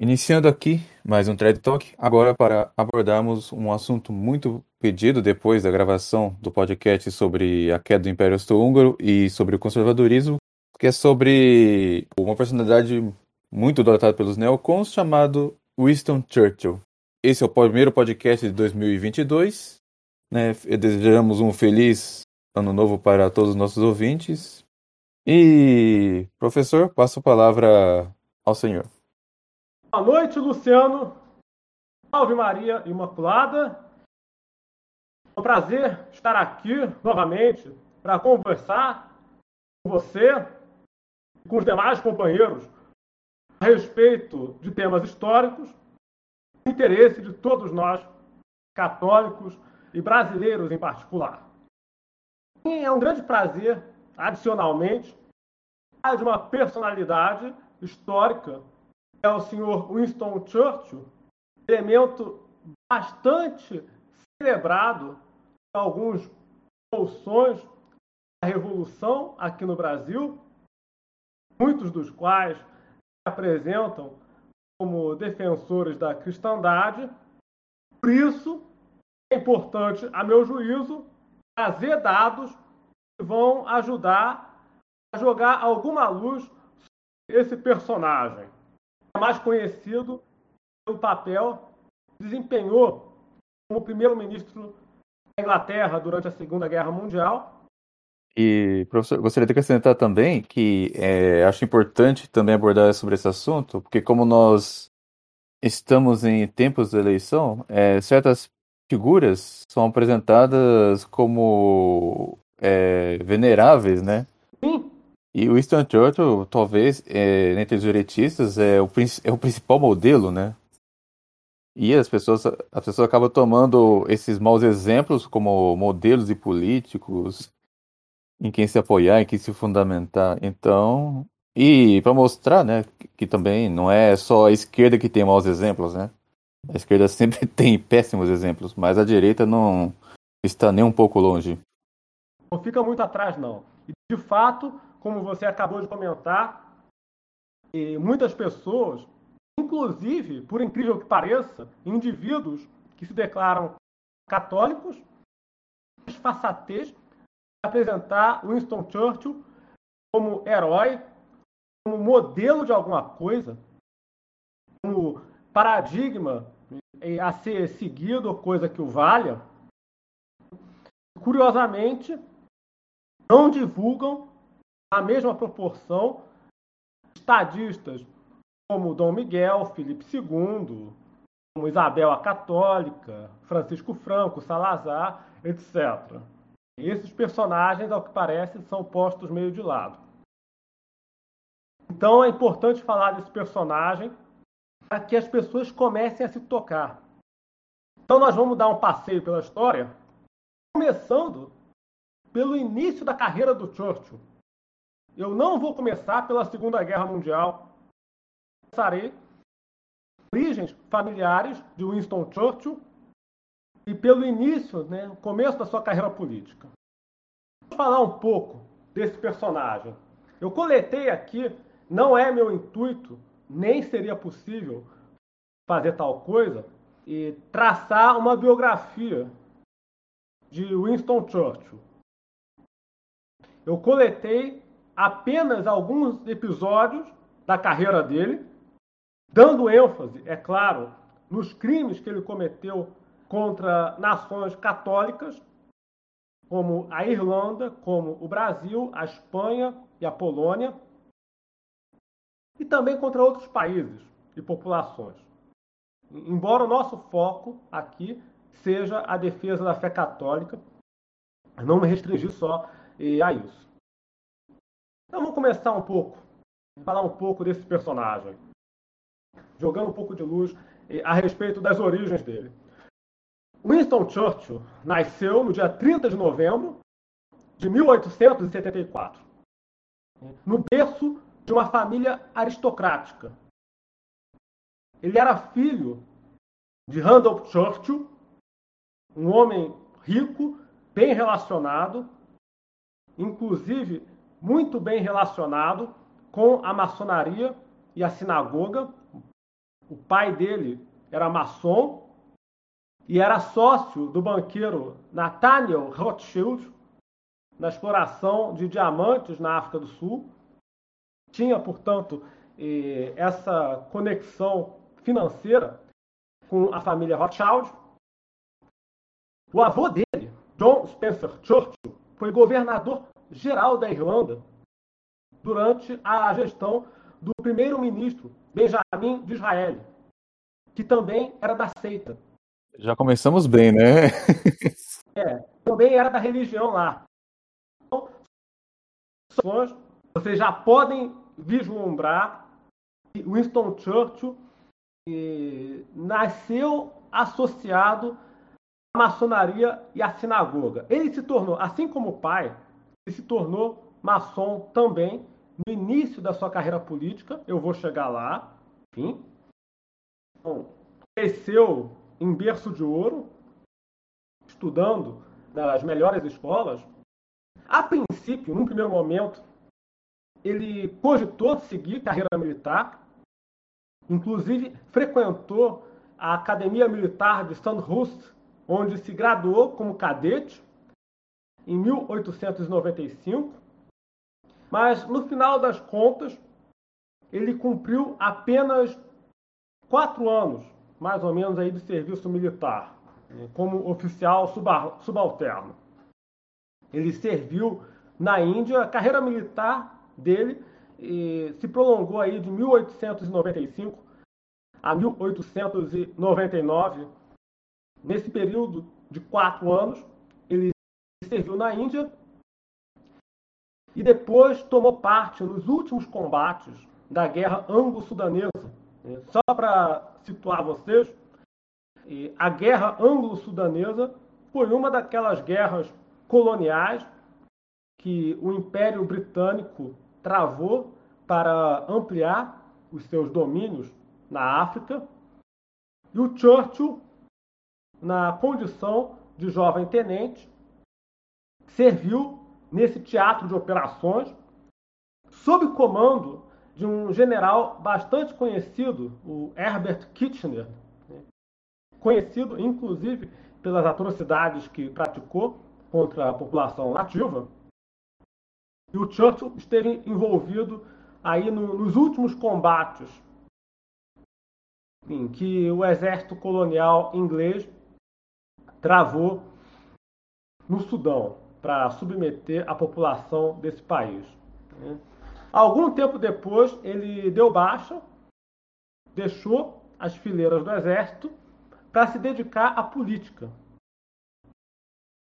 Iniciando aqui mais um TED Talk, agora para abordarmos um assunto muito pedido depois da gravação do podcast sobre a queda do Império Austro-Húngaro e sobre o conservadorismo, que é sobre uma personalidade muito dotada pelos neocons chamado Winston Churchill. Esse é o primeiro podcast de 2022. Né? Desejamos um feliz ano novo para todos os nossos ouvintes. E, professor, passo a palavra ao senhor. Boa noite, Luciano. Salve Maria Imaculada. É um prazer estar aqui novamente para conversar com você e com os demais companheiros a respeito de temas históricos, interesse de todos nós, católicos e brasileiros em particular. E é um grande prazer, adicionalmente, de uma personalidade histórica é o senhor Winston Churchill, elemento bastante celebrado em alguns bolsões da Revolução aqui no Brasil, muitos dos quais se apresentam como defensores da cristandade. Por isso, é importante, a meu juízo, trazer dados que vão ajudar a jogar alguma luz sobre esse personagem mais conhecido pelo papel que desempenhou como primeiro-ministro da Inglaterra durante a Segunda Guerra Mundial. E, professor, gostaria de acrescentar também que é, acho importante também abordar sobre esse assunto, porque como nós estamos em tempos de eleição, é, certas figuras são apresentadas como é, veneráveis, né? E o Winston Churchill, talvez, é, entre os direitistas, é o, é o principal modelo, né? E as pessoas, as pessoas acabam tomando esses maus exemplos como modelos de políticos em quem se apoiar, em quem se fundamentar. Então, e para mostrar, né, que, também não é só a esquerda que tem maus exemplos, né? A esquerda sempre tem péssimos exemplos, mas a direita não está nem um pouco longe. Não fica muito atrás, não. E, de fato, como você acabou de comentar, muitas pessoas, inclusive, por incrível que pareça, indivíduos que se declaram católicos, disfarçatez apresentar Winston Churchill como herói, como modelo de alguma coisa, como paradigma a ser seguido, coisa que o valha. Curiosamente, não divulgam a mesma proporção estadistas como Dom Miguel, Felipe II, como Isabel a Católica, Francisco Franco, Salazar, etc. Esses personagens, ao que parece, são postos meio de lado. Então é importante falar desse personagem para que as pessoas comecem a se tocar. Então nós vamos dar um passeio pela história, começando pelo início da carreira do Churchill. Eu não vou começar pela Segunda Guerra Mundial. Começarei origens familiares de Winston Churchill e pelo início, né, começo da sua carreira política. Vou falar um pouco desse personagem. Eu coletei aqui, não é meu intuito, nem seria possível fazer tal coisa, e traçar uma biografia de Winston Churchill. Eu coletei apenas alguns episódios da carreira dele, dando ênfase, é claro, nos crimes que ele cometeu contra nações católicas, como a Irlanda, como o Brasil, a Espanha e a Polônia, e também contra outros países e populações. Embora o nosso foco aqui seja a defesa da fé católica, não me restringir só a isso. Então vamos começar um pouco, falar um pouco desse personagem, jogando um pouco de luz a respeito das origens dele. Winston Churchill nasceu no dia 30 de novembro de 1874, no berço de uma família aristocrática. Ele era filho de Randolph Churchill, um homem rico, bem relacionado, inclusive muito bem relacionado com a maçonaria e a sinagoga, O pai dele era maçom e era sócio do banqueiro Nathaniel Rothschild na exploração de diamantes na África do Sul. Tinha, portanto, eh, essa conexão financeira com a família Rothschild. O avô dele, John Spencer Churchill, foi governador geral da Irlanda durante a gestão do primeiro-ministro Benjamin Disraeli, que também era da seita. Já começamos bem, né? é, também era da religião lá. Então, vocês já podem vislumbrar que Winston Churchill nasceu associado à maçonaria e à sinagoga. Ele se tornou, assim como o pai, ele se tornou maçom também no início da sua carreira política. Eu vou chegar lá. Enfim. Bom, cresceu em berço de ouro, estudando nas melhores escolas. A princípio, num primeiro momento, ele cogitou seguir carreira militar, inclusive frequentou a Academia Militar de Sandhurst, onde se graduou como cadete em 1895. Mas, no final das contas, ele cumpriu apenas quatro anos, mais ou menos, aí de serviço militar, como oficial subalterno. Ele serviu na Índia, a carreira militar dele se prolongou aí de 1895 a 1899. Nesse período de quatro anos, serviu na Índia e depois tomou parte nos últimos combates da guerra anglo-sudanesa. Só para situar vocês, a guerra anglo-sudanesa foi uma daquelas guerras coloniais que o Império Britânico travou para ampliar os seus domínios na África. E o Churchill, na condição de jovem tenente, serviu nesse teatro de operações sob comando de um general bastante conhecido, o Herbert Kitchener, conhecido inclusive pelas atrocidades que praticou contra a população nativa. E o Churchill esteve envolvido aí no, nos últimos combates em que o exército colonial inglês travou no Sudão para submeter a população desse país. Algum tempo depois, ele deu baixa, deixou as fileiras do exército para se dedicar à política.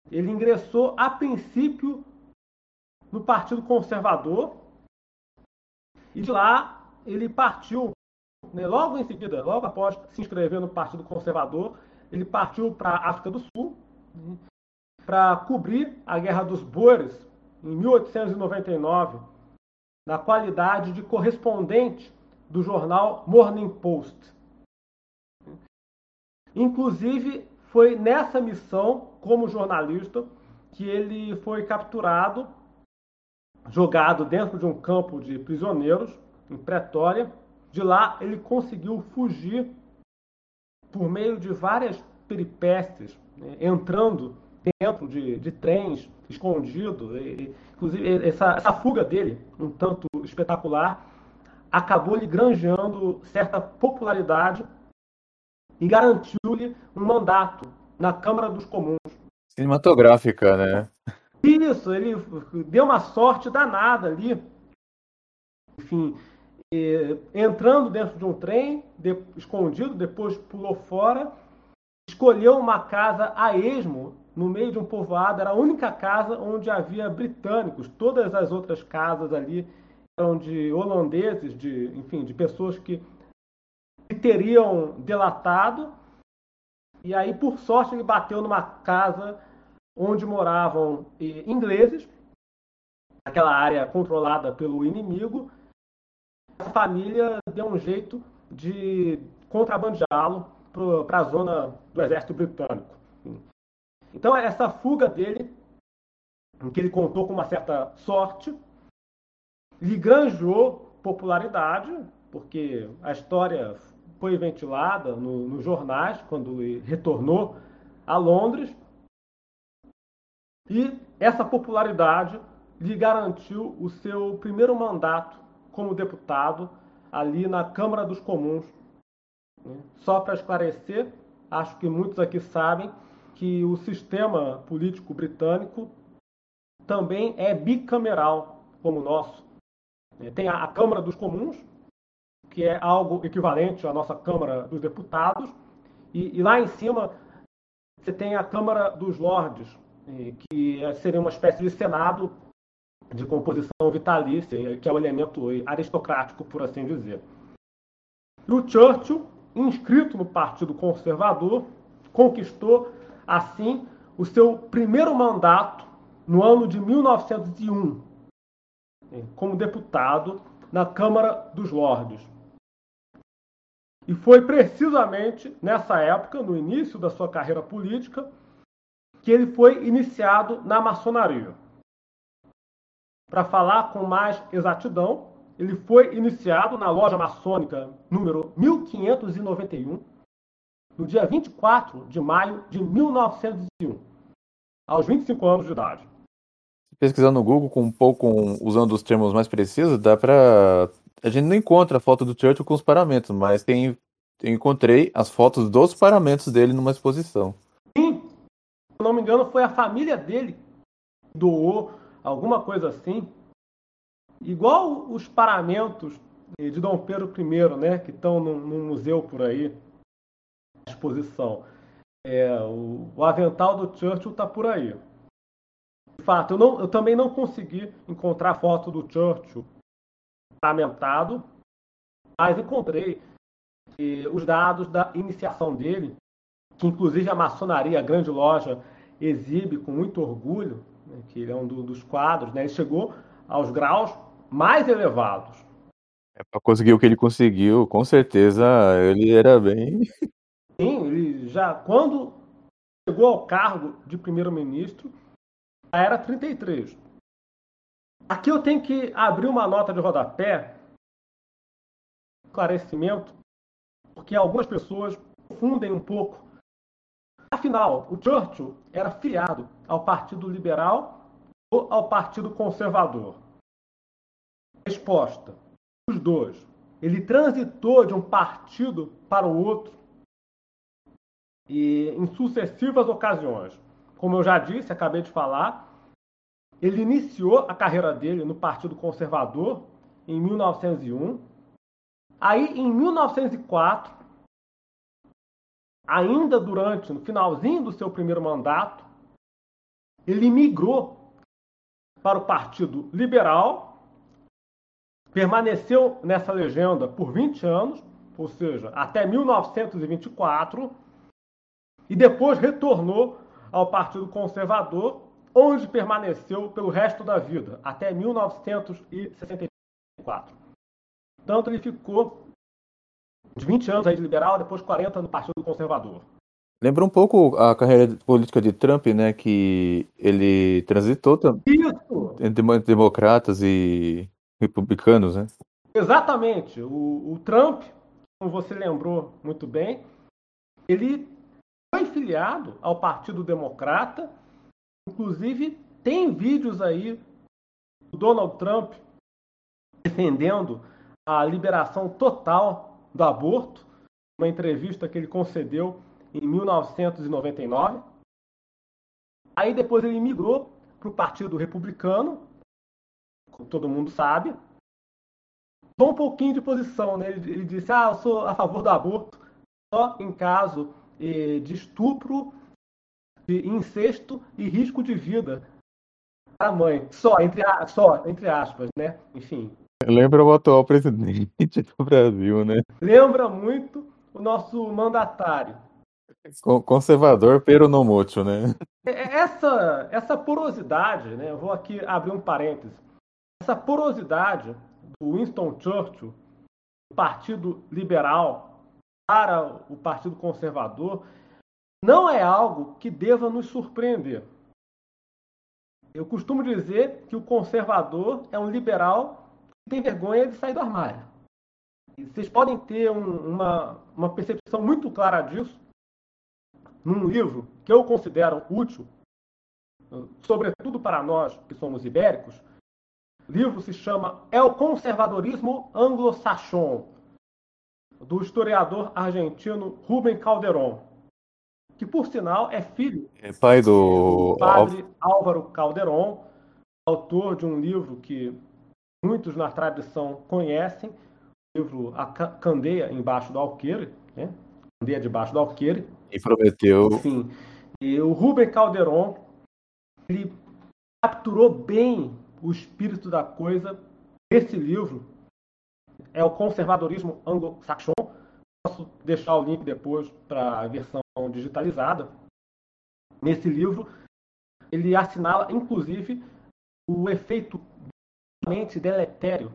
Ele ingressou, a princípio, no Partido Conservador e de lá ele partiu, né, logo em seguida, logo após se inscrever no Partido Conservador, ele partiu para a África do Sul né, para cobrir a Guerra dos Boers em 1899, na qualidade de correspondente do jornal Morning Post. Inclusive, foi nessa missão, como jornalista, que ele foi capturado jogado dentro de um campo de prisioneiros em Pretória. De lá ele conseguiu fugir por meio de várias peripécias, né, entrando dentro de, de trens, escondido. E, inclusive, essa, essa fuga dele, um tanto espetacular, acabou lhe granjeando certa popularidade e garantiu-lhe um mandato na Câmara dos Comuns. Cinematográfica, né? Isso, ele deu uma sorte danada ali. Enfim, entrando dentro de um trem, escondido, depois pulou fora, escolheu uma casa a esmo, no meio de um povoado, era a única casa onde havia britânicos. Todas as outras casas ali eram de holandeses, de, enfim, de pessoas que teriam delatado. E aí, por sorte, ele bateu numa casa onde moravam ingleses, aquela área controlada pelo inimigo. A família deu um jeito de contrabandeá-lo para a zona do exército britânico. Então, essa fuga dele, em que ele contou com uma certa sorte, lhe granjou popularidade, porque a história foi ventilada no, nos jornais quando ele retornou a Londres. E essa popularidade lhe garantiu o seu primeiro mandato como deputado ali na Câmara dos Comuns. Só para esclarecer, acho que muitos aqui sabem que o sistema político britânico também é bicameral, como o nosso. Tem a Câmara dos Comuns, que é algo equivalente à nossa Câmara dos Deputados, e, e lá em cima você tem a Câmara dos Lordes, que seria uma espécie de Senado de composição vitalícia, que é o elemento aristocrático, por assim dizer. E o Churchill, inscrito no Partido Conservador, conquistou, assim, o seu primeiro mandato no ano de 1901, como deputado na Câmara dos Lordes. E foi precisamente nessa época, no início da sua carreira política, que ele foi iniciado na maçonaria. Para falar com mais exatidão, ele foi iniciado na loja maçônica número 1591, no dia 24 de maio de 1901, aos 25 anos de idade. Pesquisando no Google com um pouco usando os termos mais precisos, dá para a gente não encontra a foto do Churchill com os paramentos, mas tem eu encontrei as fotos dos paramentos dele numa exposição. Sim, se não me engano, foi a família dele que doou alguma coisa assim. Igual os paramentos de Dom Pedro I, né, que estão num, museu por aí, exposição. É, o, o, avental do Churchill está por aí. De fato, eu, não, eu também não consegui encontrar foto do Churchill paramentado, mas encontrei os dados da iniciação dele, que inclusive a maçonaria, a grande loja, exibe com muito orgulho, né, que ele é um do, dos quadros, né, ele chegou aos graus mais elevados. É, para conseguir o que ele conseguiu, com certeza ele era bem. Sim, ele já quando chegou ao cargo de primeiro-ministro, era 33. Aqui eu tenho que abrir uma nota de rodapé, esclarecimento porque algumas pessoas confundem um pouco. Afinal, o Churchill era filiado ao Partido Liberal ou ao Partido Conservador? Resposta: os dois. Ele transitou de um partido para o outro e em sucessivas ocasiões. Como eu já disse, acabei de falar, ele iniciou a carreira dele no Partido Conservador em 1901 Aí, em 1904, ainda durante, no finalzinho do seu primeiro mandato, ele migrou para o Partido Liberal, permaneceu nessa legenda por 20 anos, ou seja, até 1924, e depois retornou ao Partido Conservador, onde permaneceu pelo resto da vida, até 1964. Tanto ele ficou de 20 anos aí de liberal, depois 40 no Partido Conservador. Lembra um pouco a carreira política de Trump, né? Que ele transitou Isso. entre democratas e republicanos, né? Exatamente. O, o Trump, como você lembrou muito bem, ele foi filiado ao Partido Democrata. Inclusive, tem vídeos aí do Donald Trump defendendo a liberação total do aborto, uma entrevista que ele concedeu em 1999. Aí depois ele migrou para o Partido Republicano, como todo mundo sabe. Dou um pouquinho de posição, né? Ele, ele, disse: Ah, eu sou a favor do aborto só em caso eh, de estupro, de incesto e risco de vida a mãe. Só entre, só, entre aspas, né? Enfim, Lembra o atual presidente do Brasil, né? Lembra muito o nosso mandatário. Conservador peronomútil, né? É, é, essa, essa porosidade, né? Eu vou aqui abrir um parêntese. Essa porosidade do Winston Churchill, do Partido Liberal para o Partido Conservador, não é algo que deva nos surpreender. Eu costumo dizer que o conservador é um liberal tem vergonha de sair do armário. vocês podem ter um, uma, uma percepção muito clara disso num livro que eu considero útil, sobretudo para nós que somos ibéricos. O livro se chama É o Conservadorismo Anglo-Saxon, do historiador argentino Rubem Calderon, que por sinal é filho é pai do, do padre Álvaro Calderon, autor de um livro que muitos na tradição conhecem, o livro A Candeia Embaixo do Alqueire, né? Candeia debaixo do Alqueire. E prometeu. Enfim, e o Rubem Calderon ele capturou bem o espírito da coisa desse livro. É o conservadorismo anglo-saxon. Posso deixar o link depois para a versão digitalizada. Nesse livro, ele assinala, inclusive, o efeito deletério,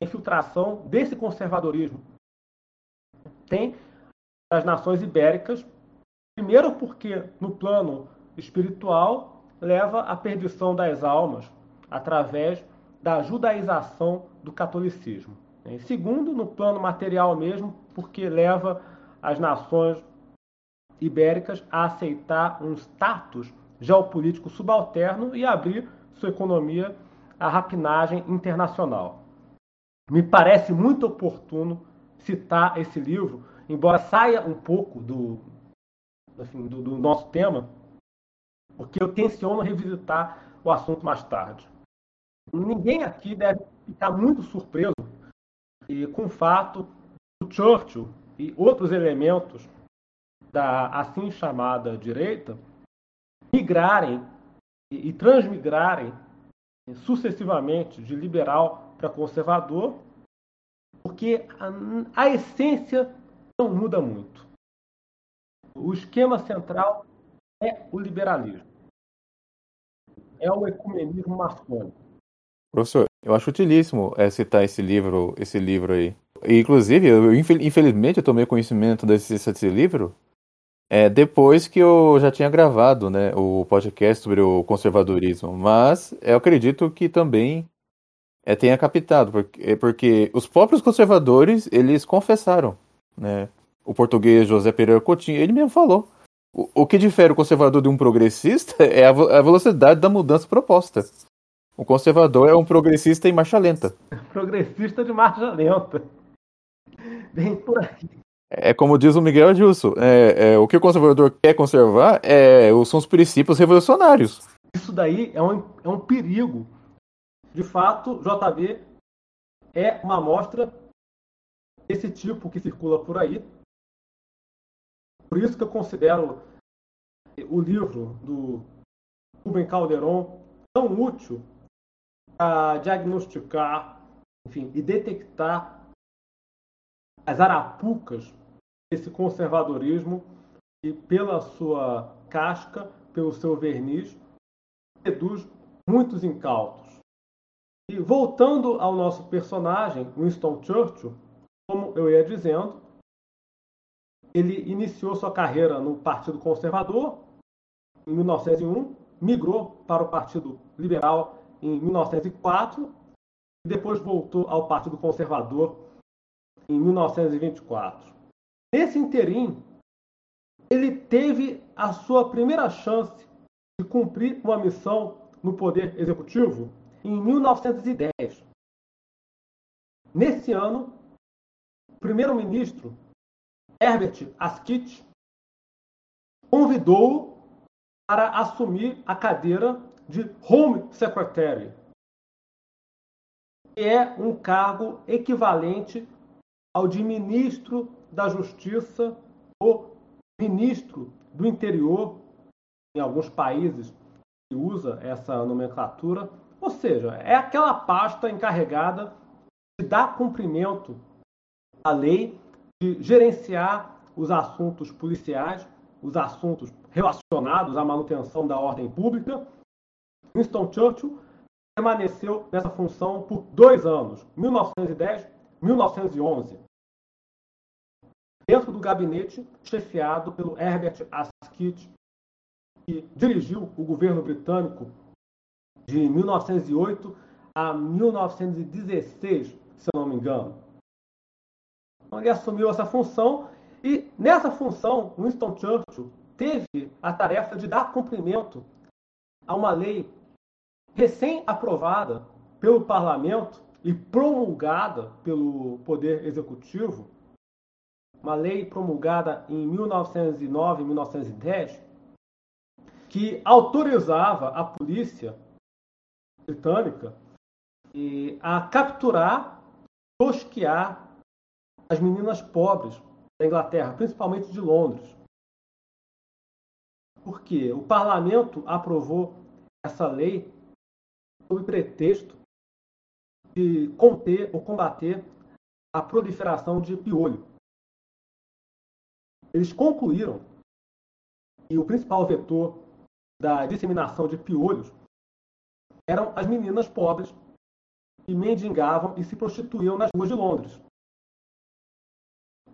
infiltração desse conservadorismo. Tem as nações ibéricas, primeiro porque no plano espiritual leva à perdição das almas através da judaização do catolicismo. E segundo, no plano material mesmo, porque leva as nações ibéricas a aceitar um status geopolítico subalterno e abrir sua economia à rapinagem internacional. Me parece muito oportuno citar esse livro, embora saia um pouco do, assim, do, do nosso tema, porque eu tenciono revisitar o assunto mais tarde. Ninguém aqui deve ficar muito surpreso com o fato do Churchill e outros elementos da assim chamada direita migrarem e, transmigrarem sucessivamente de liberal para conservador, porque a, a essência não muda muito. O esquema central é o liberalismo. É o ecumenismo maçônico. Professor, eu acho utilíssimo é, citar esse livro, esse livro aí. E, inclusive, eu, infelizmente, eu tomei conhecimento desse, desse livro é, depois que eu já tinha gravado né, o podcast sobre o conservadorismo. Mas eu acredito que também é, tenha captado, porque, porque os próprios conservadores, eles confessaram. Né? O português José Pereira Coutinho, ele mesmo falou. O, o que difere o conservador de um progressista é a, a velocidade da mudança proposta. O conservador é um progressista em marcha lenta. Progressista de marcha lenta. Bem por aí. É como diz o Miguel Adilson, é, é, o que o conservador quer conservar é, são os princípios revolucionários. Isso daí é um, é um perigo. De fato, JB é uma amostra desse tipo que circula por aí. Por isso que eu considero o livro do Rubem Calderon tão útil a diagnosticar, enfim, e detectar as arapucas desse conservadorismo e pela sua casca, pelo seu verniz, reduz muitos incautos. E voltando ao nosso personagem, Winston Churchill, como eu ia dizendo, ele iniciou sua carreira no Partido Conservador em 1901, migrou para o Partido Liberal em 1904 e depois voltou ao Partido Conservador em 1924. Nesse interim, ele teve a sua primeira chance de cumprir uma missão no Poder Executivo em 1910. Nesse ano, o primeiro-ministro Herbert Asquith convidou-o para assumir a cadeira de Home Secretary, que é um cargo equivalente ao de ministro da Justiça ou ministro do Interior, em alguns países que usa essa nomenclatura, ou seja, é aquela pasta encarregada de dar cumprimento à lei, de gerenciar os assuntos policiais, os assuntos relacionados à manutenção da ordem pública. Winston Churchill permaneceu nessa função por dois anos, 1910 1911, dentro do gabinete chefiado pelo Herbert Asquith, que dirigiu o governo britânico de 1908 a 1916, se não me engano. Então, ele assumiu essa função e nessa função, Winston Churchill teve a tarefa de dar cumprimento a uma lei recém-aprovada pelo parlamento e promulgada pelo Poder Executivo, uma lei promulgada em 1909 e 1910, que autorizava a polícia britânica a capturar, tosquear as meninas pobres da Inglaterra, principalmente de Londres. Porque o parlamento aprovou essa lei sob pretexto de conter ou combater a proliferação de piolho. Eles concluíram que o principal vetor da disseminação de piolhos eram as meninas pobres que mendigavam e se prostituíam nas ruas de Londres.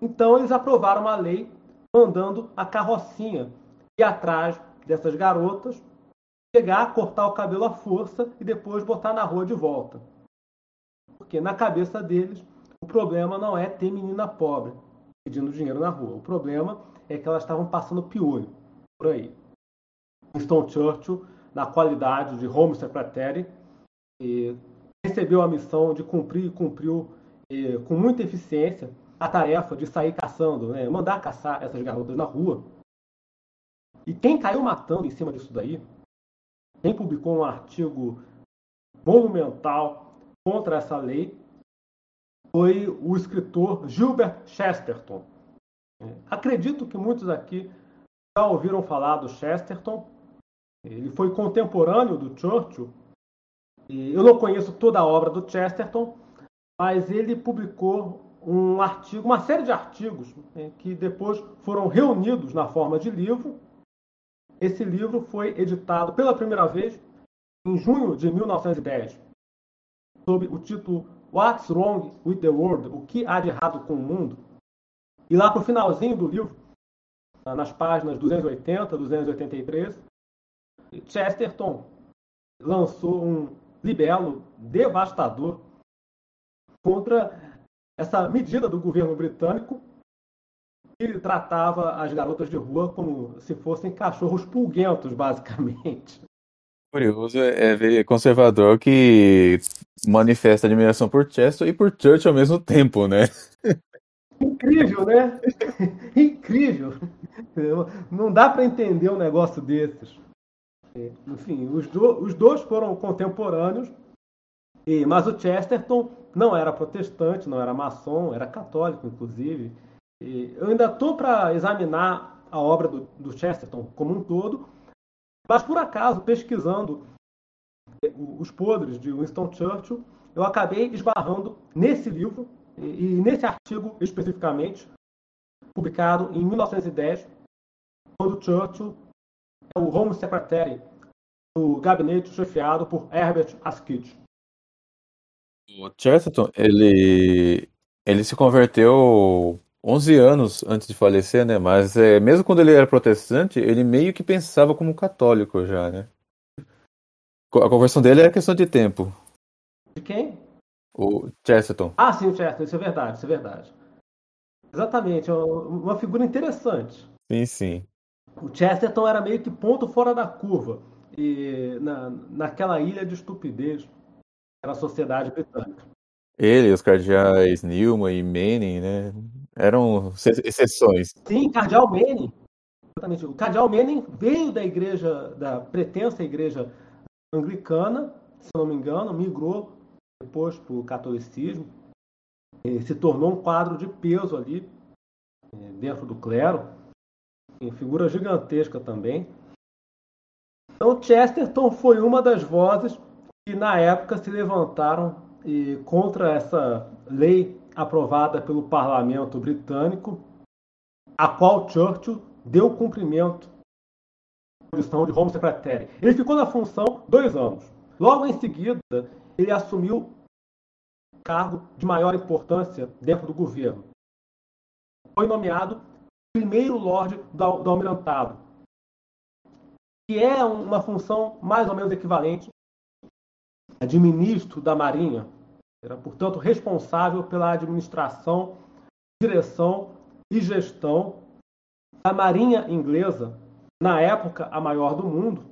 Então eles aprovaram uma lei mandando a carrocinha ir atrás dessas garotas pegar, cortar o cabelo à força e depois botar na rua de volta. Porque na cabeça deles, o problema não é ter menina pobre pedindo dinheiro na rua. O problema é que elas estavam passando piolho por aí. Winston Churchill, na qualidade de Home Secretary, recebeu a missão de cumprir e cumpriu com muita eficiência a tarefa de sair caçando, né? mandar caçar essas garotas na rua. E quem caiu matando em cima disso daí quem publicou um artigo monumental contra essa lei foi o escritor Gilbert Chesterton. Acredito que muitos aqui já ouviram falar do Chesterton. Ele foi contemporâneo do Churchill. Eu não conheço toda a obra do Chesterton, mas ele publicou um artigo, uma série de artigos né, que depois foram reunidos na forma de livro esse livro foi editado pela primeira vez em junho de 1910, sob o título What's Wrong with the World? O que há de errado com o mundo? E lá para o finalzinho do livro, nas páginas 280, 283, Chesterton lançou um libelo devastador contra essa medida do governo britânico ele tratava as garotas de rua como se fossem cachorros pulguentos, basicamente. Curioso é ver conservador que manifesta admiração por Chester e por Church ao mesmo tempo, né? Incrível, né? Incrível. Não dá para entender um negócio desses. Enfim, os, do, os dois foram contemporâneos, mas o Chesterton não era protestante, não era maçom, era católico, inclusive. Eu ainda estou para examinar a obra do, do, Chesterton como um todo, mas por acaso, pesquisando os podres de Winston Churchill, eu acabei esbarrando nesse livro e, e nesse artigo especificamente, publicado em 1910, quando Churchill é o Home Secretary do gabinete chefiado por Herbert Asquith. O Chesterton, ele, ele se converteu 11 anos antes de falecer, né? Mas é, mesmo quando ele era protestante, ele meio que pensava como católico já, né? A conversão dele é questão de tempo. De quem? O Chesterton. Ah, sim, o Chesterton, isso é verdade, isso é verdade. Exatamente, é uma figura interessante. Sim, sim. O Chesterton era meio que ponto fora da curva. E na, naquela ilha de estupidez era a sociedade britânica. Ele, os cardeais Newman e Manning, né? Eram exceções. Sim, Cardeal Manning. Exatamente. O Cardeal Manning veio da igreja, da pretensa igreja anglicana, se não me engano, migrou depois para o catolicismo, se tornou um quadro de peso ali é, dentro do clero, figura gigantesca também. Então Chesterton foi uma das vozes que na época se levantaram contra essa lei aprovada pelo parlamento britânico, a qual Churchill deu cumprimento à posição de Home Secretary. Ele ficou na função dois anos. Logo em seguida, ele assumiu um cargo de maior importância dentro do governo. Foi nomeado primeiro Lorde do Almirantado, que é uma função mais ou menos equivalente à de ministro da Marinha, era, portanto, responsável pela administração direção e gestão da Marinha Inglesa, na época a maior do mundo,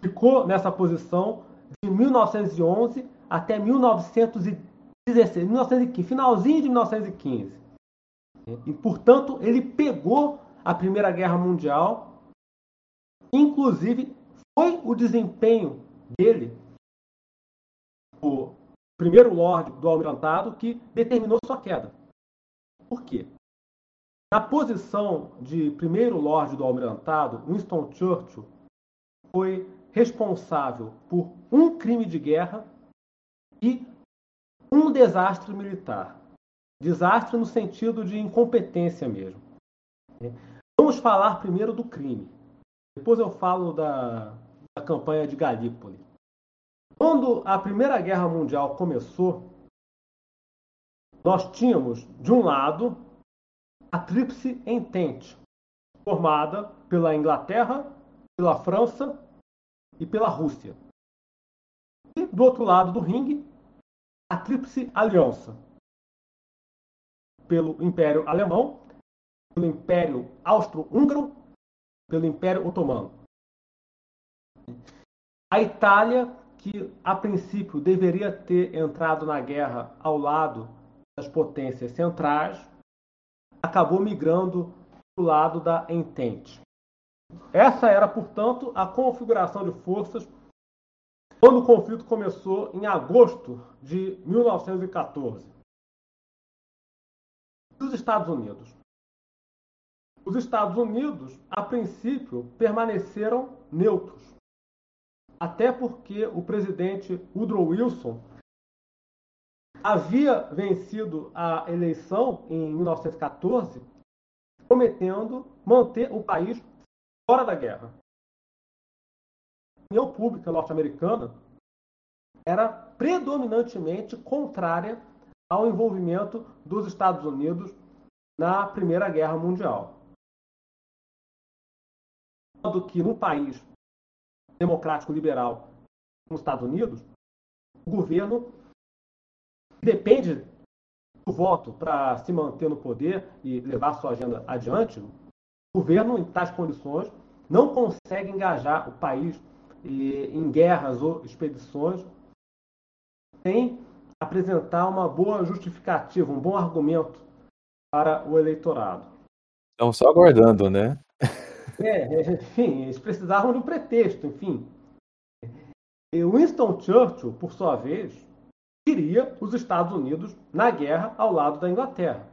ficou nessa posição de 1911 até 1916, 1915, finalzinho de 1915. E, portanto, ele pegou a Primeira Guerra Mundial, inclusive foi o desempenho dele, o primeiro Lorde do Almirantado, que determinou sua queda. Por quê? Na posição de primeiro Lorde do Almirantado, Winston Churchill foi responsável por um crime de guerra e um desastre militar. Desastre no sentido de incompetência mesmo. Vamos falar primeiro do crime. Depois eu falo da, da campanha de Galípoli. Quando a Primeira Guerra Mundial começou, nós tínhamos, de um lado, a Tríplice Entente, formada pela Inglaterra, pela França e pela Rússia. E do outro lado do ringue, a Tríplice Aliança, pelo Império Alemão, pelo Império Austro-Húngaro, pelo Império Otomano. A Itália, que a princípio deveria ter entrado na guerra ao lado das potências centrais, acabou migrando para o lado da Entente. Essa era, portanto, a configuração de forças quando o conflito começou em agosto de 1914. Os Estados Unidos. Os Estados Unidos, a princípio, permaneceram neutros. Até porque o presidente Woodrow Wilson havia vencido a eleição em 1914, prometendo manter o país fora da guerra. A opinião pública norte-americana era predominantemente contrária ao envolvimento dos Estados Unidos na Primeira Guerra Mundial. Do que num país democrático liberal como os Estados Unidos, o governo depende do voto para se manter no poder e levar sua agenda adiante, o governo, em tais condições, não consegue engajar o país em guerras ou expedições sem apresentar uma boa justificativa, um bom argumento para o eleitorado. Estão só aguardando, né? É, é, enfim, eles precisavam de um pretexto, enfim. E Winston Churchill, por sua vez, queria os Estados Unidos na guerra ao lado da Inglaterra.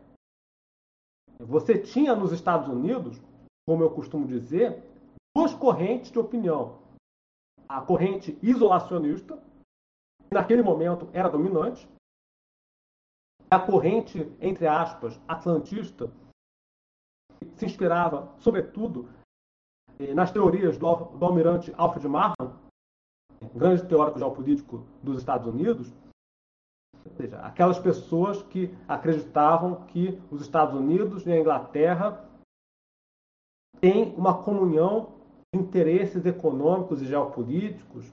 Você tinha nos Estados Unidos, como eu costumo dizer, duas correntes de opinião. A corrente isolacionista, que naquele momento era dominante, a corrente, entre aspas, atlantista, que se inspirava, sobretudo, nas teorias do, do almirante Alfred Markham, grande teórico geopolítico dos Estados Unidos, ou seja, aquelas pessoas que acreditavam que os Estados Unidos e a Inglaterra têm uma comunhão de interesses econômicos e geopolíticos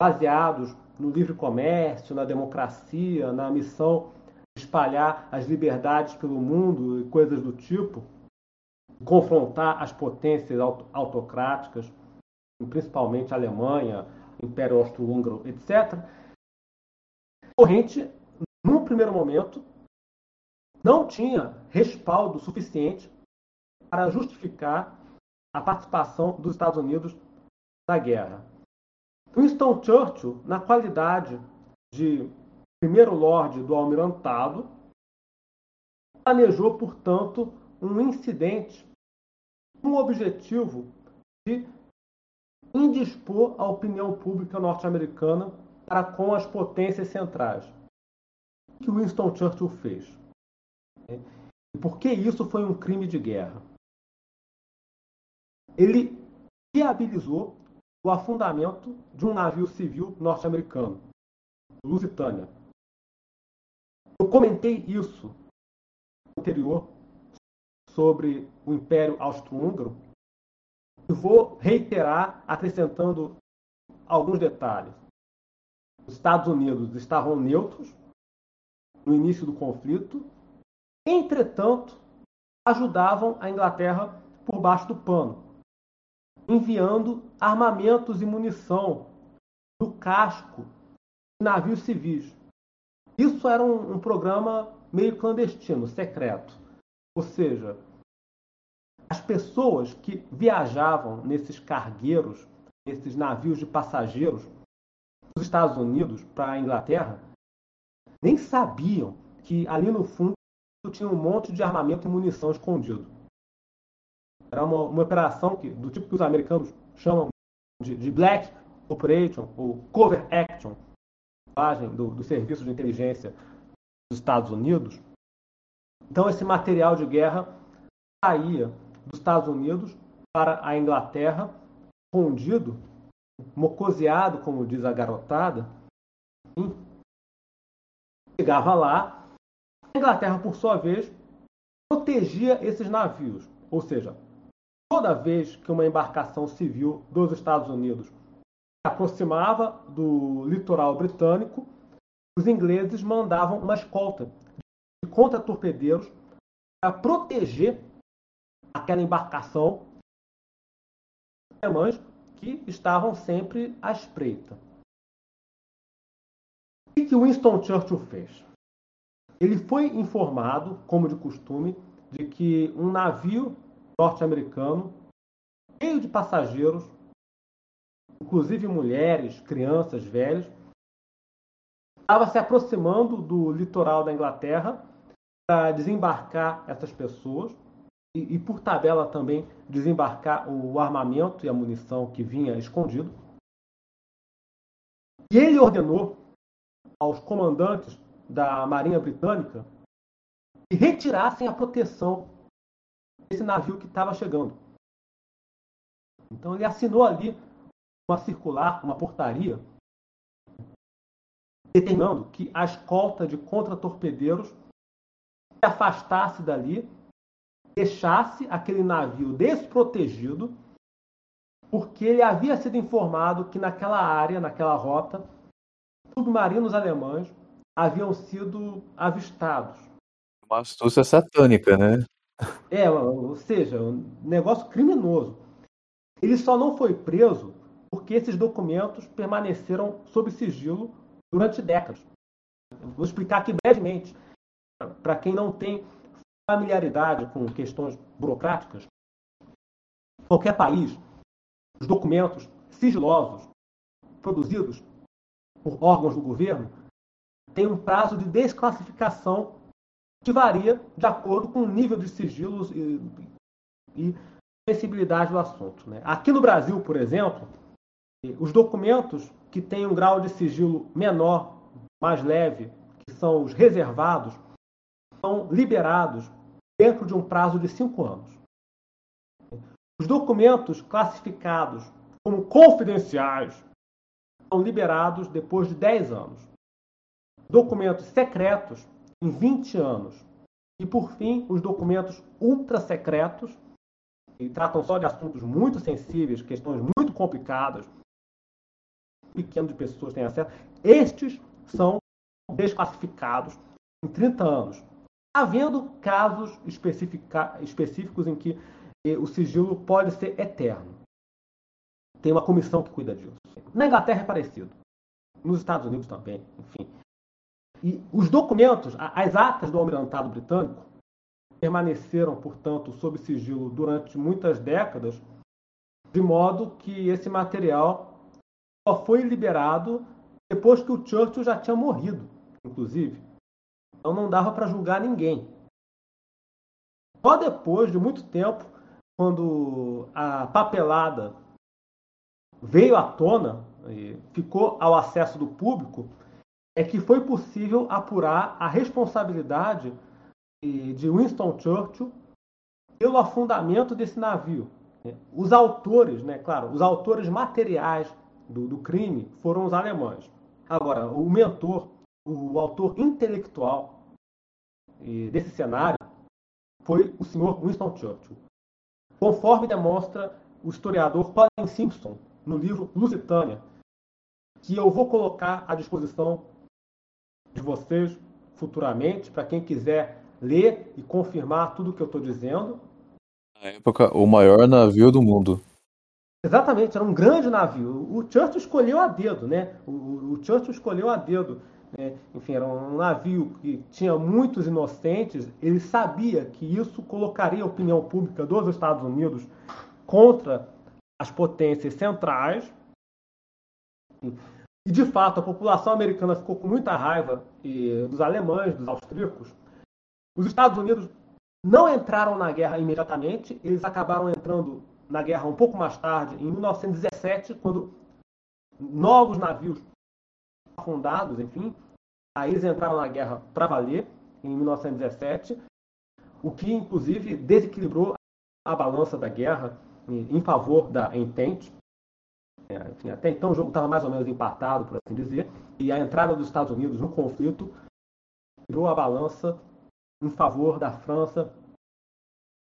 baseados no livre comércio, na democracia, na missão de espalhar as liberdades pelo mundo e coisas do tipo, confrontar as potências autocráticas, principalmente a Alemanha, Império Austro-Húngaro, etc. Corrente num primeiro momento, não tinha respaldo suficiente para justificar a participação dos Estados Unidos na guerra. Winston Churchill, na qualidade de primeiro lorde do almirantado, planejou, portanto, um incidente com o objetivo de indispor a opinião pública norte-americana para com as potências centrais que Winston Churchill fez? E por que isso foi um crime de guerra? Ele viabilizou o afundamento de um navio civil norte-americano, Lusitânia. Eu comentei isso anterior sobre o Império Austro-Húngaro vou reiterar acrescentando alguns detalhes. Os Estados Unidos estavam neutros no início do conflito, entretanto, ajudavam a Inglaterra por baixo do pano, enviando armamentos e munição no casco de navios civis. Isso era um, um programa meio clandestino, secreto. Ou seja, as pessoas que viajavam nesses cargueiros, nesses navios de passageiros dos Estados Unidos para a Inglaterra, nem sabiam que ali no fundo tinha um monte de armamento e munição escondido. Era uma, uma operação que, do tipo que os americanos chamam de, de Black Operation ou Cover Action, do, do Serviço de Inteligência dos Estados Unidos. Então, esse material de guerra saía dos Estados Unidos para a Inglaterra, escondido, mocoseado, como diz a garotada, e chegava lá. A Inglaterra, por sua vez, protegia esses navios, ou seja, toda vez que uma embarcação civil dos Estados Unidos se aproximava do litoral britânico, os ingleses mandavam uma escolta de contra-torpedeiros para proteger aquela embarcação alemães que estavam sempre à espreita. O que Winston Churchill fez? Ele foi informado, como de costume, de que um navio norte-americano, cheio de passageiros, inclusive mulheres, crianças, velhos, estava se aproximando do litoral da Inglaterra para desembarcar essas pessoas e, e, por tabela também desembarcar o armamento e a munição que vinha escondido. E ele ordenou aos comandantes da Marinha Britânica que retirassem a proteção desse navio que estava chegando. Então ele assinou ali uma circular, uma portaria, determinando que a escolta de contra-torpedeiros se afastasse dali deixasse aquele navio desprotegido, porque ele havia sido informado que naquela área, naquela rota, submarinos alemães haviam sido avistados. Uma astúcia satânica, né? É, ou seja, um negócio criminoso. Ele só não foi preso porque esses documentos permaneceram sob sigilo durante décadas. Vou explicar aqui brevemente, para quem não tem familiaridade com questões burocráticas, qualquer país, os documentos sigilosos produzidos por órgãos do governo têm um prazo de desclassificação que varia de acordo com o nível de sigilos e, e sensibilidade do assunto. Né? Aqui no Brasil, por exemplo, os documentos que têm um grau de sigilo menor, mais leve, que são os reservados, são liberados dentro de um prazo de cinco anos. Os documentos classificados como confidenciais são liberados depois de 10 anos. Documentos secretos em 20 anos. E, por fim, os documentos ultra secretos, que tratam só de assuntos muito sensíveis, questões muito complicadas, pequeno de pessoas têm acesso. Estes são desclassificados em 30 anos havendo casos específicos em que eh, o sigilo pode ser eterno. Tem uma comissão que cuida disso. Na Inglaterra é parecido. Nos Estados Unidos também, enfim. E os documentos, as atas do almirantado britânico, permaneceram, portanto, sob sigilo durante muitas décadas, de modo que esse material só foi liberado depois que o Churchill já tinha morrido, inclusive. Então não dava para julgar ninguém. Só depois de muito tempo, quando a papelada veio à tona e ficou ao acesso do público, é que foi possível apurar a responsabilidade de Winston Churchill pelo afundamento desse navio. Os autores, né, claro, os autores materiais do, do crime foram os alemães. Agora, o mentor, o autor intelectual desse cenário foi o senhor Winston Churchill. Conforme demonstra o historiador Colin Simpson no livro Lusitânia, que eu vou colocar à disposição de vocês futuramente, para quem quiser ler e confirmar tudo o que eu estou dizendo. Na época, o maior navio do mundo. Exatamente, era um grande navio. O Churchill escolheu a dedo, né? O, o Churchill escolheu a dedo. Né? Enfim, era um navio que tinha muitos inocentes. Ele sabia que isso colocaria a opinião pública dos Estados Unidos contra as potências centrais. E, de fato, a população americana ficou com muita raiva dos alemães, dos austríacos. Os Estados Unidos não entraram na guerra imediatamente, eles acabaram entrando na guerra um pouco mais tarde, em 1917, quando novos navios afundados, enfim, aí eles entraram na guerra para valer, em 1917, o que inclusive desequilibrou a balança da guerra em favor da Entente. É, enfim, até então o jogo estava mais ou menos empatado, por assim dizer, e a entrada dos Estados Unidos no conflito virou a balança em favor da França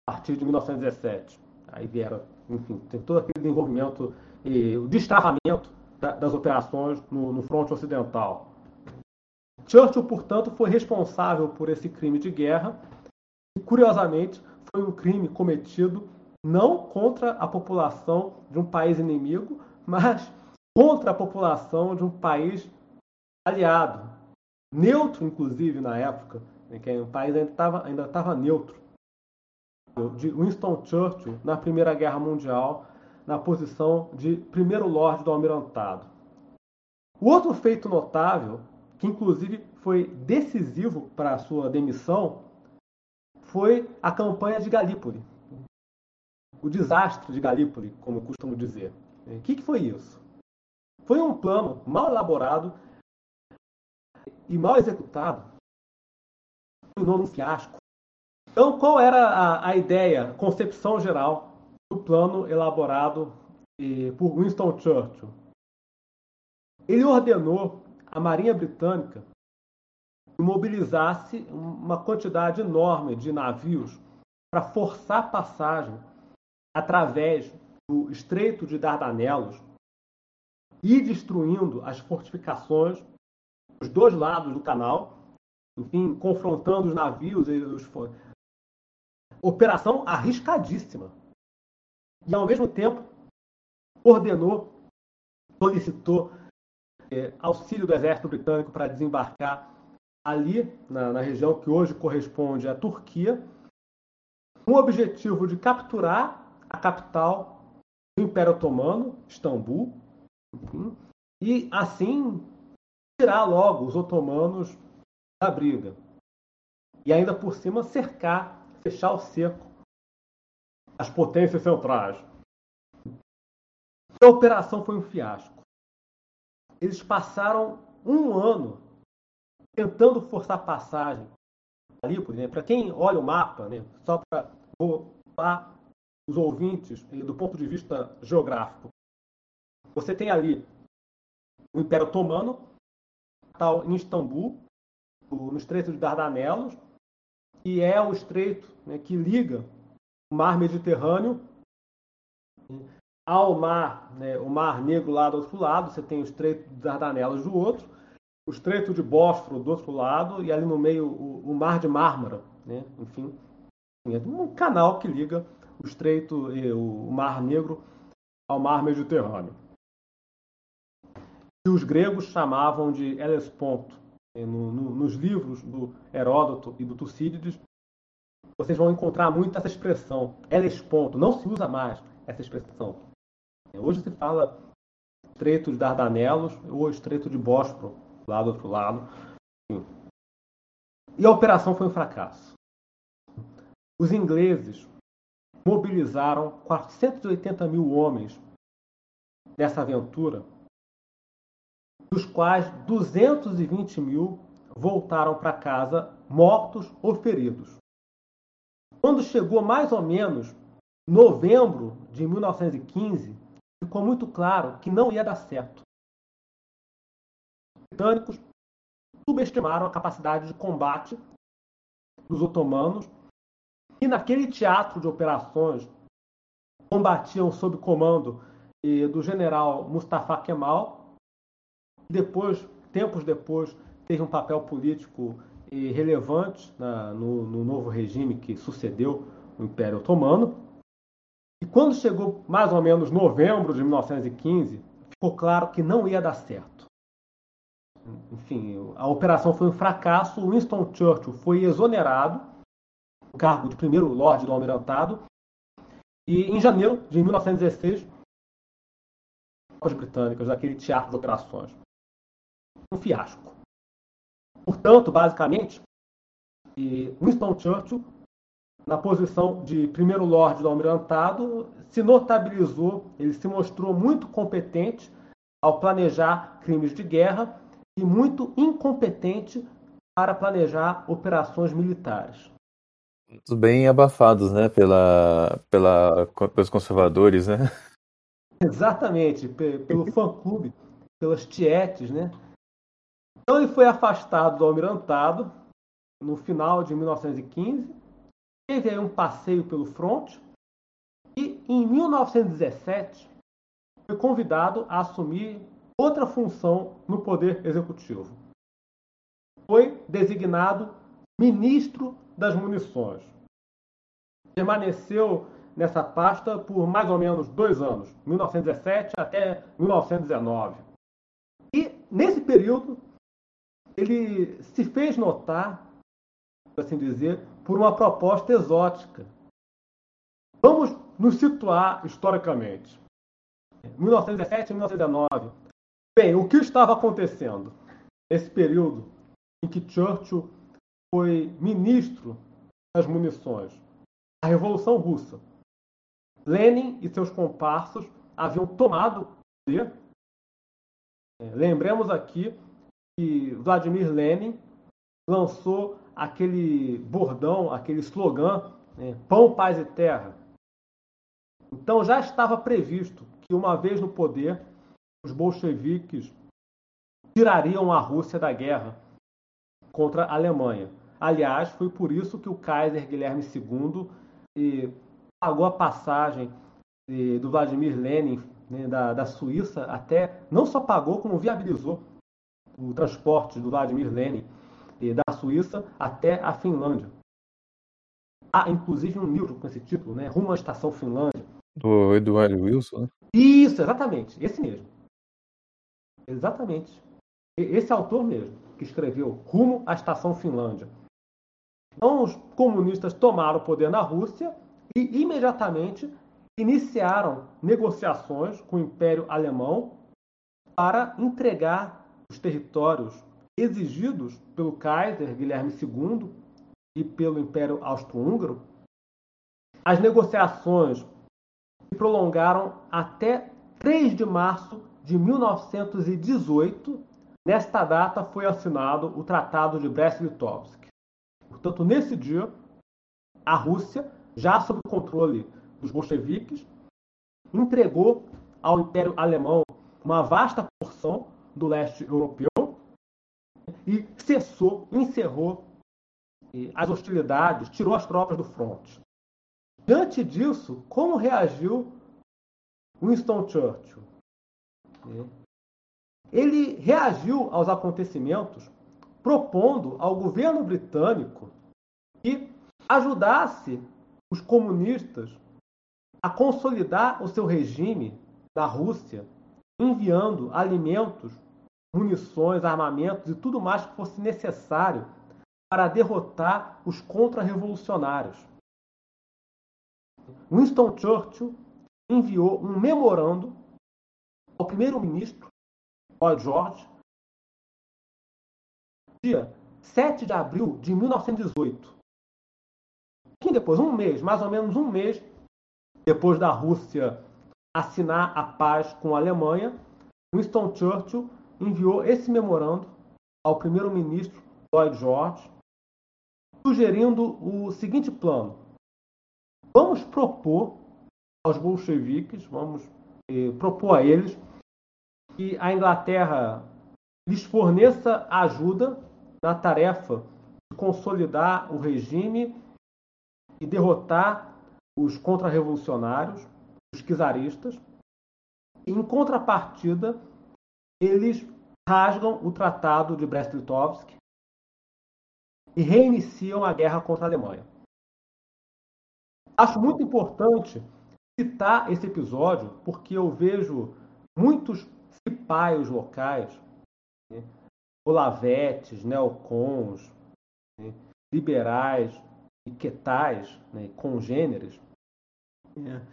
a partir de 1917. Aí vieram, enfim, tem todo aquele desenvolvimento e o destravamento das operações no, no fronte ocidental. Churchill, portanto, foi responsável por esse crime de guerra e, curiosamente, foi um crime cometido não contra a população de um país inimigo, mas contra a população de um país aliado, neutro, inclusive, na época, em que o país ainda estava ainda neutro de Winston Churchill na Primeira Guerra Mundial, na posição de primeiro lorde do almirantado. O outro feito notável, que inclusive foi decisivo para a sua demissão, foi a campanha de Galípoli. O desastre de Galípoli, como costumo dizer. O que, foi isso? Foi um plano mal elaborado e mal executado. Terminou num fiasco. Então, qual era a, a ideia, a concepção geral do plano elaborado eh, por Winston Churchill? Ele ordenou à Marinha Britânica que mobilizasse uma quantidade enorme de navios para forçar passagem através do Estreito de Dardanelos e destruindo as fortificações dos dois lados do canal, enfim, confrontando os navios e os, Operação arriscadíssima. E, ao mesmo tempo, ordenou, solicitou é, auxílio do exército britânico para desembarcar ali, na, na região que hoje corresponde à Turquia, com o objetivo de capturar a capital do Império Otomano, Istambul, e assim tirar logo os otomanos da briga. E ainda por cima cercar fechar o cerco às potências centrais. A operação foi um fiasco. Eles passaram um ano tentando forçar passagem ali, né? para quem olha o mapa, né? só para falar os ouvintes do ponto de vista geográfico. Você tem ali o Império Otomano, tal em Istambul, no Estreito de Dardanelos, que é o estreito né, que liga o mar Mediterrâneo ao mar, né, o mar Negro lá do outro lado, você tem o estreito de Dardanelas do outro, o estreito de Bósforo do outro lado e ali no meio o, o mar de Mármara, né, enfim, é um canal que liga o estreito, o mar Negro ao mar Mediterrâneo. E os gregos chamavam de Hellesponto, no, no, nos livros do Heródoto e do Tucídides, vocês vão encontrar muito essa expressão, Hellesponto. Não se usa mais essa expressão. Hoje se fala Estreito de Dardanelos ou Estreito de Bósforo, lá do outro lado. E a operação foi um fracasso. Os ingleses mobilizaram 480 mil homens nessa aventura dos quais 220 mil voltaram para casa mortos ou feridos. Quando chegou mais ou menos novembro de 1915, ficou muito claro que não ia dar certo. Os britânicos subestimaram a capacidade de combate dos otomanos e naquele teatro de operações combatiam sob comando eh, do general Mustafa Kemal depois, tempos depois, teve um papel político relevantes na, no, no novo regime que sucedeu o Império Otomano. E quando chegou mais ou menos novembro de 1915, ficou claro que não ia dar certo. Enfim, a operação foi um fracasso. Winston Churchill foi exonerado do cargo de primeiro Lorde do Almirantado. E em janeiro de 1916, as britânicas daquele teatro de operações. Um fiasco. Portanto, basicamente, Winston Churchill, na posição de primeiro Lorde do Almirantado, se notabilizou, ele se mostrou muito competente ao planejar crimes de guerra e muito incompetente para planejar operações militares. Bem abafados, né, pela, pela, pelos conservadores, né? Exatamente, pelo fã-clube, pelas tietes, né? Então ele foi afastado do almirantado no final de 1915, teve aí um passeio pelo fronte e em 1917 foi convidado a assumir outra função no poder executivo. Foi designado ministro das munições. Permaneceu nessa pasta por mais ou menos dois anos, 1917 até 1919. E nesse período ele se fez notar, por assim dizer, por uma proposta exótica. Vamos nos situar historicamente. 1917 e 1919. Bem, o que estava acontecendo nesse período em que Churchill foi ministro das munições? A Revolução Russa. Lenin e seus comparsas haviam tomado o poder. Lembremos aqui que Vladimir Lenin lançou aquele bordão, aquele slogan, né, pão, paz e terra. Então já estava previsto que uma vez no poder, os bolcheviques tirariam a Rússia da guerra contra a Alemanha. Aliás, foi por isso que o Kaiser Guilherme II pagou a passagem do Vladimir Lenin né, da, da Suíça até, não só pagou, como viabilizou o transporte do Vladimir Lenin da Suíça até a Finlândia. Há inclusive um livro com esse título, né? Rumo à Estação Finlândia. Do Eduardo Wilson, né? Isso, exatamente. Esse mesmo. Exatamente. Esse autor mesmo, que escreveu Rumo à Estação Finlândia. Então, os comunistas tomaram o poder na Rússia e imediatamente iniciaram negociações com o Império Alemão para entregar os territórios exigidos pelo Kaiser Guilherme II e pelo Império Austro-Húngaro, as negociações se prolongaram até 3 de março de 1918. Nesta data foi assinado o Tratado de Brest-Litovsk. Portanto, nesse dia, a Rússia, já sob o controle dos bolcheviques, entregou ao Império Alemão uma vasta porção do leste europeu e cessou, encerrou as hostilidades, tirou as tropas do fronte. Diante disso, como reagiu Winston Churchill? Ele reagiu aos acontecimentos propondo ao governo britânico que ajudasse os comunistas a consolidar o seu regime na Rússia, enviando alimentos munições, armamentos e tudo mais que fosse necessário para derrotar os contra-revolucionários. Winston Churchill enviou um memorando ao primeiro-ministro Lloyd George dia 7 de abril de 1918. Que depois, um mês, mais ou menos um mês depois da Rússia assinar a paz com a Alemanha, Winston Churchill enviou esse memorando ao primeiro-ministro Lloyd George, sugerindo o seguinte plano: vamos propor aos bolcheviques, vamos eh, propor a eles que a Inglaterra lhes forneça ajuda na tarefa de consolidar o regime e derrotar os contra-revolucionários, os czaristas. Em contrapartida, eles rasgam o Tratado de Brest-Litovsk e reiniciam a guerra contra a Alemanha. Acho muito importante citar esse episódio porque eu vejo muitos cipaios locais, né, olavetes, neocons, né, liberais e quetais, né, congêneres, né,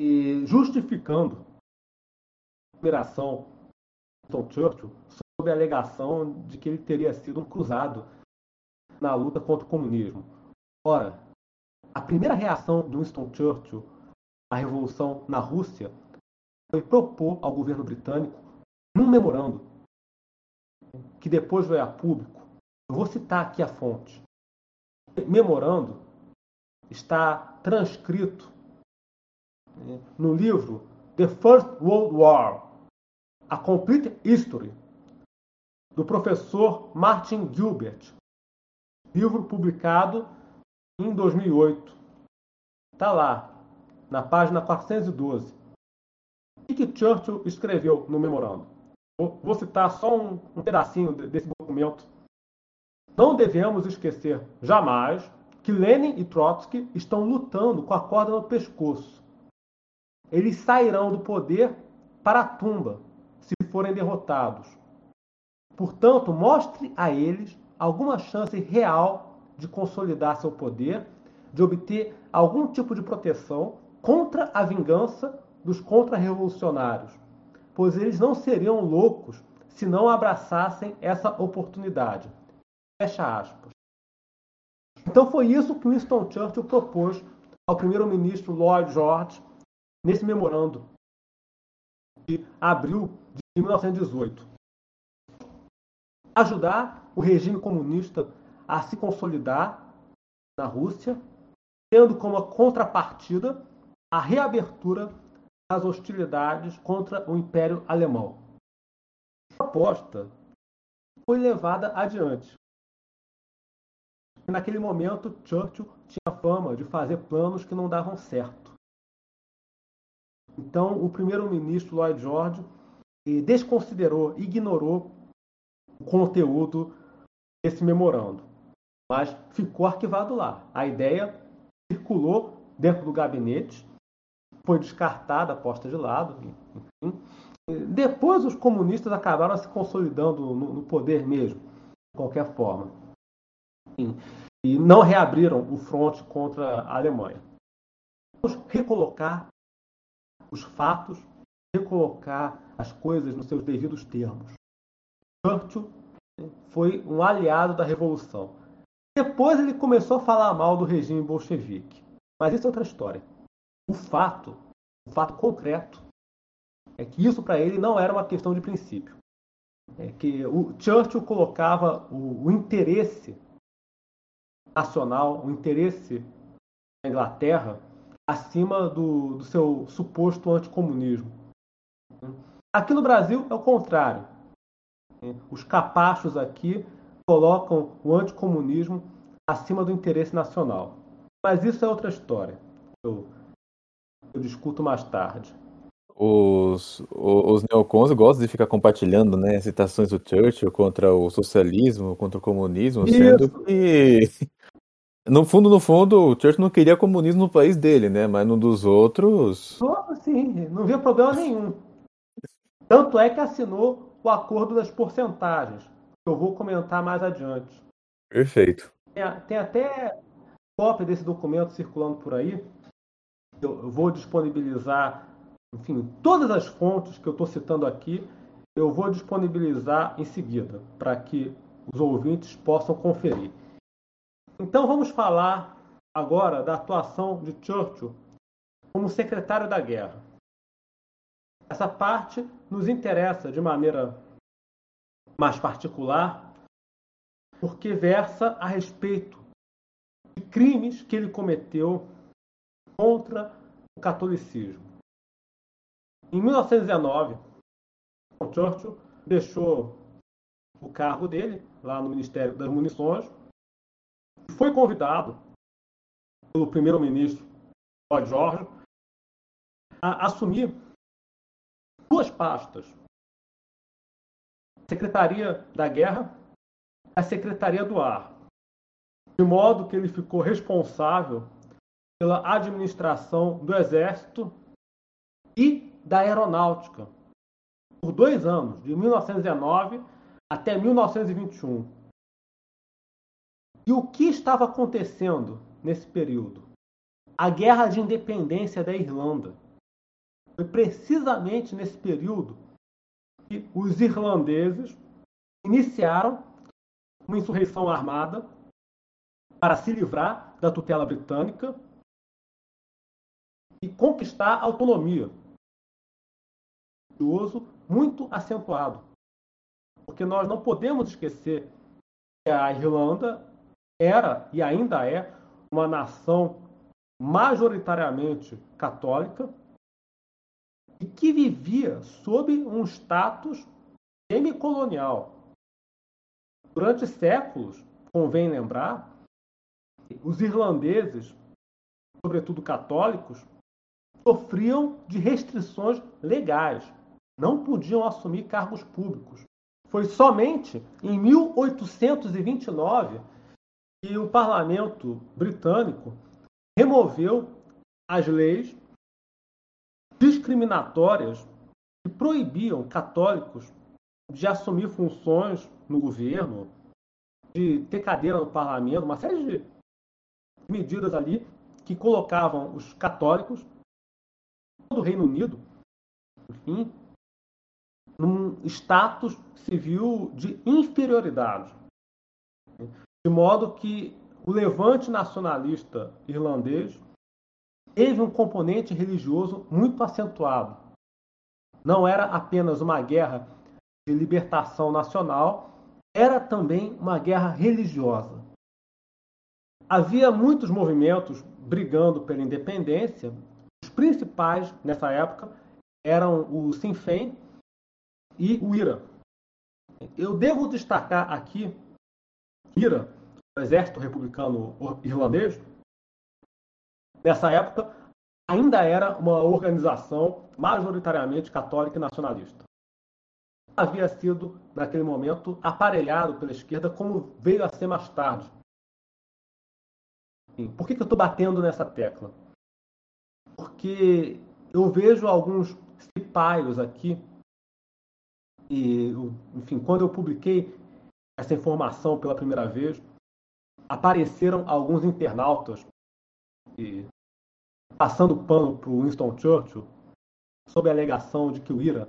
e justificando a operação Winston Churchill sob a alegação de que ele teria sido um cruzado na luta contra o comunismo. Ora, a primeira reação de Winston Churchill à revolução na Rússia foi propor ao governo britânico num memorando que depois veio a público. Eu vou citar aqui a fonte. Memorando está transcrito né, no livro The First World War, A Complete History, do professor Martin Gilbert, livro publicado em 2008. Está lá, na página 412. O que Churchill escreveu no memorando? Vou citar só um, um pedacinho desse documento. Não devemos esquecer jamais que Lenin e Trotsky estão lutando com a corda no pescoço. Eles sairão do poder para a tumba forem derrotados. Portanto, mostre a eles alguma chance real de consolidar seu poder, de obter algum tipo de proteção contra a vingança dos contra-revolucionários, pois eles não seriam loucos se não abraçassem essa oportunidade. Fecha aspas. Então foi isso que Winston Churchill propôs ao primeiro-ministro Lloyd George nesse memorando de abril de 1918. Ajudar o regime comunista a se consolidar na Rússia, tendo como contrapartida a reabertura das hostilidades contra o Império Alemão. A proposta foi levada adiante. Naquele momento, Churchill tinha fama de fazer planos que não davam certo. Então, o primeiro-ministro Lloyd George desconsiderou, ignorou o conteúdo desse memorando mas ficou arquivado lá. A ideia circulou dentro do gabinete, foi descartada, posta de lado. Enfim. Depois os comunistas acabaram se consolidando no, no poder mesmo, de qualquer forma. Enfim. E não reabriram o fronte contra a Alemanha. Vamos recolocar os fatos, recolocar as coisas nos seus devidos termos. Churchill foi um aliado da Revolução. Depois ele começou a falar mal do regime bolchevique. Mas isso é outra história. O fato, o fato concreto, é que isso para ele não era uma questão de princípio. É que o Churchill colocava o, o interesse nacional, o interesse da Inglaterra, acima do, do seu suposto anticomunismo. Aqui no Brasil é o contrário. Os capachos aqui colocam o anticomunismo acima do interesse nacional. Mas isso é outra história. Eu, eu discuto mais tarde. Os, os, neocons gostam de ficar compartilhando né, citações do Churchill contra o socialismo, contra o comunismo, isso. sendo que, no fundo, no fundo, o Churchill não queria comunismo no país dele, né? Mas no dos outros. Sim, não via problema nenhum. Tanto é que assinou o acordo das porcentagens eu vou comentar mais adiante. Perfeito. Tem, tem até cópia desse documento circulando por aí. Eu vou disponibilizar, enfim, todas as fontes que eu estou citando aqui, eu vou disponibilizar em seguida, para que os ouvintes possam conferir. Então vamos falar agora da atuação de Churchill como secretário da guerra. Essa parte nos interessa de maneira mais particular, porque versa a respeito de crimes que ele cometeu contra o catolicismo. Em 1919, Churchill deixou o cargo dele lá no Ministério das Munições e foi convidado pelo primeiro-ministro Lloyd George a assumir duas pastas Secretaria da Guerra, a Secretaria do Ar. de modo que ele ficou responsável pela administração do Exército e da Aeronáutica por dois anos, de 1919 até 1921. E o que estava acontecendo nesse período? A Guerra de Independência da Irlanda. Foi precisamente nesse período que os irlandeses iniciaram uma insurreição armada para se livrar da tutela britânica e conquistar a autonomia. Uso muito acentuado. Porque nós não podemos esquecer que a Irlanda era e ainda é uma nação majoritariamente católica e que vivia sob um status semicolonial. Durante séculos, convém lembrar, os irlandeses, sobretudo católicos, sofriam de restrições legais, não podiam assumir cargos públicos. Foi somente em 1829 que o parlamento britânico removeu as leis discriminatórias que proibiam católicos de assumir funções no governo, de ter cadeira no parlamento, uma série de medidas ali que colocavam os católicos do Reino Unido, enfim, num status civil de inferioridade. De modo que o levante nacionalista irlandês teve um componente religioso muito acentuado. Não era apenas uma guerra de libertação nacional, era também uma guerra religiosa. Havia muitos movimentos brigando pela independência. Os principais nessa época eram o Sinn Féin e o IRA. Eu devo destacar aqui IRA, o Exército Republicano Irlandês, nessa época ainda era uma organização majoritariamente católica e nacionalista. Havia sido, naquele momento, aparelhado pela esquerda, como veio a ser mais tarde. Por que, que eu estou batendo nessa tecla? Porque eu vejo alguns cipaios aqui e, enfim, quando eu publiquei essa informação pela primeira vez, apareceram alguns internautas e, passando pano para o Winston Churchill sob a alegação de que o IRA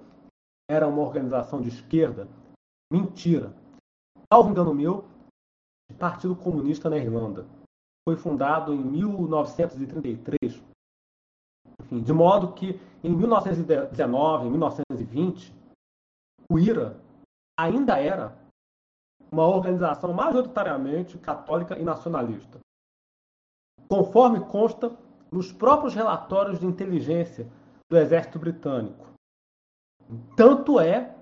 era uma organização de esquerda. Mentira. Salvo engano meu, o Partido Comunista na Irlanda. Foi fundado em 1933. Enfim, de modo que em 1919, 1920, o IRA ainda era uma organização majoritariamente católica e nacionalista. Conforme consta nos próprios relatórios de inteligência do exército britânico. Tanto é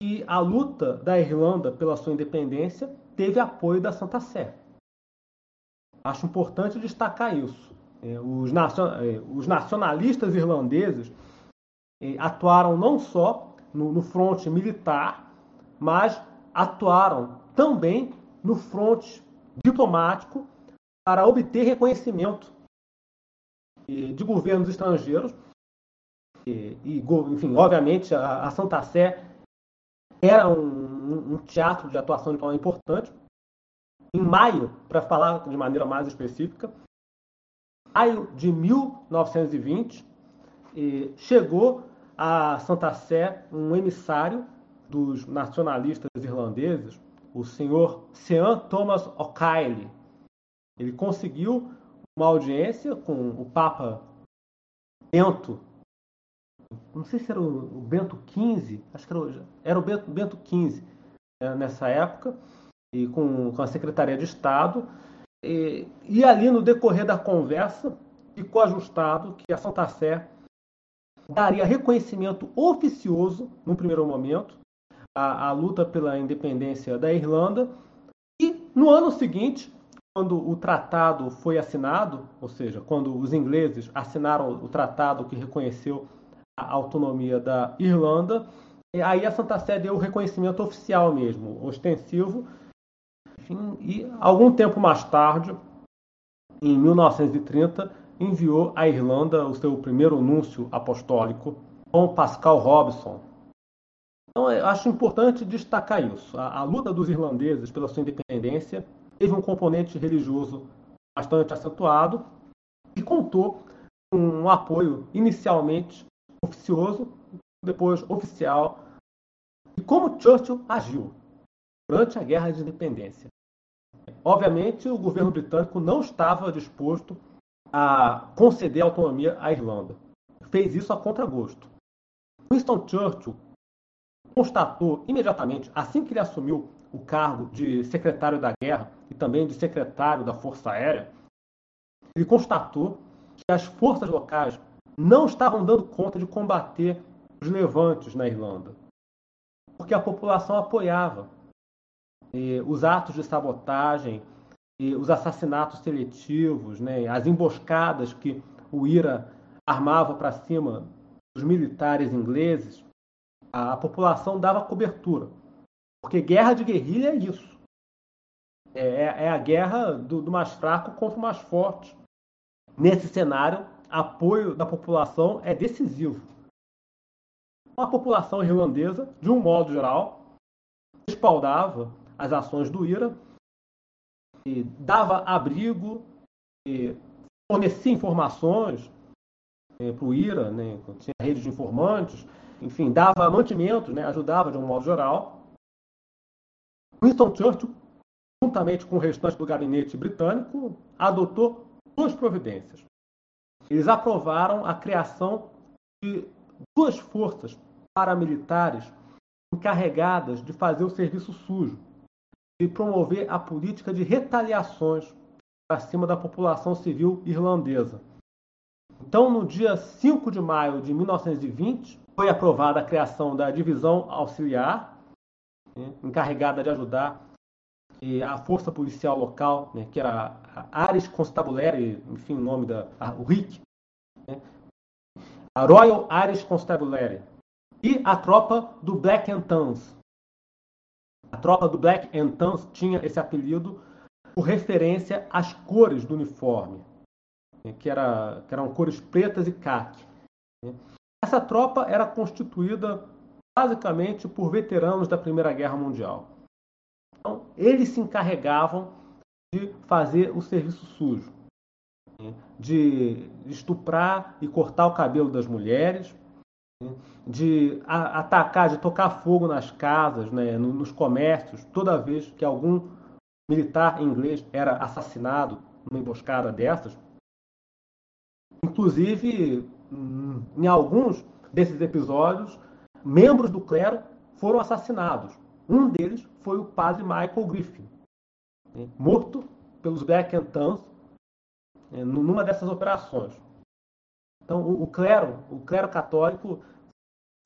que a luta da Irlanda pela sua independência teve apoio da Santa Sé. Acho importante destacar isso. É, é, os, nacionalistas irlandeses é, atuaram não só no, no fronte militar, mas atuaram também no fronte diplomático para obter reconhecimento de governos estrangeiros. E, e enfim, obviamente, a, a, Santa Sé era um, um teatro de atuação diplomática importante. Em maio, para falar de maneira mais específica, maio de 1920, chegou a Santa Sé um emissário dos nacionalistas irlandeses, o senhor Sean Thomas O'Kyle. Ele conseguiu uma audiência com o Papa Bento, não sei se era o Bento XV, acho que era, era o Bento, Bento XV é, nessa época, e com, com a Secretaria de Estado. E, e ali, no decorrer da conversa, ficou ajustado que a Santa Sé daria reconhecimento oficioso, no primeiro momento, à, à luta pela independência da Irlanda. E no ano seguinte, quando o tratado foi assinado, ou seja, quando os ingleses assinaram o tratado que reconheceu a autonomia da Irlanda, aí a Santa Sé deu o reconhecimento oficial mesmo, ostensivo, Enfim, e algum tempo mais tarde, em 1930, enviou à Irlanda o seu primeiro núncio apostólico, Dom Pascal Robson. Então, eu acho importante destacar isso. A, a luta dos irlandeses pela sua independência teve um componente religioso bastante acentuado e contou com um apoio inicialmente oficioso, depois oficial, e como Churchill agiu durante a Guerra de Independência. Obviamente, o governo britânico não estava disposto a conceder autonomia à Irlanda. Fez isso a contragosto. Winston Churchill constatou imediatamente, assim que ele assumiu o cargo de secretário da guerra e também de secretário da Força Aérea, ele constatou que as forças locais não estavam dando conta de combater os levantes na Irlanda, porque a população apoiava e os atos de sabotagem, e os assassinatos seletivos, né, as emboscadas que o IRA armava para cima dos militares ingleses, a, a população dava cobertura. Porque guerra de guerrilha é isso. É, é, é a guerra do, do mais fraco contra o mais forte. Nesse cenário, apoio da população é decisivo. A população irlandesa, de um modo geral, respaldava as ações do IRA, e dava abrigo, e fornecia informações é, para o IRA, né, tinha rede de informantes, enfim, dava mantimento, né, ajudava de um modo geral. Winston Churchill, juntamente com o restante do gabinete britânico, adotou duas providências. Eles aprovaram a criação de duas forças paramilitares encarregadas de fazer o serviço sujo e promover a política de retaliações para cima da população civil irlandesa. Então, no dia 5 de maio de 1920, foi aprovada a criação da divisão auxiliar, né, encarregada de ajudar a força policial local, né, que era Ares Constabulary, enfim, o nome da a, o RIC, né, a Royal Irish Constabulary, e a tropa do Black and Tans. A tropa do Black and Tans tinha esse apelido por referência às cores do uniforme, né, que, era, que eram cores pretas e caque. Né. Essa tropa era constituída basicamente por veteranos da Primeira Guerra Mundial. Então, eles se encarregavam de fazer o serviço sujo, né? de estuprar e cortar o cabelo das mulheres, né? de atacar, de tocar fogo nas casas, né? nos comércios, toda vez que algum militar inglês era assassinado numa emboscada dessas. Inclusive, em alguns desses episódios, membros do clero foram assassinados. Um deles foi o padre Michael Griffin, né, morto pelos Black and Tans né, numa dessas operações. Então, o, clero, o clero católico,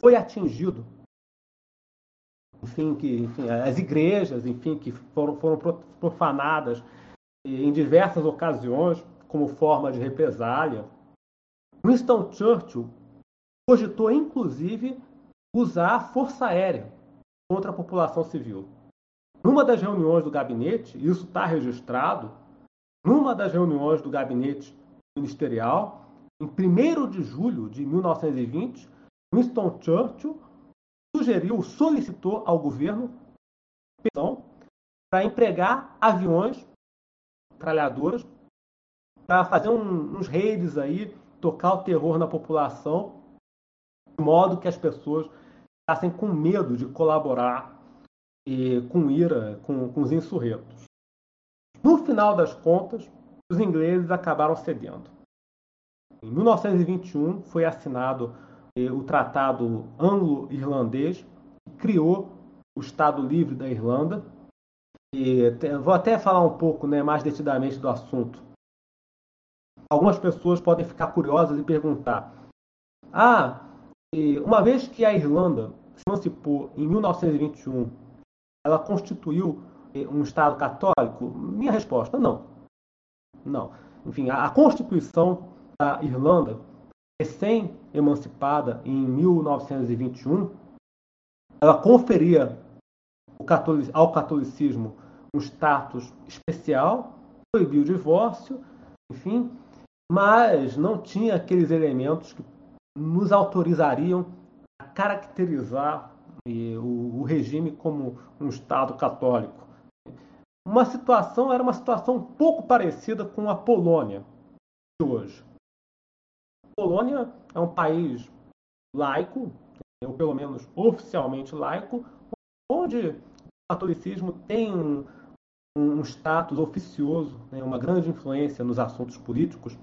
foi atingido. Enfim, que, enfim, as igrejas, enfim, que foram, foram profanadas em diversas ocasiões como forma de represália. Winston Churchill cogitou, inclusive, usar a força aérea contra a população civil. Numa das reuniões do gabinete, isso está registrado, numa das reuniões do gabinete ministerial, em 1 de julho de 1920, Winston Churchill sugeriu, solicitou ao governo para empregar aviões tralhadores para fazer um, uns raids aí, tocar o terror na população, de modo que as pessoas ficassem com medo de colaborar e, com ira com, com os insurretos. No final das contas, os ingleses acabaram cedendo. Em 1921 foi assinado eh, o Tratado Anglo-Irlandês, que criou o Estado Livre da Irlanda. E vou até falar um pouco né, mais detidamente do assunto. Algumas pessoas podem ficar curiosas e perguntar: Ah, uma vez que a Irlanda se emancipou em 1921, ela constituiu eh, um Estado católico? Minha resposta, não. Não. Enfim, a, Constituição da Irlanda, recém-emancipada em 1921, ela conferia ao catolicismo um status especial, proibiu o divórcio, enfim, mas não tinha aqueles elementos que nos autorizariam a caracterizar eh, o, regime como um Estado católico. Uma situação era uma situação um pouco parecida com a Polônia de hoje. A Polônia é um país laico, ou pelo menos oficialmente laico, onde o catolicismo tem um, um status oficioso, né, uma grande influência nos assuntos políticos.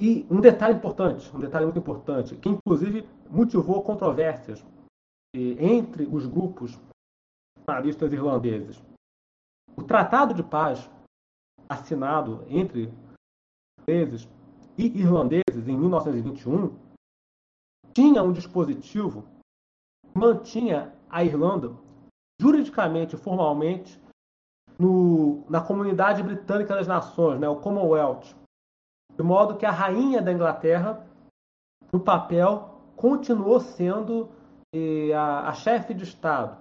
E um detalhe importante, um detalhe muito importante, que inclusive motivou controvérsias entre os grupos nacionalistas irlandeses. O Tratado de Paz, assinado entre ingleses e irlandeses em 1921, tinha um dispositivo que mantinha a Irlanda juridicamente e formalmente no, na comunidade britânica das nações, né, o Commonwealth, de modo que a rainha da Inglaterra, no papel, continuou sendo eh, a, a chefe de Estado.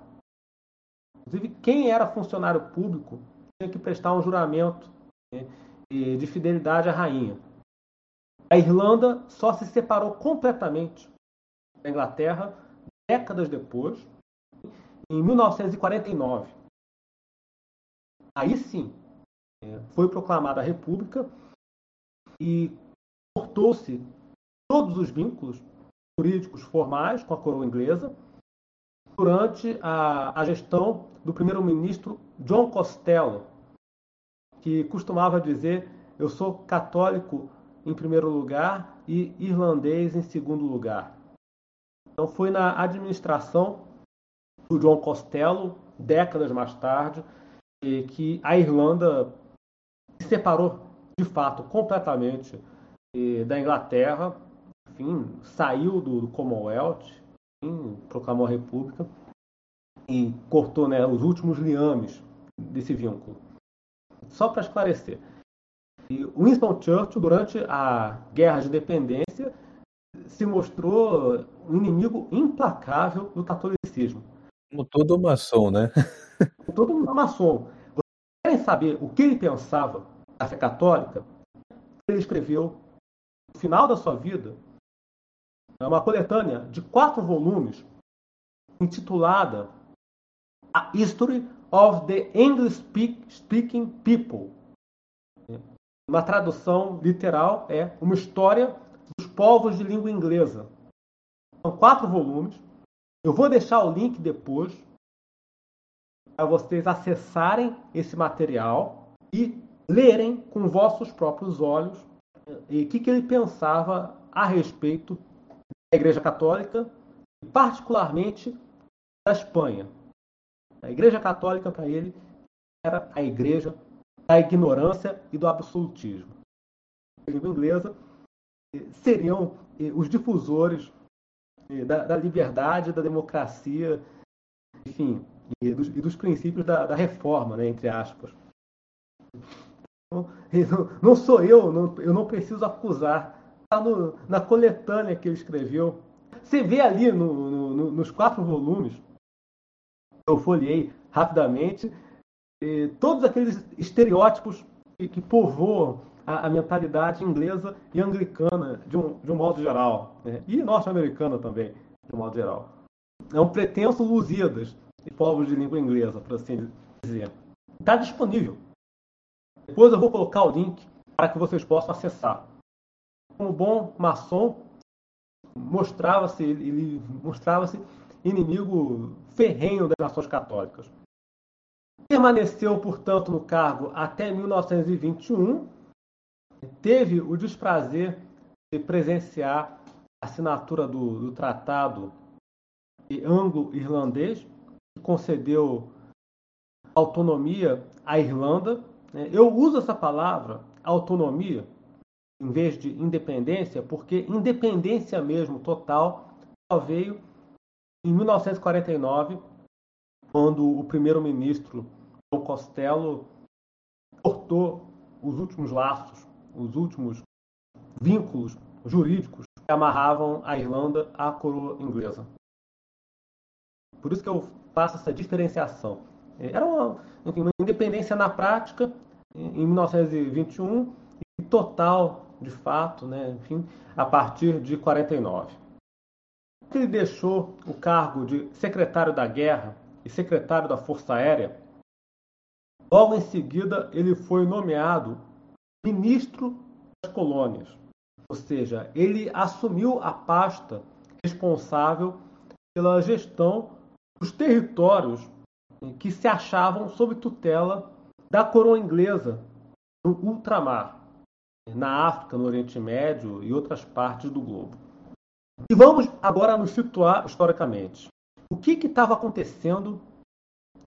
Inclusive, quem era funcionário público tinha que prestar um juramento né, de fidelidade à rainha. A Irlanda só se separou completamente da Inglaterra décadas depois, em 1949. Aí sim, é, foi proclamada a República e cortou-se todos os vínculos jurídicos formais com a coroa inglesa durante a, a gestão do primeiro-ministro John Costello, que costumava dizer: Eu sou católico em primeiro lugar e irlandês em segundo lugar. Então, foi na administração do John Costello, décadas mais tarde, que a Irlanda se separou de fato completamente da Inglaterra, enfim, saiu do, Commonwealth, enfim, proclamou a República e cortou né, os últimos liames desse vínculo. Só para esclarecer, Winston Churchill, durante a Guerra de Independência, se mostrou um inimigo implacável do catolicismo. Como todo maçom, né? todo maçom. Vocês querem saber o que ele pensava da fé católica? Ele escreveu, no final da sua vida, uma coletânea de quatro volumes, intitulada A History of the English Speaking People. Uma tradução literal é uma história dos povos de língua inglesa. São quatro volumes. Eu vou deixar o link depois para vocês acessarem esse material e lerem com vossos próprios olhos o que, que ele pensava a respeito da Igreja Católica, particularmente da Espanha. A Igreja Católica, para ele, era a igreja da ignorância e do absolutismo. A língua inglesa seriam os difusores da, da liberdade, da democracia, enfim, e dos, e dos princípios da, da, reforma, né, entre aspas. Não, sou eu, não, eu não preciso acusar. Está na coletânea que ele escreveu. Você vê ali no, no, nos quatro volumes, eu folhei rapidamente, todos aqueles estereótipos que, que povoam a, a, mentalidade inglesa e anglicana de um, de um modo geral, né? e norte-americana também, de um modo geral. É um pretenso Lusíadas de povos de língua inglesa, por assim dizer. Está disponível. Depois eu vou colocar o link para que vocês possam acessar. Como bom maçom, mostrava-se ele mostrava-se inimigo ferrenho das nações católicas. Permaneceu, portanto, no cargo até 1921. Teve o desprazer de presenciar a assinatura do, do tratado anglo-irlandês, que concedeu autonomia à Irlanda. Né? Eu uso essa palavra, autonomia, em vez de independência, porque independência mesmo, total, só veio em 1949, quando o primeiro-ministro Dom Costello cortou os últimos laços, os últimos vínculos jurídicos que amarravam a Irlanda à coroa inglesa. Por isso que eu faço essa diferenciação. Era uma, enfim, uma independência na prática em 1921 e total, de fato, né, enfim, a partir de 49. Ele deixou o cargo de secretário da Guerra e secretário da Força Aérea. Logo em seguida, ele foi nomeado ministro das colônias, ou seja, ele assumiu a pasta responsável pela gestão dos territórios que se achavam sob tutela da coroa inglesa no ultramar, na África, no Oriente Médio e outras partes do globo. E vamos agora nos situar historicamente. O que estava acontecendo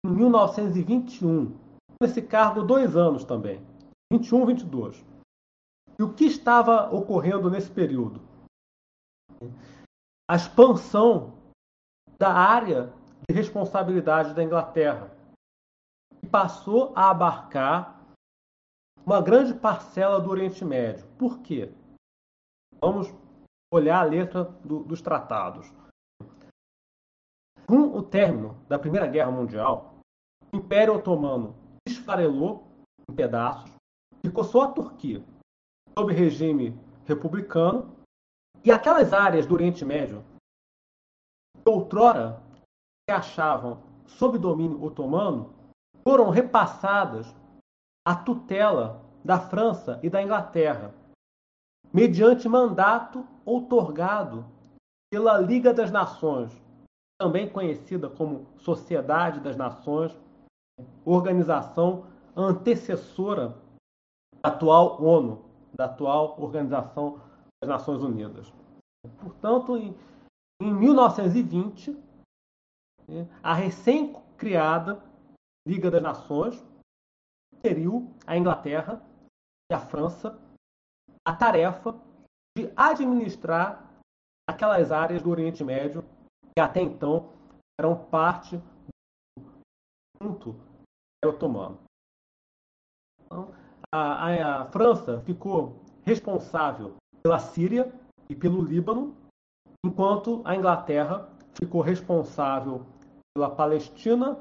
em 1921? Nesse cargo, dois anos também, 21, 22. E o que estava ocorrendo nesse período? A expansão da área de responsabilidade da Inglaterra, que passou a abarcar uma grande parcela do Oriente Médio. Por quê? Vamos olhar a letra do, dos tratados. Com o término da Primeira Guerra Mundial, o Império Otomano esfarelou em pedaços, ficou só a Turquia, sob regime republicano, e aquelas áreas do Oriente Médio, que outrora achavam sob domínio otomano, foram repassadas à tutela da França e da Inglaterra, mediante mandato outorgado pela Liga das Nações, também conhecida como Sociedade das Nações, organização antecessora da atual ONU, da atual Organização das Nações Unidas. Portanto, em, em 1920, a recém-criada Liga das Nações inseriu a Inglaterra e a França a tarefa de administrar aquelas áreas do Oriente Médio que até então eram parte do conjunto otomano. Então, a, a, a França ficou responsável pela Síria e pelo Líbano, enquanto a Inglaterra ficou responsável pela Palestina,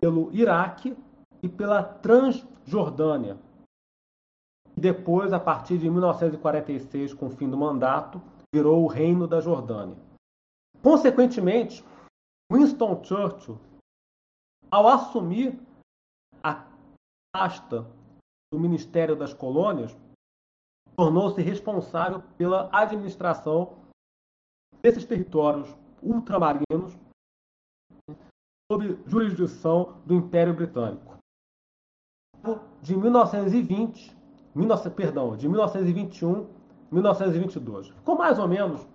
pelo Iraque e pela Transjordânia, e depois, a partir de 1946, com o fim do mandato, virou o Reino da Jordânia. Consequentemente, Winston Churchill, ao assumir a pasta do Ministério das Colônias, tornou-se responsável pela administração desses territórios ultramarinos sob jurisdição do Império Britânico. De 1920 19, perdão, de 1921 a 1922. Ficou mais ou menos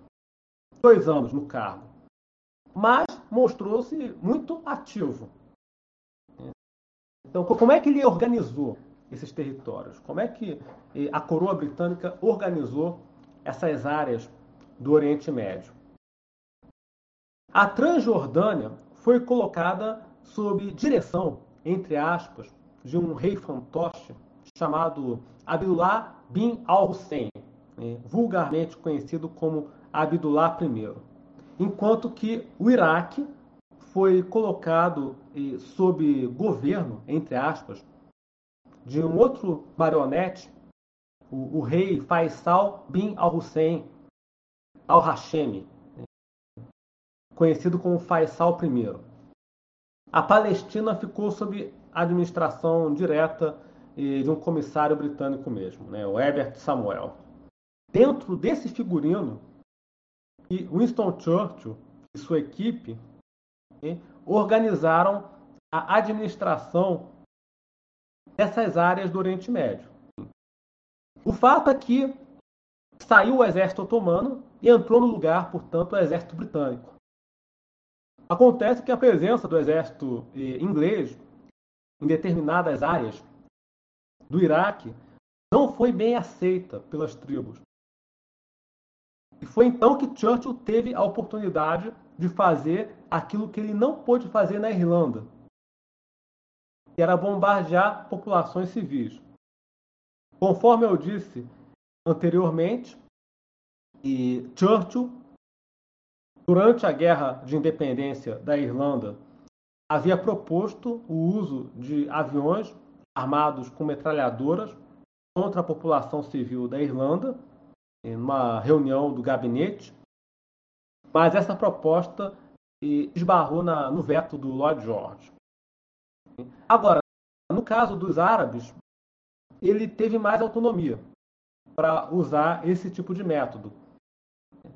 dois anos no cargo, mas mostrou-se muito ativo. Então, como é que ele organizou esses territórios? Como é que eh, a coroa britânica organizou essas áreas do Oriente Médio? A Transjordânia foi colocada sob direção, entre aspas, de um rei fantoche chamado Abdullah bin al-Hussein, né, vulgarmente conhecido como Abdullah I, enquanto que o Iraque foi colocado sob governo, entre aspas, de um outro marionete, o, o rei Faisal bin al-Hussein al-Hashemi, conhecido como Faisal I. A Palestina ficou sob administração direta de um comissário britânico mesmo, né, o Herbert Samuel. Dentro desse figurino, Winston Churchill e sua equipe né, organizaram a administração dessas áreas do Oriente Médio. O fato é que saiu o exército otomano e entrou no lugar, portanto, o exército britânico. Acontece que a presença do exército eh, inglês em determinadas áreas do Iraque não foi bem aceita pelas tribos. E foi então que Churchill teve a oportunidade de fazer aquilo que ele não pôde fazer na Irlanda, que era bombardear populações civis. Conforme eu disse anteriormente, Churchill, durante a guerra de independência da Irlanda havia proposto o uso de aviões armados com metralhadoras contra a população civil da Irlanda, em uma reunião do gabinete, mas essa proposta esbarrou na, no veto do Lloyd George. Agora, no caso dos árabes, ele teve mais autonomia para usar esse tipo de método.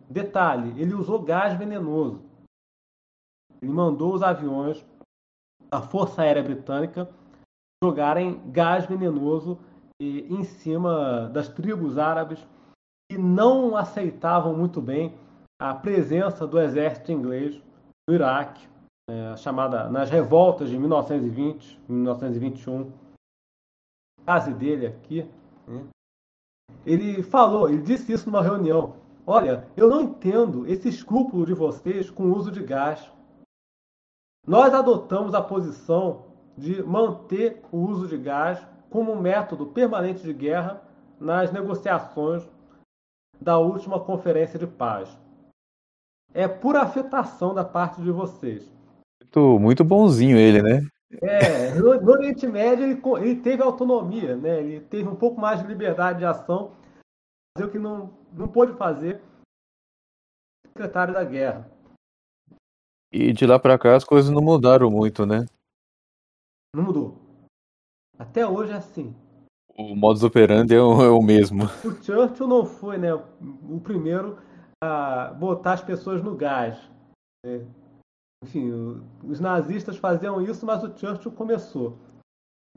Detalhe, ele usou gás venenoso. Ele mandou os aviões da Força Aérea Britânica jogarem gás venenoso em cima das tribos árabes que não aceitavam muito bem a presença do exército inglês no Iraque, é, chamada nas revoltas de 1920, 1921. Case dele aqui. Né? Ele falou, ele disse isso numa reunião. Olha, eu não entendo esse escrúpulo de vocês com o uso de gás. Nós adotamos a posição de manter o uso de gás como um método permanente de guerra nas negociações da última conferência de paz. É pura afetação da parte de vocês. Muito, muito bonzinho ele, né? É, no, no Oriente Médio ele, ele, teve autonomia, né? Ele teve um pouco mais de liberdade de ação, o que não, não pôde fazer secretário da guerra. E de lá para cá as coisas não mudaram muito, né? Não mudou. Até hoje é assim. O modus operandi é o, é o mesmo. O Churchill não foi, né, o primeiro a botar as pessoas no gás. Né? Enfim, os nazistas faziam isso, mas o Churchill começou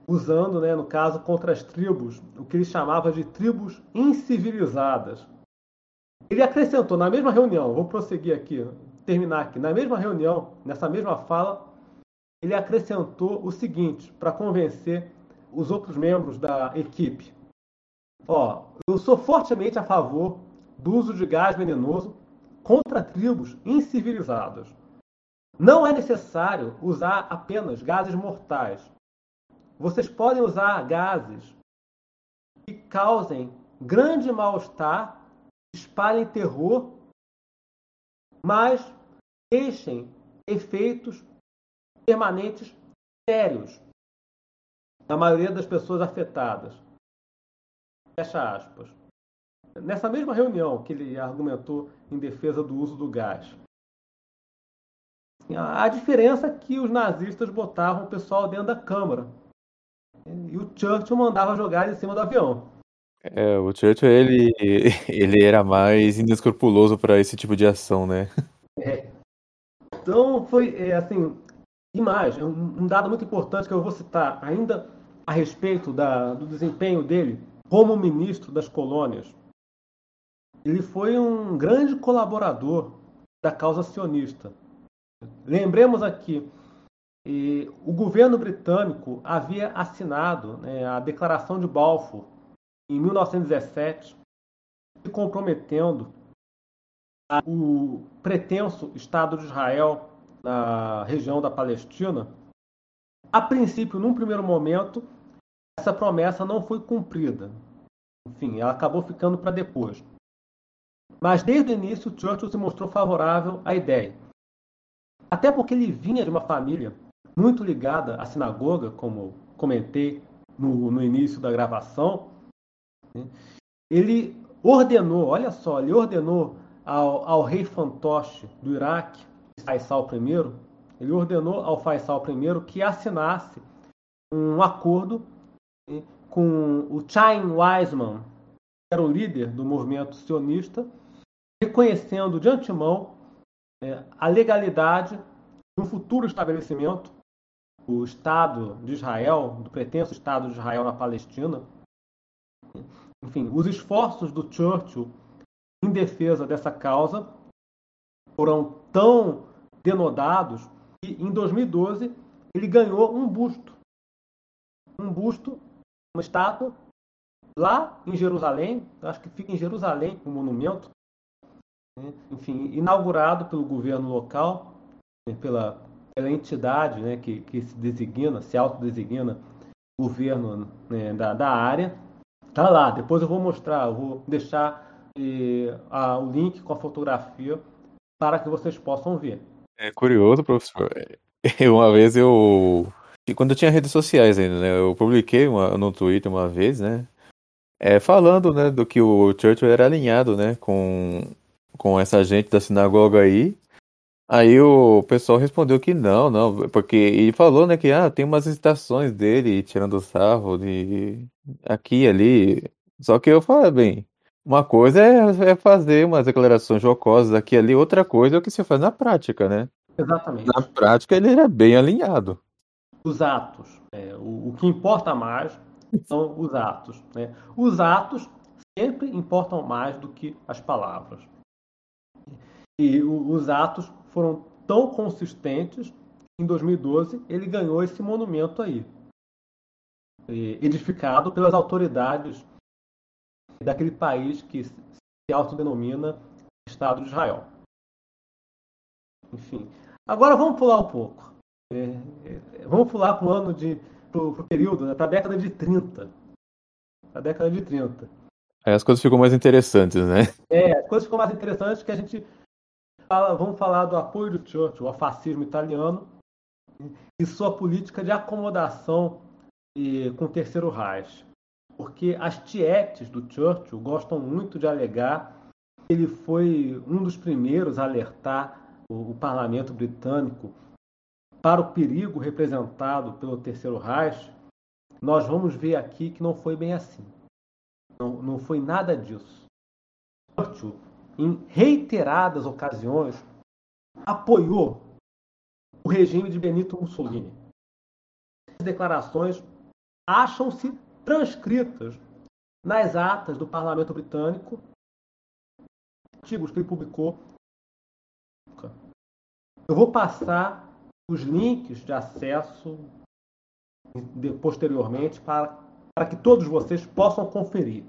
usando, né, no caso, contra as tribos, o que ele chamava de tribos incivilizadas. Ele acrescentou na mesma reunião, vou prosseguir aqui, terminar aqui, na mesma reunião, nessa mesma fala, ele acrescentou o seguinte para convencer os outros membros da equipe. Ó, eu sou fortemente a favor do uso de gás venenoso contra tribos incivilizadas. Não é necessário usar apenas gases mortais. Vocês podem usar gases que causem grande mal-estar, espalhem terror, mas deixem efeitos permanentes sérios na maioria das pessoas afetadas. Fecha aspas. Nessa mesma reunião que ele argumentou em defesa do uso do gás. A diferença é que os nazistas botavam o pessoal dentro da Câmara. E o Churchill mandava jogar em cima do avião. É, o Churchill ele, ele era mais inescrupuloso para esse tipo de ação, né? É. Então foi é, assim, imagem, um dado muito importante que eu vou citar ainda a respeito da, do desempenho dele como ministro das colônias. Ele foi um grande colaborador da causa sionista. Lembremos aqui, o governo britânico havia assinado né, a Declaração de Balfour em 1917, se comprometendo o pretenso Estado de Israel na região da Palestina, a princípio, num primeiro momento, essa promessa não foi cumprida. Enfim, ela acabou ficando para depois. Mas desde o início, Churchill se mostrou favorável à ideia. Até porque ele vinha de uma família muito ligada à sinagoga, como comentei no, no início da gravação. Né? Ele ordenou, olha só, ele ordenou ao, ao rei fantoche do Iraque Faisal I, ele ordenou ao Faisal I que assinasse um acordo né, com o Chaim Weizmann, que era o líder do movimento sionista, reconhecendo de antemão é, a legalidade de um futuro estabelecimento do Estado de Israel, do pretenso Estado de Israel na Palestina. Enfim, os esforços do Churchill em defesa dessa causa foram tão denodados que em 2012 ele ganhou um busto. Um busto, uma estátua, lá em Jerusalém, acho que fica em Jerusalém, o um monumento, né? enfim, inaugurado pelo governo local? Pela, pela entidade né? que, que se designa, se autodesigna governo né? da, da área. Tá lá, depois eu vou mostrar, eu vou deixar eh, a, o link com a fotografia para que vocês possam ver. É curioso, professor. uma vez eu. Quando eu tinha redes sociais ainda, né? Eu publiquei uma, no Twitter uma vez, né? É, falando, né, do que o Churchill era alinhado, né, com, com essa gente da sinagoga aí. Aí o pessoal respondeu que não, não, porque ele falou, né, que ah, tem umas citações dele tirando sarro de aqui e ali. Só que eu falei, bem, uma coisa é, é fazer umas declarações jocosas aqui e ali, outra coisa é o que se faz na prática, né? Exatamente. Na prática ele era bem alinhado. Os atos. É, o, o que importa mais são os atos. Né? Os atos sempre importam mais do que as palavras. E o, os atos foram tão consistentes em 2012 ele ganhou esse monumento aí, edificado pelas autoridades daquele país que se autodenomina Estado de Israel. Enfim, agora vamos pular um pouco. É, é, vamos pular para o ano de pro, período, né, para a década de 30. A década de 30. Aí as coisas ficam mais interessantes, né? É, as coisas ficam mais interessantes que a gente fala, vamos falar do apoio do Churchill ao fascismo italiano e sua política de acomodação e, com o Terceiro Reich. Porque as tietes do Churchill gostam muito de alegar que ele foi um dos primeiros a alertar o, o parlamento britânico para o perigo representado pelo Terceiro Reich, nós vamos ver aqui que não foi bem assim. Não, não foi nada disso. Churchill, em reiteradas ocasiões, apoiou o regime de Benito Mussolini. As declarações acham-se transcritas nas atas do parlamento britânico, artigos que ele publicou. Eu vou passar os links de acesso de, posteriormente para, para que todos vocês possam conferir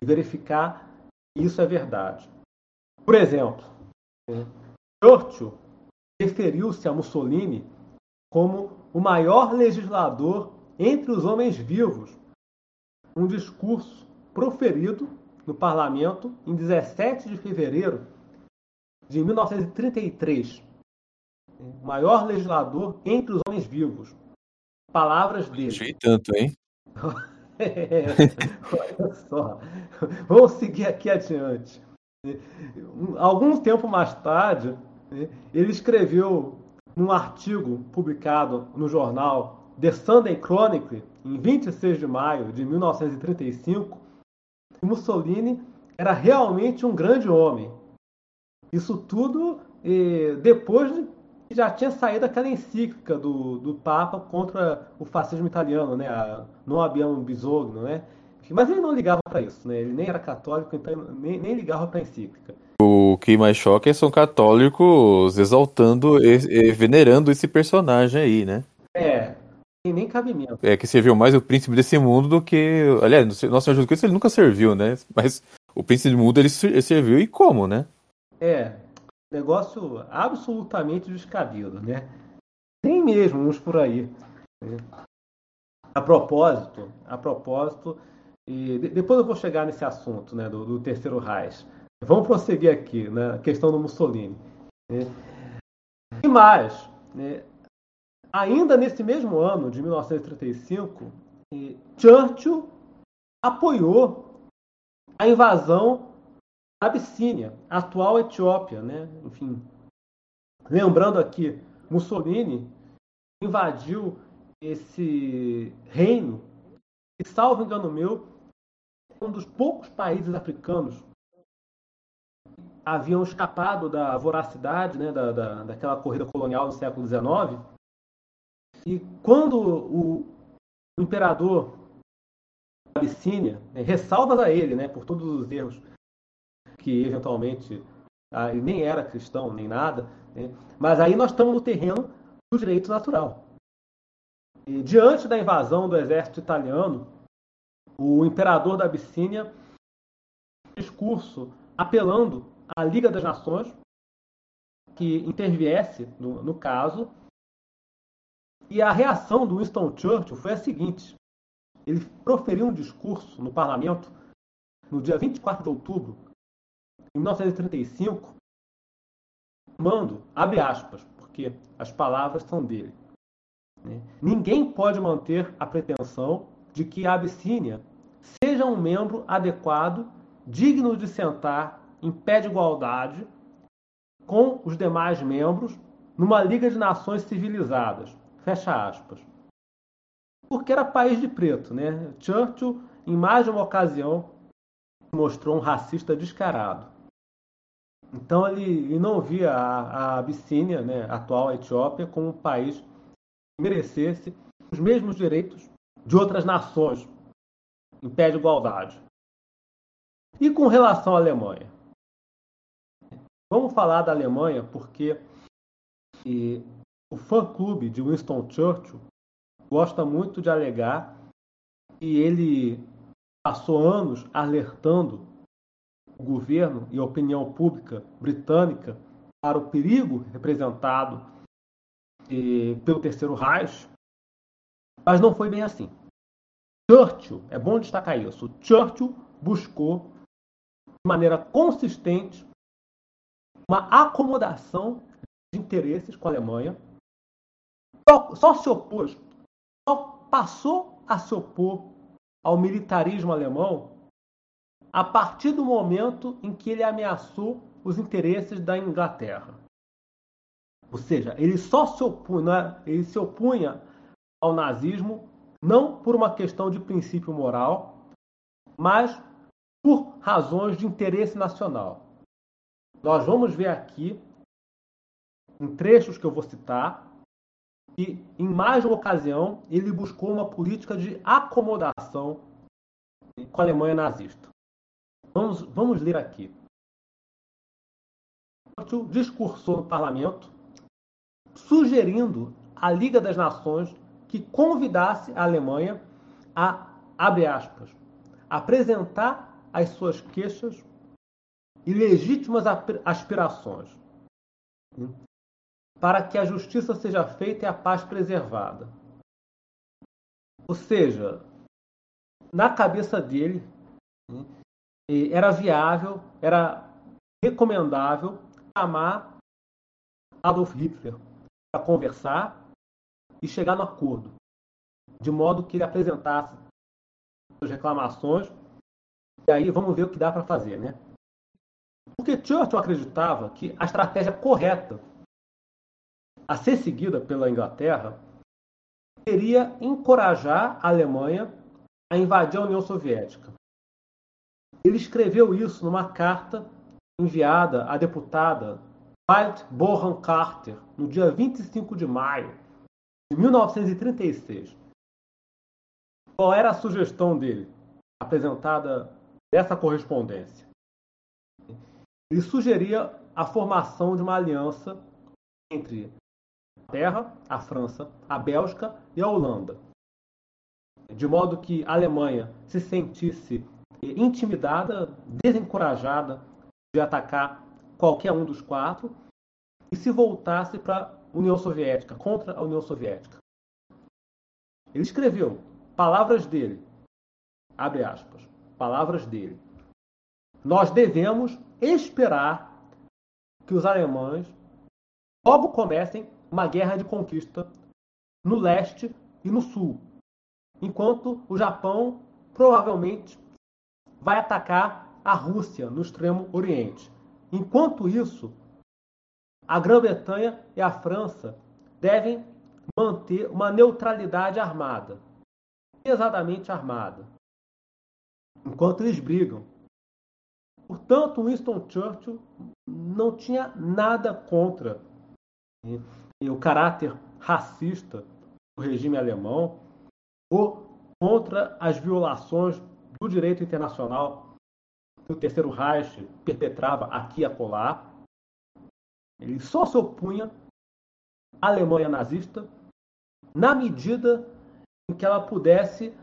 e verificar isso é verdade. Por exemplo, Churchill referiu-se a Mussolini como o maior legislador entre os homens vivos. Um discurso proferido no parlamento em 17 de fevereiro de 1933 o maior legislador entre os homens vivos. Palavras dele. Achei tanto, hein? olha só. Vamos seguir aqui adiante. Algum tempo mais tarde, ele escreveu num artigo publicado no jornal The Sunday Chronicle, em 26 de maio de 1935, que Mussolini era realmente um grande homem. Isso tudo eh, depois de já tinha saído aquela encíclica do, do Papa contra o fascismo italiano, né? A Non abbiamo bisogno, né? Mas ele não ligava para isso, né? Ele nem era católico, então nem, nem ligava para encíclica. O que mais choca é são católicos exaltando e, e venerando esse personagem aí, né? É, tem nem cabimento. É que serviu mais o príncipe desse mundo do que. Aliás, Nosso Senhor Jesus Cristo ele nunca serviu, né? Mas o príncipe do mundo ele serviu e como, né? É, negócio absolutamente descabido, né? Tem mesmo uns por aí. Né? A propósito, a propósito, e depois eu vou chegar nesse assunto, né, do, do terceiro Reich. Vamos prosseguir aqui, né, a questão do Mussolini. Né? E mais, né, ainda nesse mesmo ano de 1935, Churchill apoiou a invasão Abissínia, atual Etiópia, né? Enfim, lembrando aqui, Mussolini invadiu esse reino e, salvo engano meu, é um dos poucos países africanos haviam escapado da voracidade, né, da, da, daquela corrida colonial do século XIX. E quando o, o imperador da Abissínia, né, ressalvas a ele, né, por todos os erros que eventualmente ah, nem era cristão nem nada, né? mas aí nós estamos no terreno do direito natural. E, diante da invasão do exército italiano, o imperador da Abissínia discurso apelando à Liga das Nações que interviesse no, no caso. E a reação do Winston Churchill foi a seguinte: ele proferiu um discurso no parlamento no dia 24 de outubro em 1935, mando, abre aspas, porque as palavras são dele. Né? Ninguém pode manter a pretensão de que a Abissínia seja um membro adequado, digno de sentar em pé de igualdade com os demais membros numa Liga de Nações Civilizadas. Fecha aspas. Porque era país de preto, né? Churchill, em mais de uma ocasião, mostrou um racista descarado. Então ele, ele não via a, a Abissínia, né, a atual Etiópia, como um país que merecesse os mesmos direitos de outras nações em pé de igualdade. E com relação à Alemanha? Vamos falar da Alemanha porque e, o fã-clube de Winston Churchill gosta muito de alegar que ele passou anos alertando o governo e a opinião pública britânica para o perigo representado e, pelo Terceiro Reich, mas não foi bem assim. Churchill, é bom destacar isso, Churchill buscou de maneira consistente uma acomodação de interesses com a Alemanha, só, só se opôs, só passou a se opor ao militarismo alemão a partir do momento em que ele ameaçou os interesses da Inglaterra. Ou seja, ele só se opunha, ele se opunha ao nazismo não por uma questão de princípio moral, mas por razões de interesse nacional. Nós vamos ver aqui, em trechos que eu vou citar, que em mais de uma ocasião ele buscou uma política de acomodação com a Alemanha nazista. Vamos, vamos ler aqui. Churchill discursou no parlamento sugerindo à Liga das Nações que convidasse a Alemanha a, abre aspas, apresentar as suas queixas e legítimas aspirações para que a justiça seja feita e a paz preservada. Ou seja, na cabeça dele era viável, era recomendável chamar Adolf Hitler para conversar e chegar no acordo, de modo que ele apresentasse suas reclamações e aí vamos ver o que dá para fazer, né? Porque Churchill acreditava que a estratégia correta a ser seguida pela Inglaterra seria encorajar a Alemanha a invadir a União Soviética. Ele escreveu isso numa carta enviada à deputada Dwight Bohan Carter no dia 25 de maio de 1936. Qual era a sugestão dele, apresentada nessa correspondência? Ele sugeria a formação de uma aliança entre a Inglaterra, a França, a Bélgica e a Holanda, de modo que a Alemanha se sentisse intimidada, desencorajada de atacar qualquer um dos quatro e se voltasse para a União Soviética, contra a União Soviética. Ele escreveu palavras dele, abre aspas, palavras dele. Nós devemos esperar que os alemães logo comecem uma guerra de conquista no leste e no sul, enquanto o Japão provavelmente vai atacar a Rússia no extremo oriente. Enquanto isso, a Grã-Bretanha e a França devem manter uma neutralidade armada, pesadamente armada, enquanto eles brigam. Portanto, Winston Churchill não tinha nada contra o caráter racista do regime alemão ou contra as violações do direito internacional que o Terceiro Reich perpetrava aqui e acolá. Ele só se opunha à Alemanha nazista na medida em que ela pudesse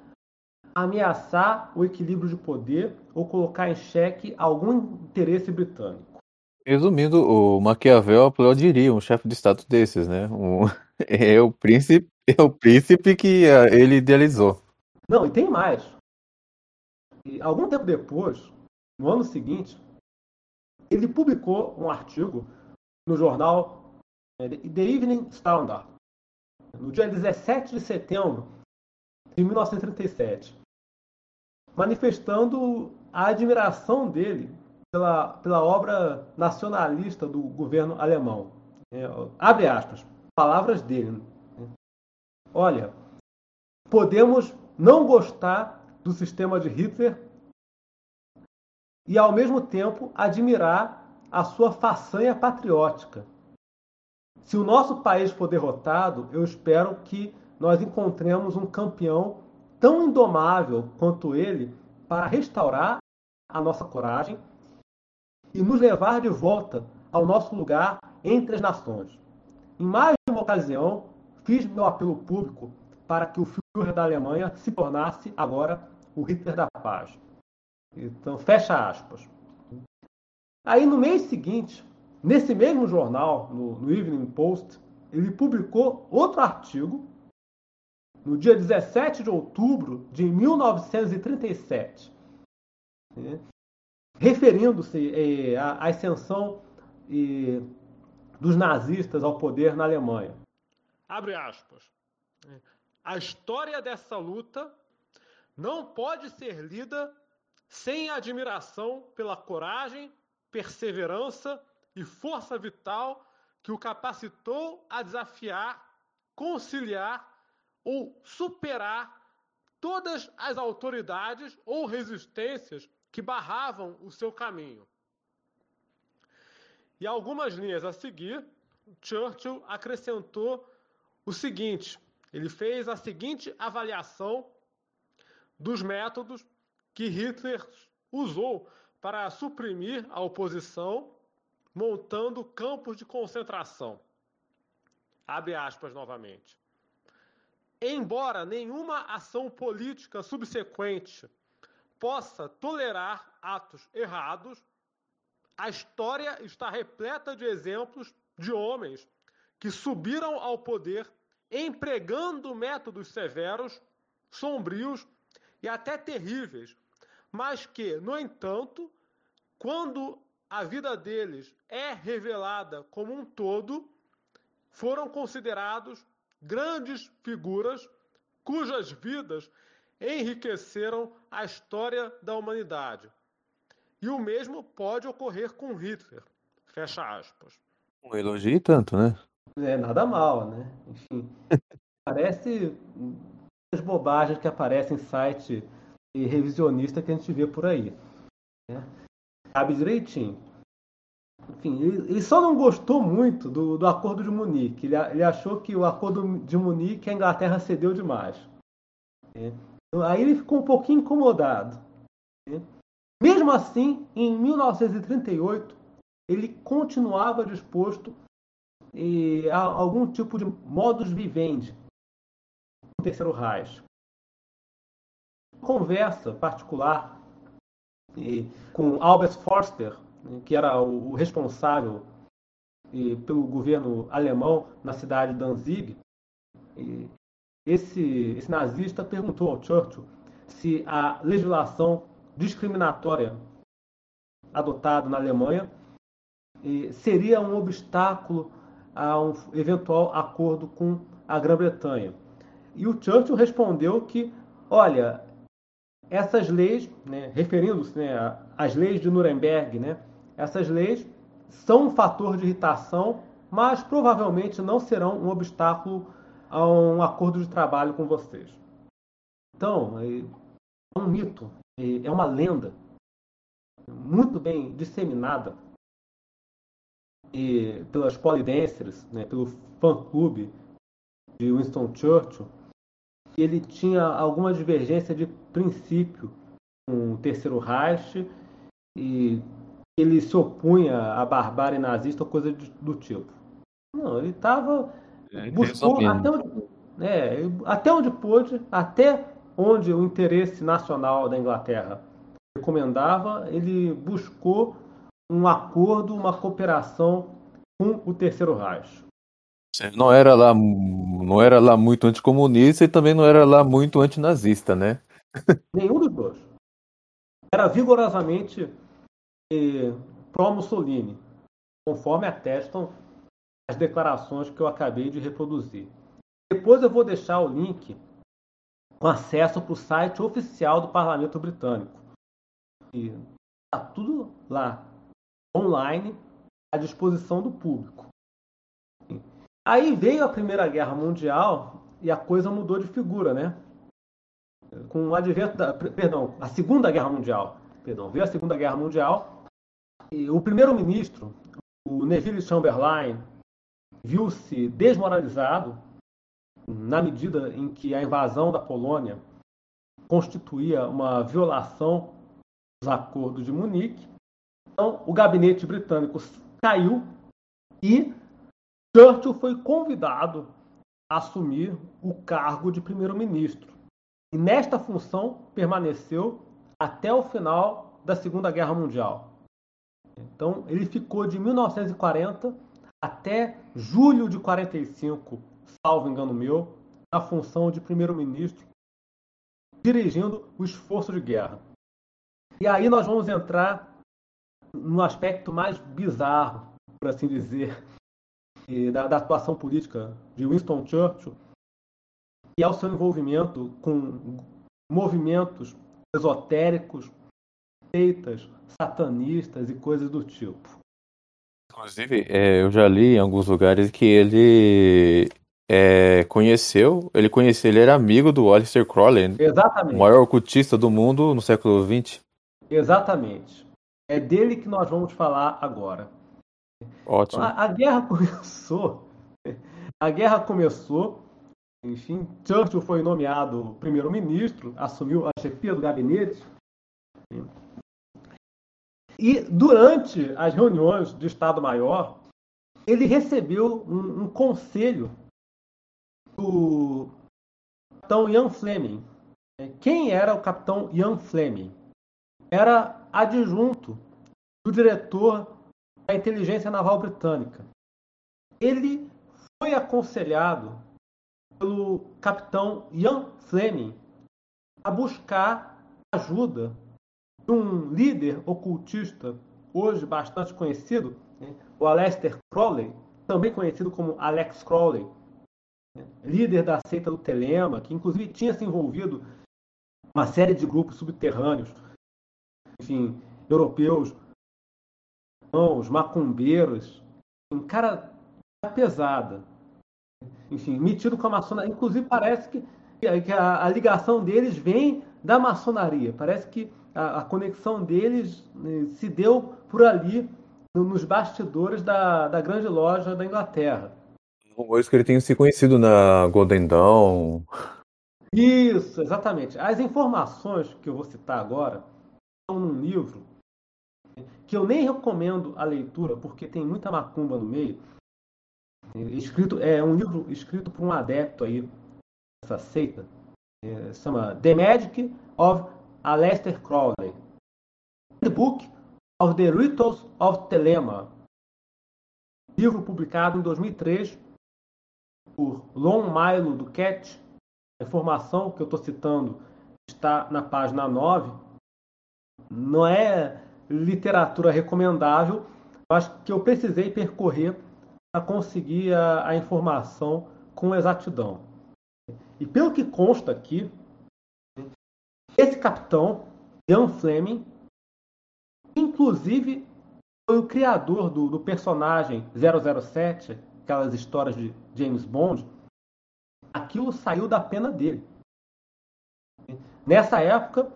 ameaçar o equilíbrio de poder ou colocar em xeque algum interesse britânico. Resumindo, o Maquiavel aplaudiria um chefe de Estado desses, né? Um... É o príncipe, é o príncipe que ah, ele idealizou. Não, e tem mais. Algum tempo depois, no ano seguinte, ele publicou um artigo no jornal né, The Evening Standard, no dia 17 de setembro de 1937, manifestando a admiração dele pela, pela obra nacionalista do governo alemão. É, abre aspas, palavras dele. Né? Olha, podemos não gostar do sistema de Hitler e, ao mesmo tempo, admirar a sua façanha patriótica. Se o nosso país for derrotado, eu espero que nós encontremos um campeão tão indomável quanto ele para restaurar a nossa coragem e nos levar de volta ao nosso lugar entre as nações. Em mais de uma ocasião, fiz meu apelo público para que o Führer da Alemanha se tornasse agora o Hitler da paz. Então, fecha aspas. Aí, no mês seguinte, nesse mesmo jornal, no, no Evening Post, ele publicou outro artigo no dia 17 de outubro de 1937, né, referindo-se eh, à ascensão eh, dos nazistas ao poder na Alemanha. Abre aspas. A história dessa luta não pode ser lida sem admiração pela coragem, perseverança e força vital que o capacitou a desafiar, conciliar ou superar todas as autoridades ou resistências que barravam o seu caminho. E algumas linhas a seguir, Churchill acrescentou o seguinte: ele fez a seguinte avaliação dos métodos que Hitler usou para suprimir a oposição, montando campos de concentração. Abre aspas novamente. Embora nenhuma ação política subsequente possa tolerar atos errados, a história está repleta de exemplos de homens que subiram ao poder empregando métodos severos, sombrios e até terríveis, mas que, no entanto, quando a vida deles é revelada como um todo, foram considerados grandes figuras cujas vidas enriqueceram a história da humanidade. E o mesmo pode ocorrer com Hitler. Fecha aspas. Um elogio tanto, né? É, nada mal, né? Enfim. Parece bobagens que aparecem em site revisionista que a gente vê por aí. Né? Cabe direitinho. Enfim, ele, só não gostou muito do, do acordo de Munique. Ele, ele, achou que o acordo de Munique a Inglaterra cedeu demais. Né? Aí ele ficou um pouquinho incomodado. Né? Mesmo assim, em 1938, ele continuava disposto eh, a algum tipo de modus vivendi Terceiro Reich. Conversa particular eh, com Albert Forster, né, que era o, o responsável eh, pelo governo alemão na cidade de Danzig, esse, esse nazista perguntou ao Churchill se a legislação discriminatória adotada na Alemanha seria um obstáculo a um eventual acordo com a Grã-Bretanha. E o Churchill respondeu que, olha, essas leis, né, referindo-se né, às leis de Nuremberg, né, essas leis são um fator de irritação, mas provavelmente não serão um obstáculo a um acordo de trabalho com vocês. Então, é, é um mito, é, é uma lenda muito bem disseminada pelas polidancers, né, pelo fã-clube de Winston Churchill, ele tinha alguma divergência de princípio com o Terceiro Reich e ele se opunha à barbárie nazista ou coisa do tipo. Não, ele estava é, buscou até onde, é, até onde pôde, até onde o interesse nacional da Inglaterra recomendava, ele buscou um acordo, uma cooperação com o Terceiro Reich. Não era lá, não era lá muito anticomunista e também não era lá muito antinazista, né? Nenhum dos dois. Era vigorosamente eh, pró-Mussolini, conforme atestam as declarações que eu acabei de reproduzir. Depois eu vou deixar o link com acesso para o site oficial do Parlamento Britânico. E está tudo lá, online, à disposição do público. Aí veio a Primeira Guerra Mundial e a coisa mudou de figura, né? Com o advento da, perdão, a Segunda Guerra Mundial. Perdão, veio a Segunda Guerra Mundial e o primeiro-ministro, o Neville Chamberlain, viu-se desmoralizado na medida em que a invasão da Polônia constituía uma violação dos acordos de Munique. Então, o gabinete britânico caiu e Churchill foi convidado a assumir o cargo de primeiro-ministro. E nesta função permaneceu até o final da Segunda Guerra Mundial. Então, ele ficou de 1940 até julho de 45, salvo engano meu, na função de primeiro-ministro, dirigindo o esforço de guerra. E aí nós vamos entrar no aspecto mais bizarro, por assim dizer, da, da atuação política de Winston Churchill, e é o seu envolvimento com movimentos esotéricos, seitas, satanistas e coisas do tipo. Inclusive, é, eu já li em alguns lugares que ele é, conheceu, ele conheceu, ele era amigo do Aleister Crowley, Exatamente. o maior ocultista do mundo no século XX. Exatamente. É dele que nós vamos falar agora. Ótimo. A, a guerra começou. A guerra começou. Enfim, Churchill foi nomeado primeiro-ministro, assumiu a chefia do gabinete. E durante as reuniões de Estado-Maior, ele recebeu um, um, conselho do capitão Ian Fleming. Quem era o capitão Ian Fleming? Era adjunto do diretor da inteligência naval britânica. Ele foi aconselhado pelo capitão Ian Fleming a buscar ajuda de um líder ocultista hoje bastante conhecido, né, o Aleister Crowley, também conhecido como Alex Crowley, né, líder da seita do Telema, que inclusive tinha se envolvido uma série de grupos subterrâneos, enfim, europeus os macumbeiros, um cara pesada. Enfim, metido com a maçonaria. Inclusive, parece que, que a, a, ligação deles vem da maçonaria. Parece que a, a conexão deles né, se deu por ali, no, nos bastidores da, da grande loja da Inglaterra. Rumores que ele tenha se conhecido na Golden Dawn. Isso, exatamente. As informações que eu vou citar agora estão num livro que eu nem recomendo a leitura, porque tem muita macumba no meio. Escrito, é um livro escrito por um adepto aí dessa seita. É, chama The Magic of Aleister Crowley. The Book of the Rituals of Telema. Livro publicado em 2003 por Lon Milo Cat. A informação que eu estou citando está na página 9. Não é literatura recomendável, acho que eu precisei percorrer para conseguir a, a, informação com exatidão. E pelo que consta aqui, esse capitão, Ian Fleming, inclusive foi o criador do, do personagem 007, aquelas histórias de James Bond, aquilo saiu da pena dele. Nessa época,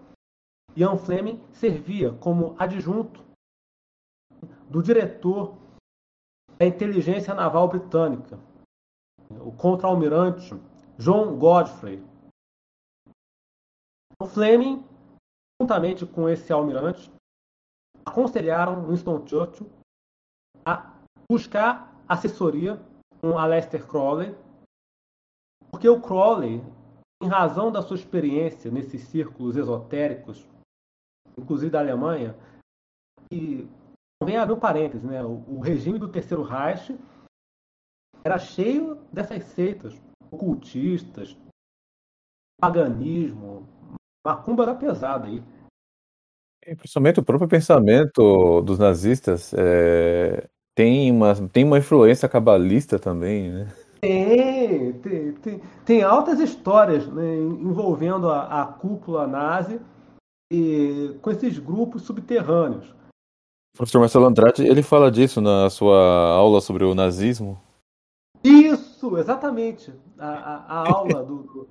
Ian Fleming servia como adjunto do diretor da inteligência naval britânica, o contra-almirante John Godfrey. O Fleming, juntamente com esse almirante, aconselharam Winston Churchill a buscar assessoria com Aleister Crowley, porque o Crowley, em razão da sua experiência nesses círculos esotéricos inclusive da Alemanha, e vem abrir um parênteses, né? O, o, regime do Terceiro Reich era cheio dessas seitas ocultistas, paganismo, macumba da pesada aí. É, principalmente o próprio pensamento dos nazistas é, tem uma, tem uma influência cabalista também, né? Tem, tem, tem, tem altas histórias né, envolvendo a, a cúpula nazi e com esses grupos subterrâneos. O professor Marcelo Andrade, ele fala disso na sua aula sobre o nazismo. Isso, exatamente. A, a, a aula do,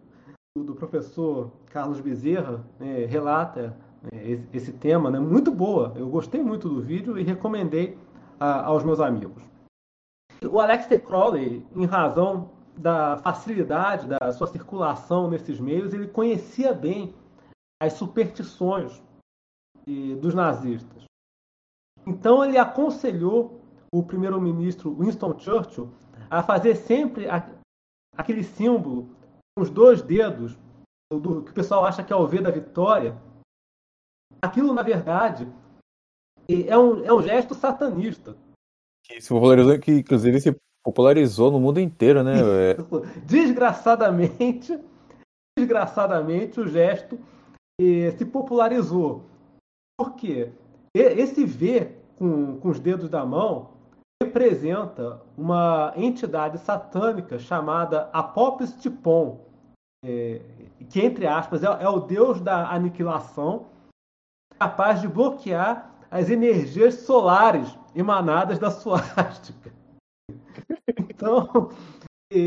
do, do, professor Carlos Bezerra né, relata né, esse, esse, tema, né, muito boa. Eu gostei muito do vídeo e recomendei a, aos meus amigos. O Alex T. Crowley, em razão da facilidade da sua circulação nesses meios, ele conhecia bem as superstições dos nazistas. Então ele aconselhou o primeiro-ministro Winston Churchill a fazer sempre aquele símbolo com os dois dedos, do, que o pessoal acha que é o V da vitória. Aquilo, na verdade, é um, é um gesto satanista. Que se popularizou, que inclusive se popularizou no mundo inteiro, né? Desgraçadamente, desgraçadamente o gesto eh, se popularizou. Por quê? Esse V com, com os dedos da mão representa uma entidade satânica chamada Apopis Tipon, é, que, entre aspas, é, é, o deus da aniquilação, capaz de bloquear as energias solares emanadas da suástica. Então,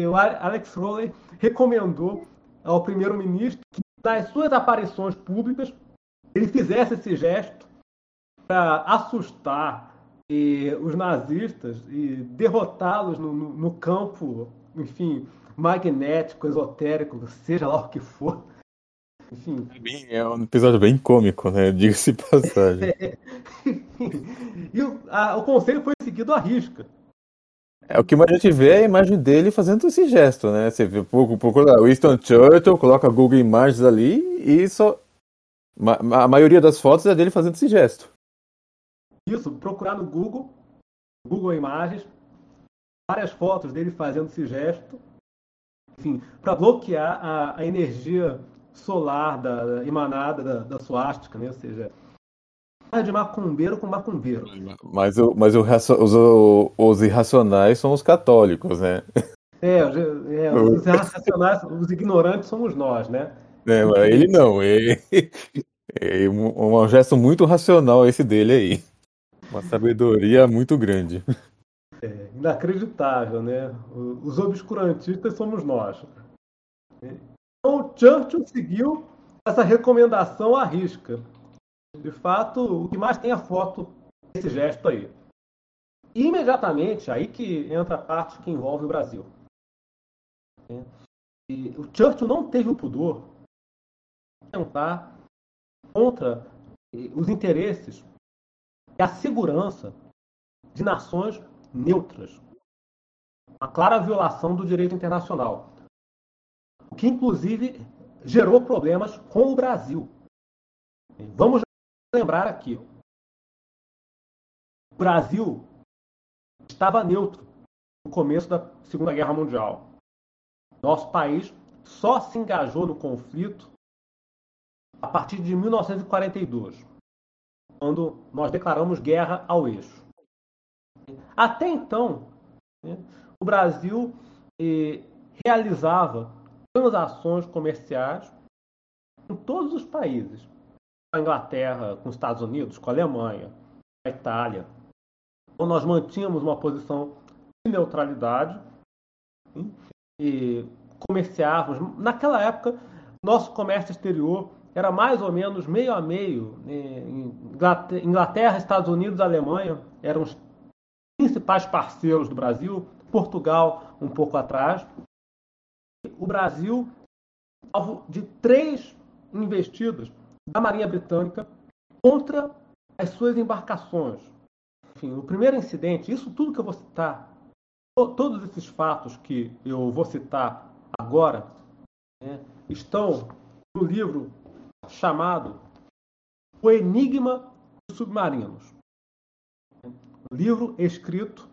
o Alex Rowley recomendou ao primeiro-ministro que, nas suas aparições públicas, ele fizesse esse gesto para assustar e, os nazistas e derrotá-los no, no, no campo, enfim, magnético, esotérico, seja lá o que for. Enfim. É um episódio bem cômico, né? Diga-se passagem. É. e o, a, o conselho foi seguido à risca. É, o que mais a gente vê é a imagem dele fazendo esse gesto, né? Você vê, procura Winston Churchill, coloca Google Imagens ali e só. A maioria das fotos é dele fazendo esse gesto. Isso, procurar no Google, Google Imagens, várias fotos dele fazendo esse gesto, enfim, para bloquear a, a, energia solar da, da emanada da, da suástica, né? Ou seja, de macumbeiro com macumbeiro. Mas, o, mas o, os, os irracionais são os católicos, né? É, é os irracionais, os ignorantes somos nós, né? É, ele não, ele, é um, um gesto muito racional esse dele aí. Uma sabedoria muito grande. É, inacreditável, né? Os obscurantistas somos nós. Então, Churchill seguiu essa recomendação à risca. De fato, o que mais tem a foto desse gesto aí. Imediatamente, aí que entra a parte que envolve o Brasil. E o Churchill não teve o pudor de tentar contra os interesses e a segurança de nações neutras. Uma clara violação do direito internacional. O que, inclusive, gerou problemas com o Brasil. Vamos lembrar aqui. O Brasil estava neutro no começo da Segunda Guerra Mundial. Nosso país só se engajou no conflito a partir de 1942 quando nós declaramos guerra ao eixo. Até então, né, o Brasil eh, realizava transações comerciais com todos os países. A Inglaterra, com os Estados Unidos, com a Alemanha, com a Itália. Então nós mantínhamos uma posição de neutralidade e comerciávamos. Naquela época, nosso comércio exterior era mais ou menos meio a meio. Né, Inglaterra, Estados Unidos, Alemanha eram os principais parceiros do Brasil, Portugal um pouco atrás. O Brasil, alvo de três investidas da Marinha Britânica contra as suas embarcações. Enfim, o primeiro incidente, isso tudo que eu vou citar, todos esses fatos que eu vou citar agora, né, estão no livro chamado O Enigma dos Submarinos. Livro escrito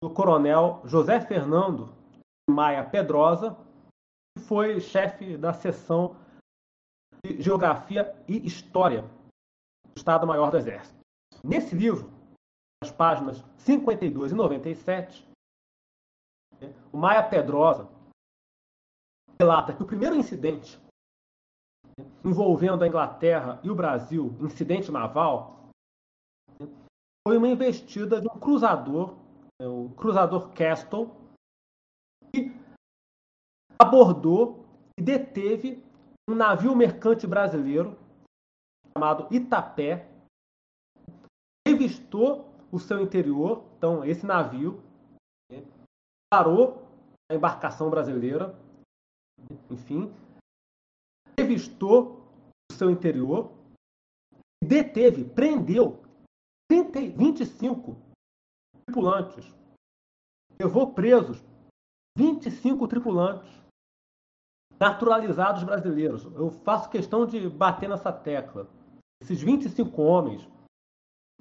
pelo coronel José Fernando Maia Pedrosa, que foi chefe da seção Geografia e História do Estado-Maior do Exército. Nesse livro, as páginas 52 e 97, né, o Maia Pedrosa relata que o primeiro incidente né, envolvendo a Inglaterra e o Brasil, incidente naval, né, foi uma investida de um cruzador, o cruzador Castle, que abordou e deteve um navio mercante brasileiro chamado Itapé, revistou o seu interior, então esse navio né, parou a embarcação brasileira, enfim, revistou o seu interior, deteve, prendeu 30, 25 tripulantes, levou presos 25 tripulantes naturalizados brasileiros. Eu faço questão de bater nessa tecla. Esses 25 homens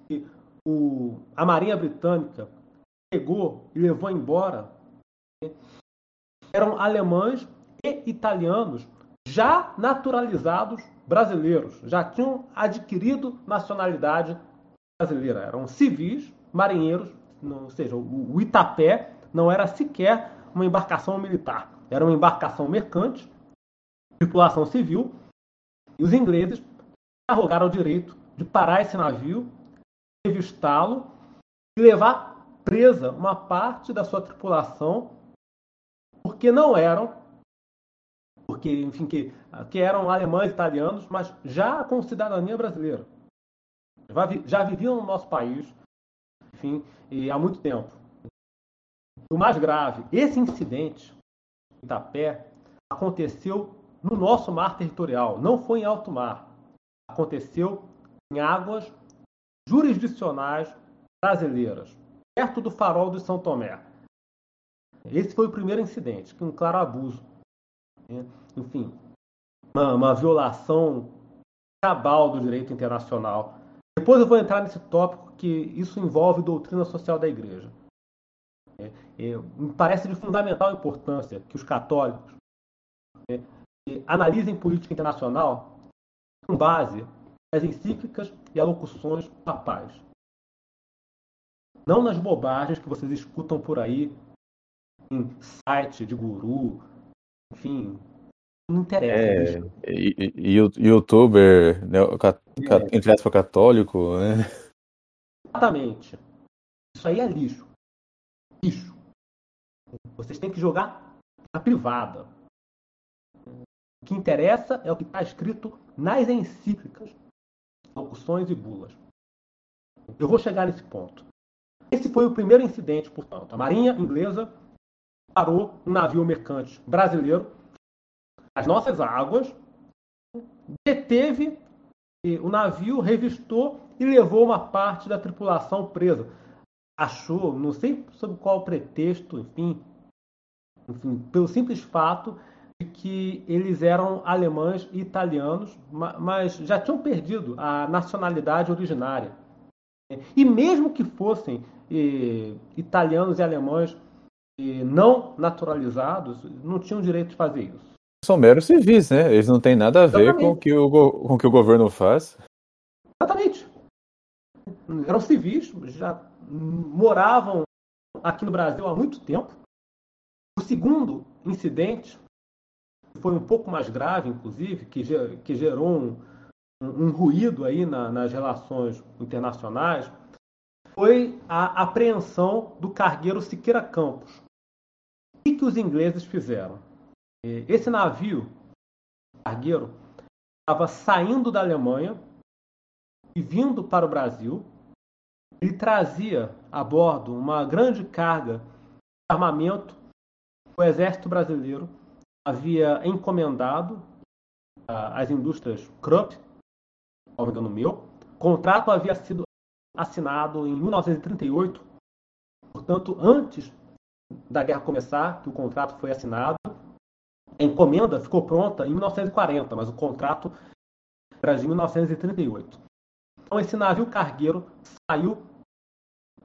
que o, a Marinha Britânica pegou e levou embora eram alemães e italianos já naturalizados brasileiros, já tinham adquirido nacionalidade brasileira. Eram civis, marinheiros, ou seja, o Itapé não era sequer uma embarcação militar, era uma embarcação mercante, tripulação civil, e os ingleses arrogaram o direito de parar esse navio, revistá-lo e levar presa uma parte da sua tripulação, porque não eram, porque, enfim, que, que eram alemães italianos, mas já com cidadania brasileira. Já, já viviam no nosso país, enfim, há muito tempo. O mais grave, esse incidente Itapé aconteceu no nosso mar territorial, não foi em alto mar. Aconteceu em águas jurisdicionais brasileiras, perto do farol de São Tomé. Esse foi o primeiro incidente, um claro abuso. Né? Enfim, uma, uma violação cabal do direito internacional. Depois eu vou entrar nesse tópico que isso envolve doutrina social da Igreja. É, é, me parece de fundamental importância que os católicos é, analisem política internacional com base nas encíclicas e alocuções papais. Não nas bobagens que vocês escutam por aí em site de guru, enfim, não interessa. É, e, e, youtuber, né, é. entre aspas, católico, né? Exatamente. Isso aí é lixo. Lixo. Vocês têm que jogar na privada. O que interessa é o que está escrito nas encíclicas, locuções e bulas. Eu vou chegar nesse ponto. Esse foi o primeiro incidente, portanto. A Marinha Inglesa parou um navio mercante brasileiro nas nossas águas, deteve o navio, revistou e levou uma parte da tripulação presa. Achou, não sei sob qual pretexto, enfim, enfim, pelo simples fato de que eles eram alemães e italianos, mas já tinham perdido a nacionalidade originária. E mesmo que fossem e, italianos e alemães e não naturalizados, não tinham direito de fazer isso. São meros civis, né? Eles não têm nada a ver com o, que o, com o que o governo faz. Exatamente. Eram civis, já moravam aqui no Brasil há muito tempo. O segundo incidente foi um pouco mais grave, inclusive, que, que gerou um, um, ruído aí na, nas relações internacionais, foi a apreensão do cargueiro Siqueira Campos. O que, que os ingleses fizeram? Esse navio cargueiro estava saindo da Alemanha e vindo para o Brasil. Ele trazia a bordo uma grande carga de armamento que o exército brasileiro havia encomendado às indústrias Krupp, ao engano meu. O contrato havia sido assinado em 1938, portanto, antes da guerra começar, que o contrato foi assinado. A encomenda ficou pronta em 1940, mas o contrato era de 1938. Então, esse navio cargueiro saiu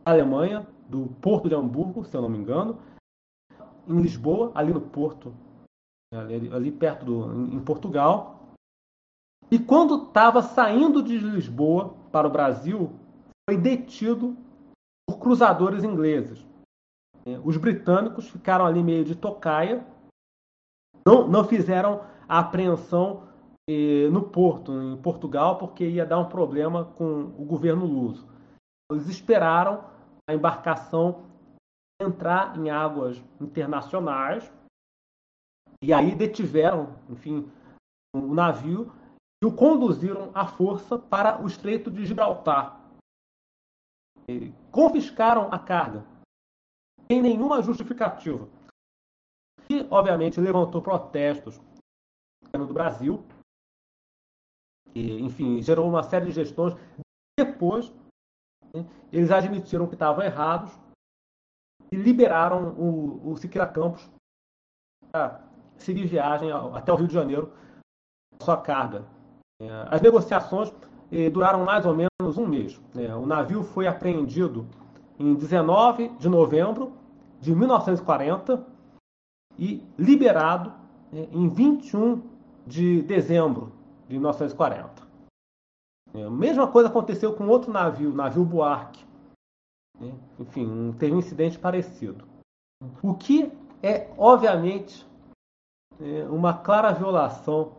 da Alemanha, do porto de Hamburgo, se eu não me engano, em Lisboa, ali no porto, ali, ali perto do, em Portugal. E quando estava saindo de Lisboa para o Brasil, foi detido cruzadores ingleses. Os britânicos ficaram ali meio de tocaia, não, não fizeram a apreensão no porto, em Portugal, porque ia dar um problema com o governo luso. Eles esperaram a embarcação entrar em águas internacionais e aí detiveram, enfim, o navio e o conduziram à força para o Estreito de Gibraltar. E confiscaram a carga sem nenhuma justificativa. E, obviamente, levantou protestos do Brasil. E, enfim, gerou uma série de gestões. Depois, né, eles admitiram que estavam errados e liberaram o, o Siqueira Campos para seguir viagem até o Rio de Janeiro sua carga. É, as negociações eh, duraram mais ou menos um mês. Né. O navio foi apreendido em 19 de novembro de 1940 e liberado né, em 21 de dezembro de 1940. É, a mesma coisa aconteceu com outro navio, o navio Buarque. Né? Enfim, teve um incidente parecido. O que é, obviamente, é, uma clara violação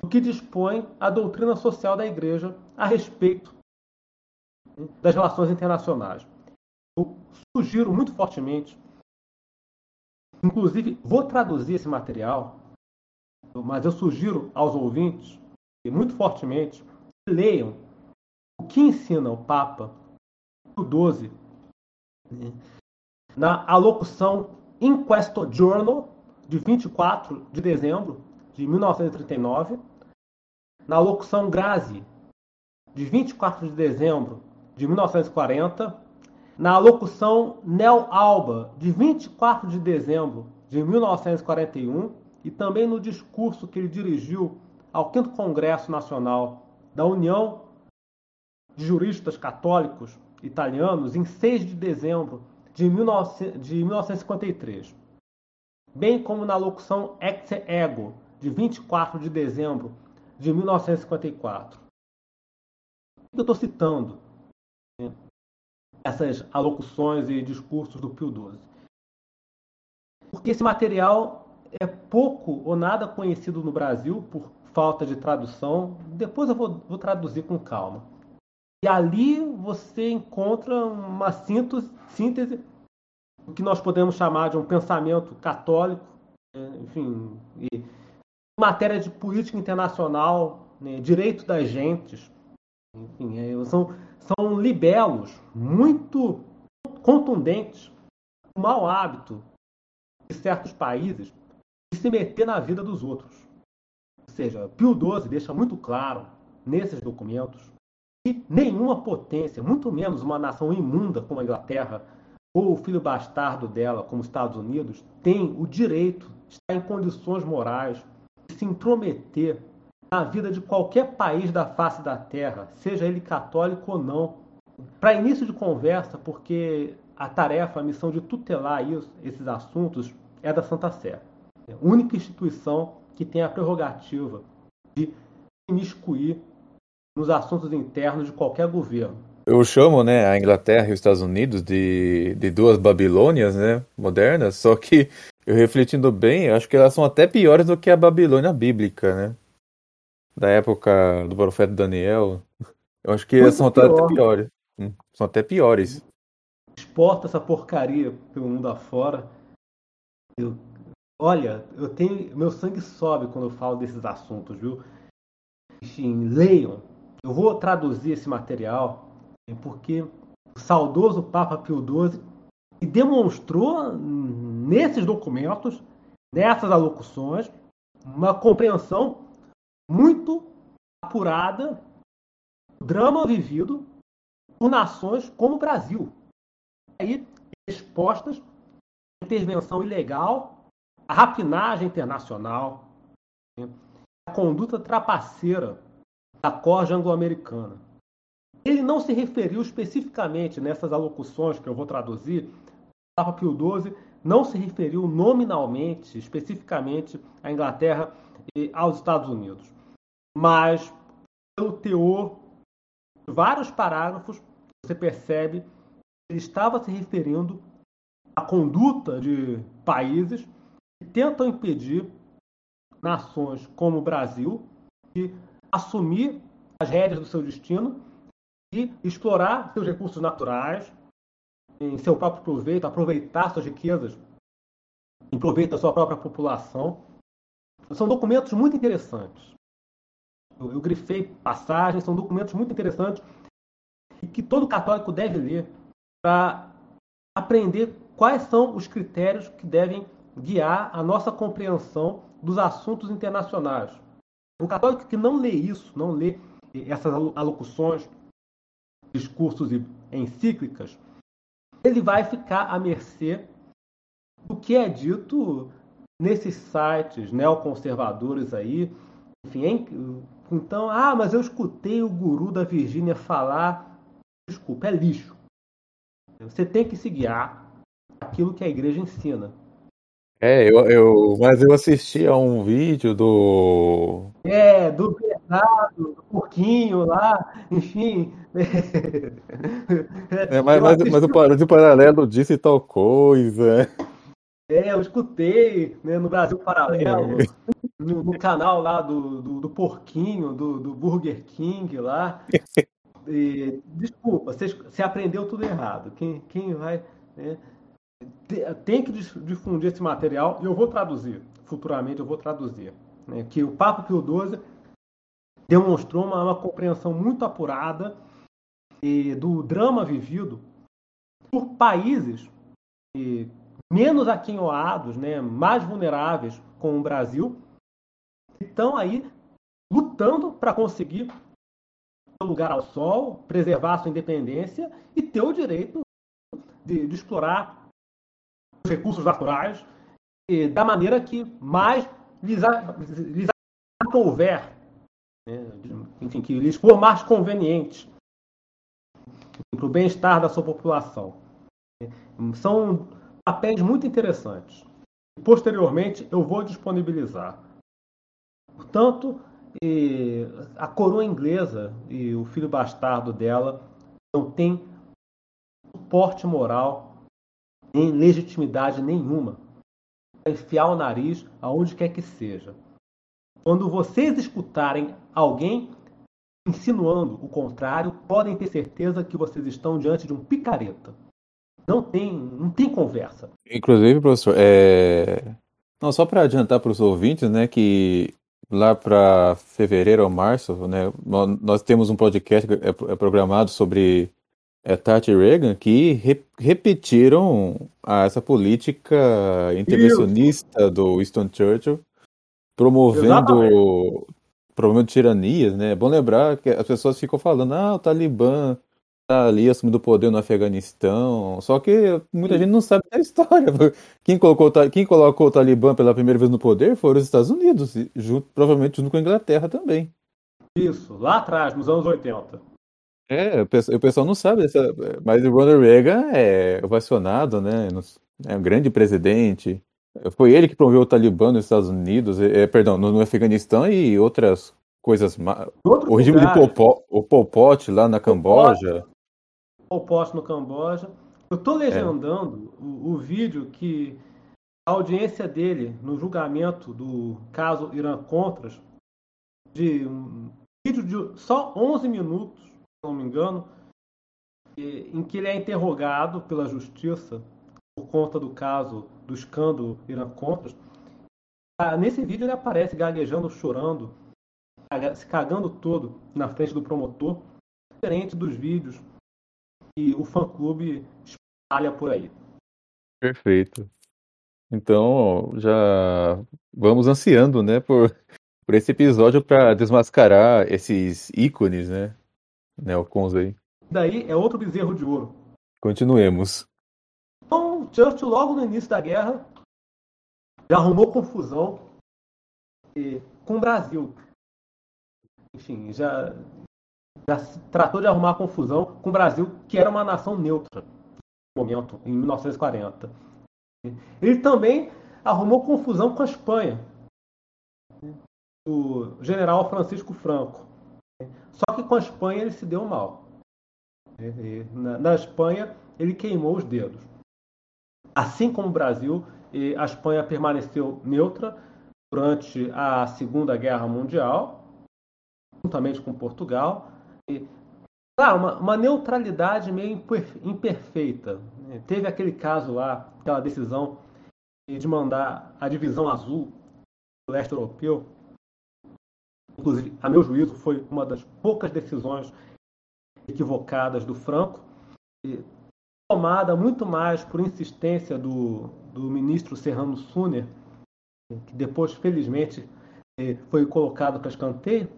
do que dispõe a doutrina social da Igreja a respeito né, das relações internacionais. Eu sugiro muito fortemente, inclusive vou traduzir esse material, mas eu sugiro aos ouvintes, e muito fortemente, que leiam o que ensina o Papa o 12 né, na alocução In Questo Journal de 24 de dezembro de 1939, na alocução Grazi de 24 de dezembro de 1940 na locução Nel Alba, de 24 de dezembro de 1941, e também no discurso que ele dirigiu ao 5 Congresso Nacional da União de Juristas Católicos Italianos, em 6 de dezembro de, 19, de 1953, bem como na locução Ex Ego, de 24 de dezembro de 1954. O que eu estou citando? essas alocuções e discursos do Pio XII. Porque esse material é pouco ou nada conhecido no Brasil por falta de tradução. Depois eu vou, vou traduzir com calma. E ali você encontra uma síntese, do que nós podemos chamar de um pensamento católico, né, enfim, e matéria de política internacional, né, direito das gentes, enfim, é, são são libelos muito contundentes, o mau hábito de certos países de se meter na vida dos outros. Ou seja, Pio XII deixa muito claro nesses documentos que nenhuma potência, muito menos uma nação imunda como a Inglaterra ou o filho bastardo dela, como os Estados Unidos, tem o direito, está em condições morais de se intrometer na vida de qualquer país da face da Terra, seja ele católico ou não. Para início de conversa, porque a tarefa, a missão de tutelar isso, esses assuntos é da Santa Sé. É única instituição que tem a prerrogativa de imiscuir nos assuntos internos de qualquer governo. Eu chamo né, a Inglaterra e os Estados Unidos de, de duas Babilônias né, modernas, só que eu refletindo bem, acho que elas são até piores do que a Babilônia bíblica, né? da época do profeta Daniel, eu acho que são pior. até piores. Hum, são até piores. Exporta essa porcaria pelo mundo afora. Eu, olha, eu tenho. Meu sangue sobe quando eu falo desses assuntos, viu? Enfim, leiam. Eu vou traduzir esse material porque o saudoso Papa Pio XII demonstrou nesses documentos, nessas alocuções, uma compreensão muito apurada o drama vivido por nações como o Brasil. Aí, expostas à intervenção ilegal, à rapinagem internacional, né, à conduta trapaceira da corja anglo-americana. Ele não se referiu especificamente nessas alocuções que eu vou traduzir, Papa Pio XII não se referiu nominalmente, especificamente à Inglaterra e aos Estados Unidos. Mas pelo teor de vários parágrafos, você percebe ele estava se referindo à conduta de países que tentam impedir nações como o Brasil de assumir as rédeas do seu destino e explorar seus recursos naturais em seu próprio proveito, aproveitar suas riquezas em proveito da sua própria população. São documentos muito interessantes. Eu, eu grifei passagens, são documentos muito interessantes e que todo católico deve ler para aprender quais são os critérios que devem guiar a nossa compreensão dos assuntos internacionais. O católico que não lê isso, não lê essas alocuções, discursos e encíclicas, ele vai ficar à mercê do que é dito nesses sites neoconservadores aí. Enfim, então, ah, mas eu escutei o guru da Virgínia falar. Desculpa, é lixo. Você tem que se guiar aquilo que a igreja ensina. É, eu, eu, mas eu assisti a um vídeo do. É, do Bernardo, do Porquinho lá, enfim. É, mas, mas, mas, o, paralelo disse tal coisa. É, eu escutei né, no Brasil Paralelo, é. no, no, canal lá do, do, do Porquinho, do, do, Burger King lá. E, desculpa, você, você, aprendeu tudo errado. Quem, quem vai. Né, tem que difundir esse material e eu vou traduzir. Futuramente eu vou traduzir. Né, que o Papa Pio XII demonstrou uma, uma compreensão muito apurada e, do drama vivido por países e, menos aquinhoados, né, mais vulneráveis com o Brasil, estão aí lutando para conseguir o lugar ao sol, preservar sua independência e ter o direito de, de explorar recursos naturais e, da maneira que mais lhes, lhes houver, né, enfim, que lhes for mais conveniente para o bem-estar da sua população. São papéis muito interessantes. Posteriormente, eu vou disponibilizar. Portanto, a coroa inglesa e o filho bastardo dela não têm suporte moral nem legitimidade nenhuma para enfiar o nariz aonde quer que seja. Quando vocês escutarem alguém insinuando o contrário, podem ter certeza que vocês estão diante de um picareta. Não tem, não tem conversa. Inclusive, professor, é... não, só para adiantar para os ouvintes, né, que lá para fevereiro ou março, né, nós temos um podcast é, é programado sobre é, Tati Reagan que re repetiram a, essa política intervencionista Isso. do Winston Churchill, promovendo Exatamente. promovendo tiranias, né? É bom lembrar que as pessoas ficam falando, ah, o Talibã Tá ali assumindo o poder no Afeganistão. Só que muita gente não sabe da história. Quem colocou, quem colocou o Talibã pela primeira vez no poder foram os Estados Unidos, junto, provavelmente junto com a Inglaterra também. Isso, lá atrás, nos anos 80. É, o pessoal não sabe, dessa, mas o Ronald Reagan é ovacionado, né? É um grande presidente. Foi ele que promoveu o Talibã nos Estados Unidos, é, perdão, no, no Afeganistão e outras coisas. o regime lugar. de Pol, o Pol Pot lá na Camboja. Pol Pot no Camboja. Eu estou legendando é. o, o, vídeo que a audiência dele no julgamento do caso Irã Contras, de um vídeo de só 11 minutos, não me engano, em que ele é interrogado pela justiça por conta do caso do escândalo Irã Contras. Ah, nesse vídeo ele aparece gaguejando, chorando, se cagando todo na frente do promotor, diferente dos vídeos que o fã-clube espalha por aí. Perfeito. Então, já vamos ansiando, né, por, por esse episódio para desmascarar esses ícones, né, neocons aí. Daí é outro bezerro de ouro. Continuemos. Então, Churchill, logo no início da guerra, já arrumou confusão com o Brasil. Enfim, já já tratou de arrumar confusão com o Brasil, que era uma nação neutra no momento, em 1940. Ele também arrumou confusão com a Espanha, o general Francisco Franco. Só que com a Espanha ele se deu mal. Na, Espanha ele queimou os dedos. Assim como o Brasil, a Espanha permaneceu neutra durante a Segunda Guerra Mundial, juntamente com Portugal. E, claro, uma, uma neutralidade meio imperfeita. Teve aquele caso lá, aquela decisão de mandar a divisão azul do leste europeu. Inclusive, a meu juízo, foi uma das poucas decisões equivocadas do Franco, tomada muito mais por insistência do, do ministro Serrano Suner, que depois, felizmente, eh, foi colocado para escanteio,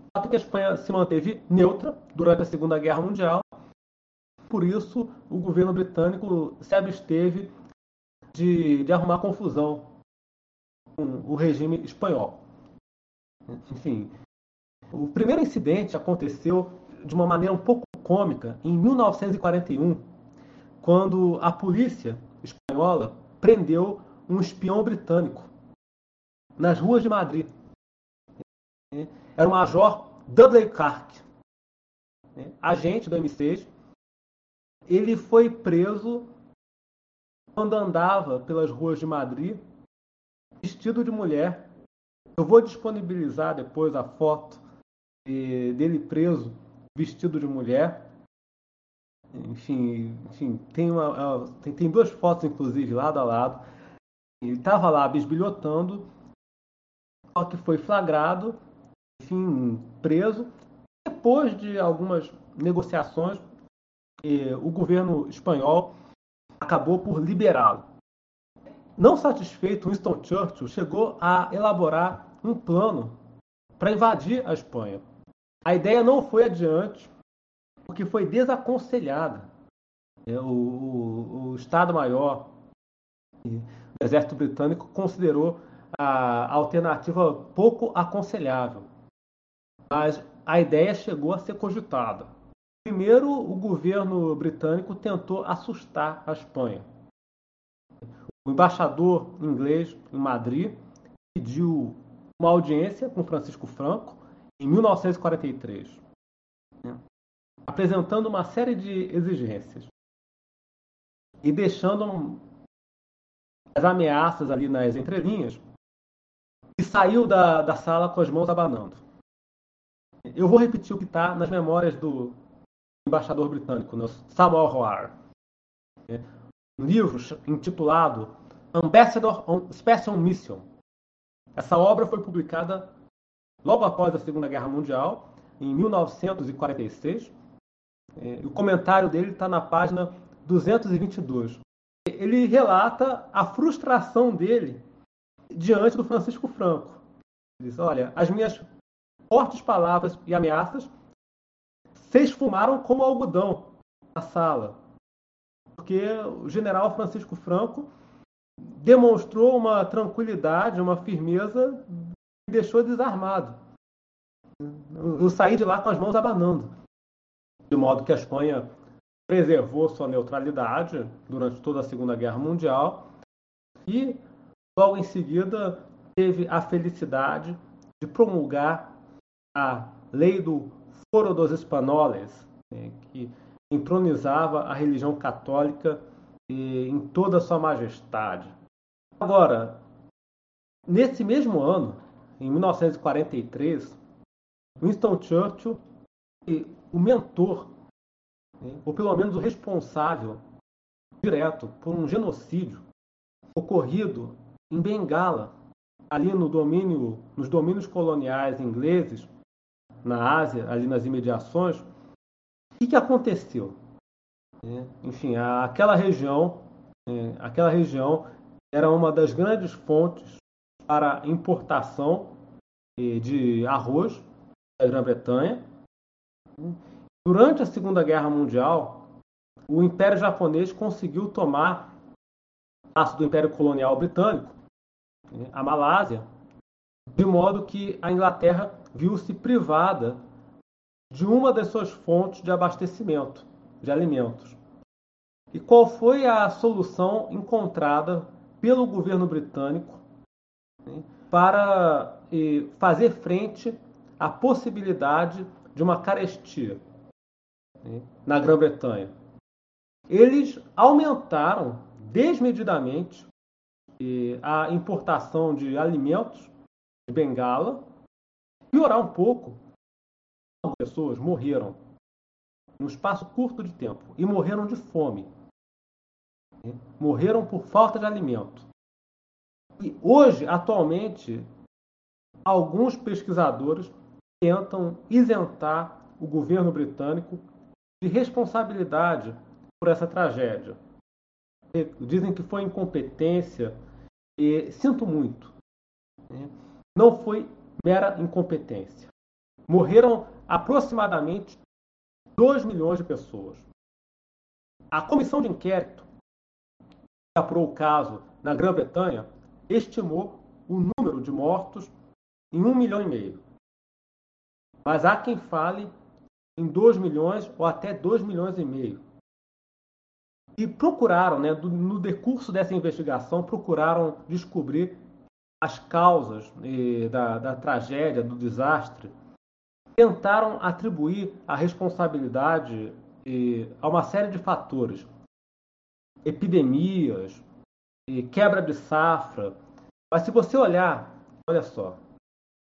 o fato é que a Espanha se manteve neutra durante a Segunda Guerra Mundial. Por isso, o governo britânico se absteve de, de arrumar confusão com o regime espanhol. Enfim, o primeiro incidente aconteceu de uma maneira um pouco cômica em 1941, quando a polícia espanhola prendeu um espião britânico nas ruas de Madrid. Era o Major Dudley Clark, agente do M6. Ele foi preso quando andava pelas ruas de Madrid vestido de mulher. Eu vou disponibilizar depois a foto dele preso vestido de mulher. Enfim, enfim tem, uma, tem, tem duas fotos, inclusive, lado a lado. Ele estava lá bisbilhotando, só que foi flagrado, enfim, preso. Depois de algumas negociações, o governo espanhol acabou por liberá-lo. Não satisfeito, Winston Churchill chegou a elaborar um plano para invadir a Espanha. A ideia não foi adiante, porque foi desaconselhada. É, o, o, o Estado-Maior do Exército Britânico considerou a alternativa pouco aconselhável. Mas a ideia chegou a ser cogitada. Primeiro, o governo britânico tentou assustar a Espanha. O embaixador inglês em Madrid pediu uma audiência com Francisco Franco em 1943, né, apresentando uma série de exigências e deixando as ameaças ali nas entrelinhas, e saiu da, da sala com as mãos abanando. Eu vou repetir o que está nas memórias do embaixador britânico, né, Samuel Roar. Um livro intitulado Ambassador on Special Mission. Essa obra foi publicada logo após a Segunda Guerra Mundial, em 1946. É, o comentário dele está na página 222. Ele relata a frustração dele diante do Francisco Franco. Ele diz: Olha, as minhas fortes palavras e ameaças se esfumaram como algodão na sala, porque o general Francisco Franco demonstrou uma tranquilidade, uma firmeza deixou desarmado. Eu saí de lá com as mãos abanando. De modo que a Espanha preservou sua neutralidade durante toda a Segunda Guerra Mundial e, logo em seguida, teve a felicidade de promulgar a Lei do Foro dos Espanholes, né, que entronizava a religião católica em toda a sua majestade. Agora, nesse mesmo ano, em 1943, Winston Churchill, o mentor, né, ou pelo menos o responsável direto por um genocídio ocorrido em Bengala, ali no domínio, nos domínios coloniais ingleses, na Ásia, ali nas imediações. O que, que aconteceu? É, enfim, aquela região, é, aquela região era uma das grandes fontes para importação de arroz da Grã-Bretanha. Durante a Segunda Guerra Mundial, o Império Japonês conseguiu tomar parte do Império Colonial Britânico, a Malásia, de modo que a Inglaterra viu-se privada de uma das suas fontes de abastecimento de alimentos. E qual foi a solução encontrada pelo governo britânico né, para fazer frente à possibilidade de uma carestia né, na Grã-Bretanha. eles aumentaram desmedidamente a importação de alimentos de Bengala, piorar um pouco, as pessoas morreram num espaço curto de tempo e morreram de fome. Morreram por falta de alimento. E hoje, atualmente, alguns pesquisadores tentam isentar o governo britânico de responsabilidade por essa tragédia. Dizem que foi incompetência e sinto muito. Né? Não foi mera incompetência. Morreram aproximadamente 2 milhões de pessoas. A comissão de inquérito que apurou o caso na Grã-Bretanha estimou o número de mortos em 1 milhão e meio. Mas há quem fale em 2 milhões ou até 2 milhões e meio e procuraram, né, no decurso dessa investigação, procuraram descobrir as causas eh, da, da tragédia, do desastre. Tentaram atribuir a responsabilidade a uma série de fatores. Epidemias, quebra de safra. Mas se você olhar, olha só,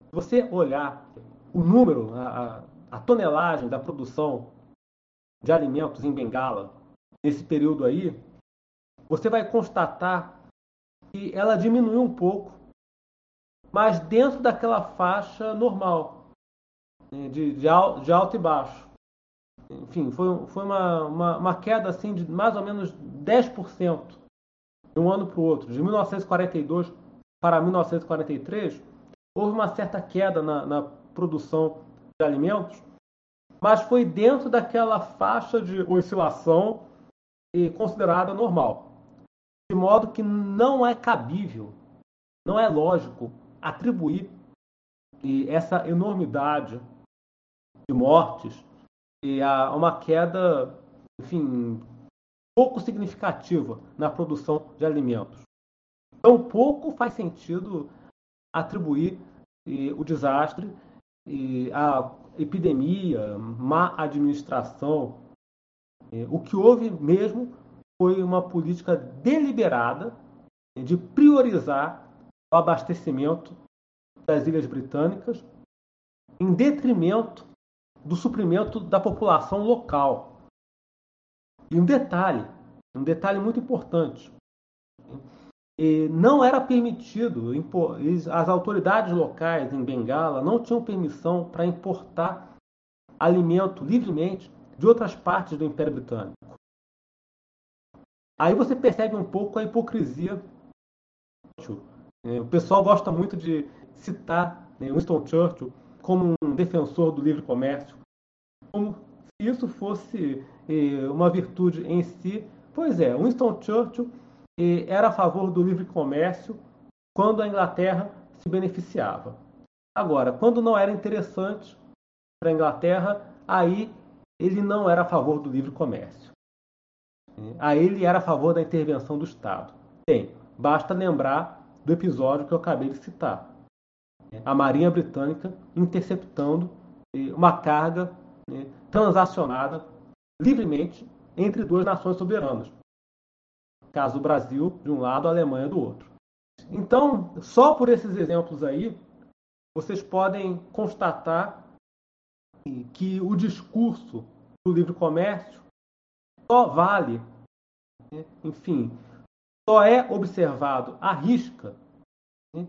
se você olhar o número, a, a tonelagem da produção de alimentos em Bengala nesse período aí, você vai constatar que ela diminuiu um pouco, mas dentro daquela faixa normal, de, de, de alto e baixo. Enfim, foi, foi uma, uma, uma queda assim de mais ou menos 10% de um ano para o outro. De 1942 para 1943, houve uma certa queda na, na produção de alimentos, mas foi dentro daquela faixa de oscilação e considerada normal. De modo que não é cabível, não é lógico atribuir essa enormidade de mortes e a uma queda, enfim, pouco significativa na produção de alimentos. Tão pouco faz sentido atribuir o desastre e a epidemia, má administração o que houve mesmo foi uma política deliberada de priorizar o abastecimento das Ilhas Britânicas em detrimento do suprimento da população local. E um detalhe, um detalhe muito importante. E não era permitido, as autoridades locais em Bengala não tinham permissão para importar alimento livremente de outras partes do Império Britânico. Aí você percebe um pouco a hipocrisia. O pessoal gosta muito de citar né, Winston Churchill como um defensor do livre comércio, como se isso fosse é, uma virtude em si. Pois é, Winston Churchill é, era a favor do livre comércio quando a Inglaterra se beneficiava. Agora, quando não era interessante para a Inglaterra, aí ele não era a favor do livre comércio. A ele era a favor da intervenção do Estado. Bem, basta lembrar do episódio que eu acabei de citar. A Marinha Britânica interceptando eh, uma carga né, transacionada livremente entre duas nações soberanas. Caso do Brasil de um lado, a Alemanha do outro. Então, só por esses exemplos aí, vocês podem constatar que o discurso do livre comércio só vale, né? enfim, só é observado à risca né?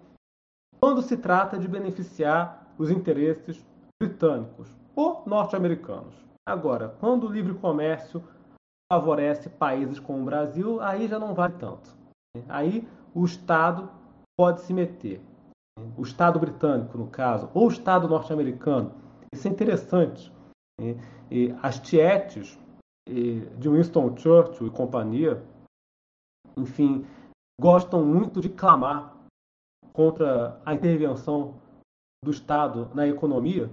Quando se trata de beneficiar os interesses britânicos ou norte-americanos. Agora, quando o livre comércio favorece países como o Brasil, aí já não vale tanto. Né? Aí o Estado pode se meter. O Estado britânico, no caso, ou o Estado norte-americano, isso é interessante. E as tietes de Winston Churchill e companhia, enfim, gostam muito de clamar contra a intervenção do Estado na economia.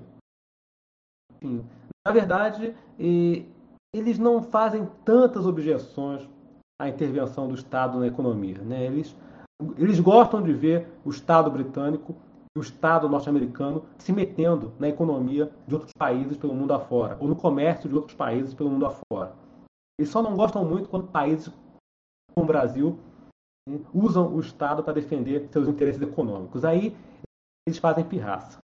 Enfim, na verdade, e, eles não fazem tantas objeções à intervenção do Estado na economia. Né? Eles, eles gostam de ver o Estado britânico o Estado norte-americano se metendo na economia de outros países pelo mundo afora, ou no comércio de outros países pelo mundo afora. Eles só não gostam muito quando países como o Brasil usam o Estado para defender seus interesses econômicos. Aí eles fazem pirraça.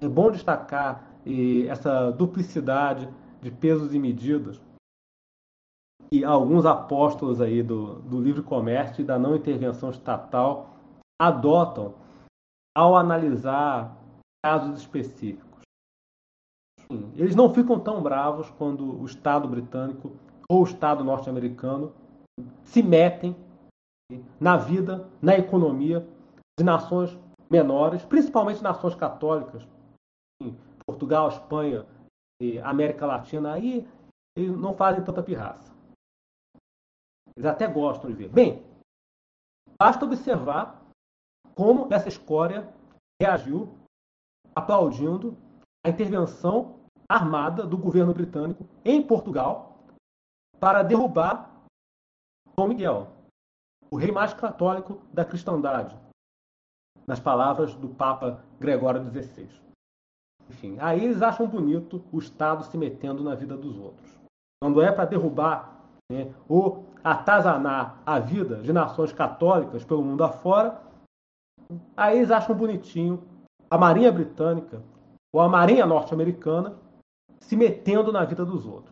É bom destacar essa duplicidade de pesos e medidas que alguns apóstolos aí do, do livre comércio e da não intervenção estatal adotam ao analisar casos específicos. Eles não ficam tão bravos quando o Estado britânico ou o Estado norte-americano se metem na vida, na economia de nações menores, principalmente nações católicas, Portugal, Espanha, América Latina, aí eles não fazem tanta pirraça. Eles até gostam de ver. Bem, basta observar como essa escória reagiu aplaudindo a intervenção armada do governo britânico em Portugal para derrubar Dom Miguel, o rei mais católico da cristandade, nas palavras do Papa Gregório XVI. Enfim, aí eles acham bonito o Estado se metendo na vida dos outros. Quando é para derrubar né, ou atazanar a vida de nações católicas pelo mundo afora, aí eles acham bonitinho a Marinha Britânica ou a Marinha Norte-Americana se metendo na vida dos outros.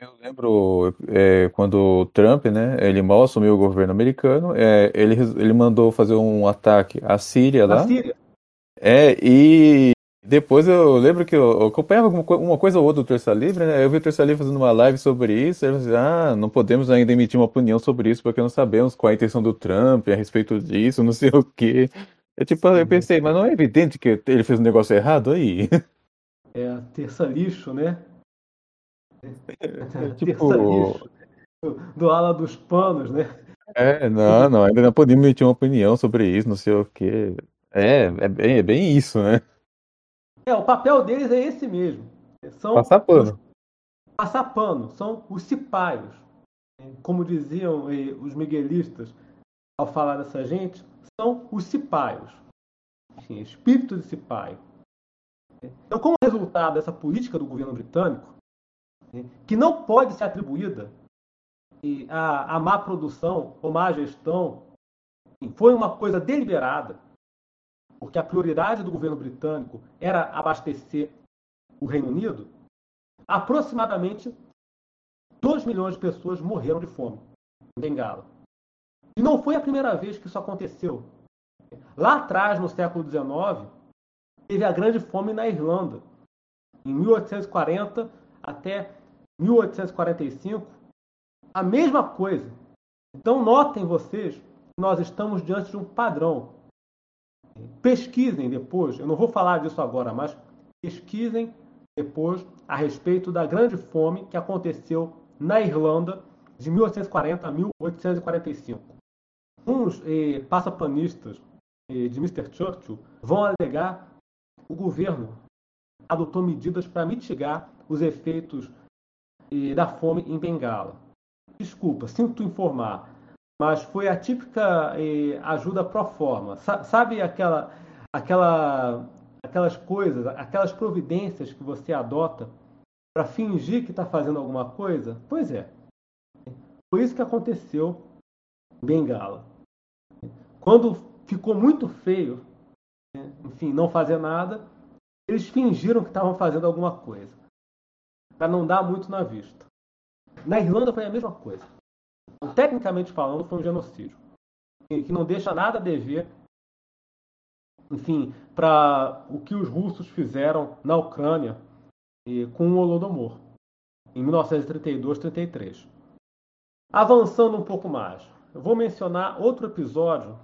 Eu lembro é, quando o Trump, né, ele mal assumiu o governo americano, é, ele, ele mandou fazer um ataque à Síria lá. Síria? É, e depois eu lembro que eu acompanhava uma coisa ou outra do Terça Livre, né? Eu vi o Terça Livre fazendo uma live sobre isso, e eu disse, ah, não podemos ainda emitir uma opinião sobre isso, porque não sabemos qual a intenção do Trump a respeito disso, não sei o quê. Eu, tipo, eu pensei, mas não é evidente que ele fez um negócio errado aí? É, terça lixo, né? É, tipo... Terça lixo. Do ala dos panos, né? É, não, não, ainda não podemos emitir uma opinião sobre isso, não sei o quê. É, é bem, é bem isso, né? É, o papel deles é esse mesmo. São passar pano. Os, passar pano. São os cipaios. Como diziam eh, os miguelistas ao falar dessa gente, são os cipaios. Enfim, espírito de cipaio. Então, como resultado dessa política do governo britânico, que não pode ser atribuída à, à má produção ou má gestão, foi uma coisa deliberada, porque a prioridade do governo britânico era abastecer o Reino Unido, aproximadamente 2 milhões de pessoas morreram de fome em Bengala. E não foi a primeira vez que isso aconteceu. Lá atrás, no século XIX, teve a grande fome na Irlanda. Em 1840 até 1845, a mesma coisa. Então, notem vocês que nós estamos diante de um padrão. Pesquisem depois, eu não vou falar disso agora, mas pesquisem depois a respeito da grande fome que aconteceu na Irlanda de 1840 a 1845. Uns eh, passapanistas eh, de Mr. Churchill vão alegar que o governo adotou medidas para mitigar os efeitos da fome em Bengala. Desculpa, sinto informar, mas foi a típica eh, ajuda pro forma. Sabe aquela, aquela, aquelas coisas, aquelas providências que você adota para fingir que está fazendo alguma coisa? Pois é. Foi isso que aconteceu em Bengala. Quando ficou muito feio, enfim, não fazer nada, eles fingiram que estavam fazendo alguma coisa, para não dar muito na vista. Na Irlanda foi a mesma coisa. Tecnicamente falando, foi um genocídio. Que não deixa nada a dever, enfim, para o que os russos fizeram na Ucrânia com o Holodomor, em 1932-33. Avançando um pouco mais, eu vou mencionar outro episódio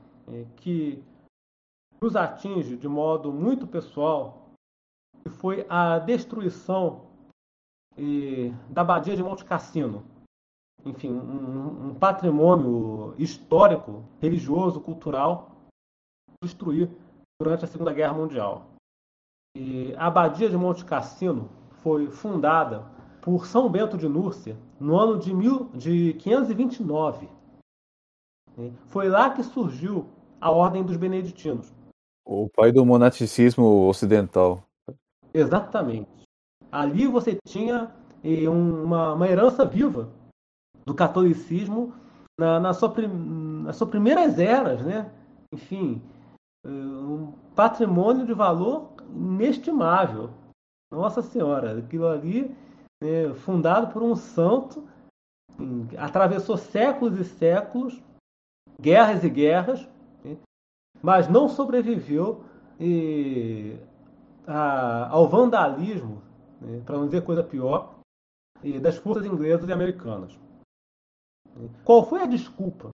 que nos atinge de modo muito pessoal, que foi a destruição da Badia de Monte Cassino, enfim, um, um patrimônio histórico, religioso, cultural, destruir durante a Segunda Guerra Mundial. E a Abadia de Monte Cassino foi fundada por São Bento de Núrcia no ano de, mil, de 529. Foi lá que surgiu a Ordem dos Beneditinos. O pai do monasticismo ocidental. Exatamente. Ali você tinha e uma, uma herança viva do catolicismo na, na, sua, nas suas primeiras eras, né? Enfim, eh, um patrimônio de valor inestimável. Nossa Senhora, aquilo ali, né, fundado por um santo, atravessou séculos e séculos, guerras e guerras, né, mas não sobreviveu e, a, ao vandalismo, né, para não dizer coisa pior, das forças inglesas e americanas. Qual foi a desculpa,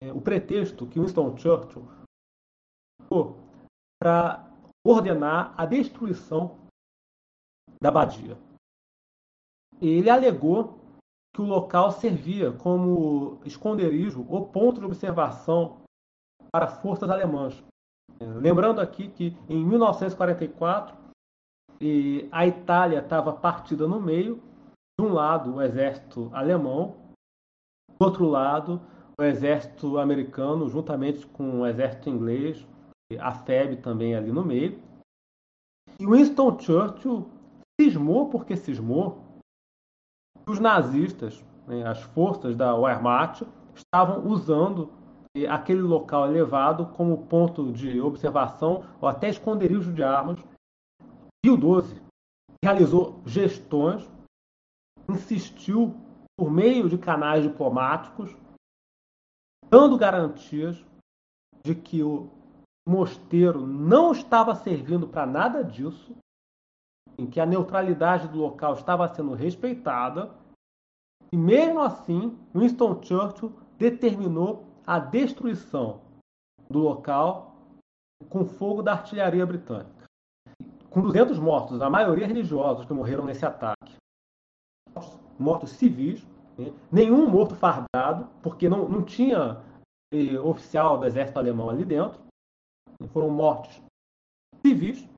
é, o pretexto que Winston Churchill para ordenar a destruição da abadia? Ele alegou que o local servia como esconderijo ou ponto de observação para forças alemãs. Lembrando aqui que em 1944 a Itália estava partida no meio, de um lado o exército alemão, do outro lado o exército americano, juntamente com o exército inglês, a FEB também ali no meio. E Winston Churchill cismou porque cismou os nazistas, né, as forças da Wehrmacht, estavam usando eh, aquele local elevado como ponto de observação ou até esconderijo de armas. Pio XII realizou gestões, insistiu por meio de canais diplomáticos, dando garantias de que o mosteiro não estava servindo para nada disso, em que a neutralidade do local estava sendo respeitada, e mesmo assim, Winston Churchill determinou a destruição do local com fogo da artilharia britânica. Com 200 mortos, a maioria religiosos que morreram nesse ataque. Mortos civis, né? nenhum morto fardado, porque não, não tinha eh, oficial do exército alemão ali dentro. Foram mortos civis,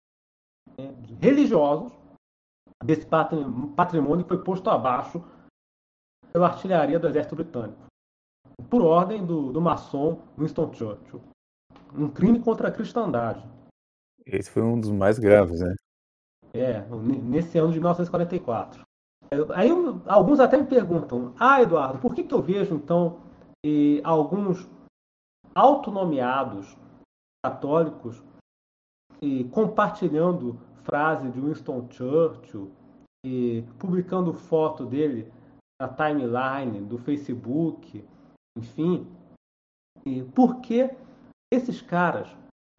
né, religiosos, desse patrimônio que foi posto abaixo pela artilharia do exército britânico, por ordem do, do maçom Winston Churchill. Um crime contra a cristandade. Esse foi um dos mais graves, né? É, nesse ano de 1944. Aí alguns até me perguntam, ah, Eduardo, por que, que eu vejo então alguns autonomeados católicos compartilhando frase de Winston Churchill e publicando foto dele na timeline do Facebook, enfim. E porque esses caras,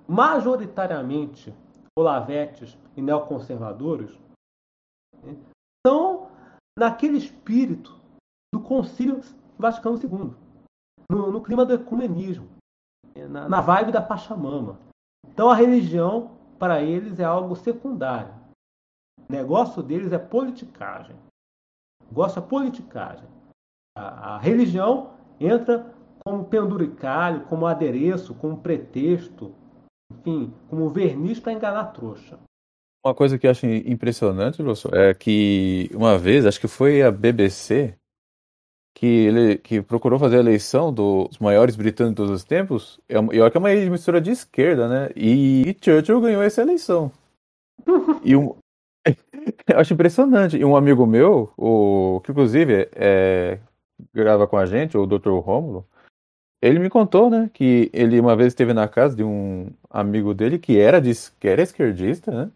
majoritariamente olavetes e neoconservadores, estão naquele espírito do Concílio Vaticano II, no, no clima do ecumenismo, na, na vibe da Pachamama. Então a religião para eles é algo secundário. O negócio deles é politicagem. Negócio é politicagem. A, a religião entra como penduricalho, como adereço, como pretexto, enfim, como verniz para enganar trouxa. Uma coisa que eu acho impressionante, professor, é que uma vez, acho que foi a BBC que ele que procurou fazer a eleição dos maiores britânicos de todos os tempos, é e olha que é uma mistura de esquerda, né? E Churchill ganhou essa eleição. e um, eu acho impressionante. E um amigo meu, o que inclusive é, grava com a gente, o Dr. Rômulo, ele me contou, né, que ele uma vez esteve na casa de um amigo dele que era de que era esquerdista, né?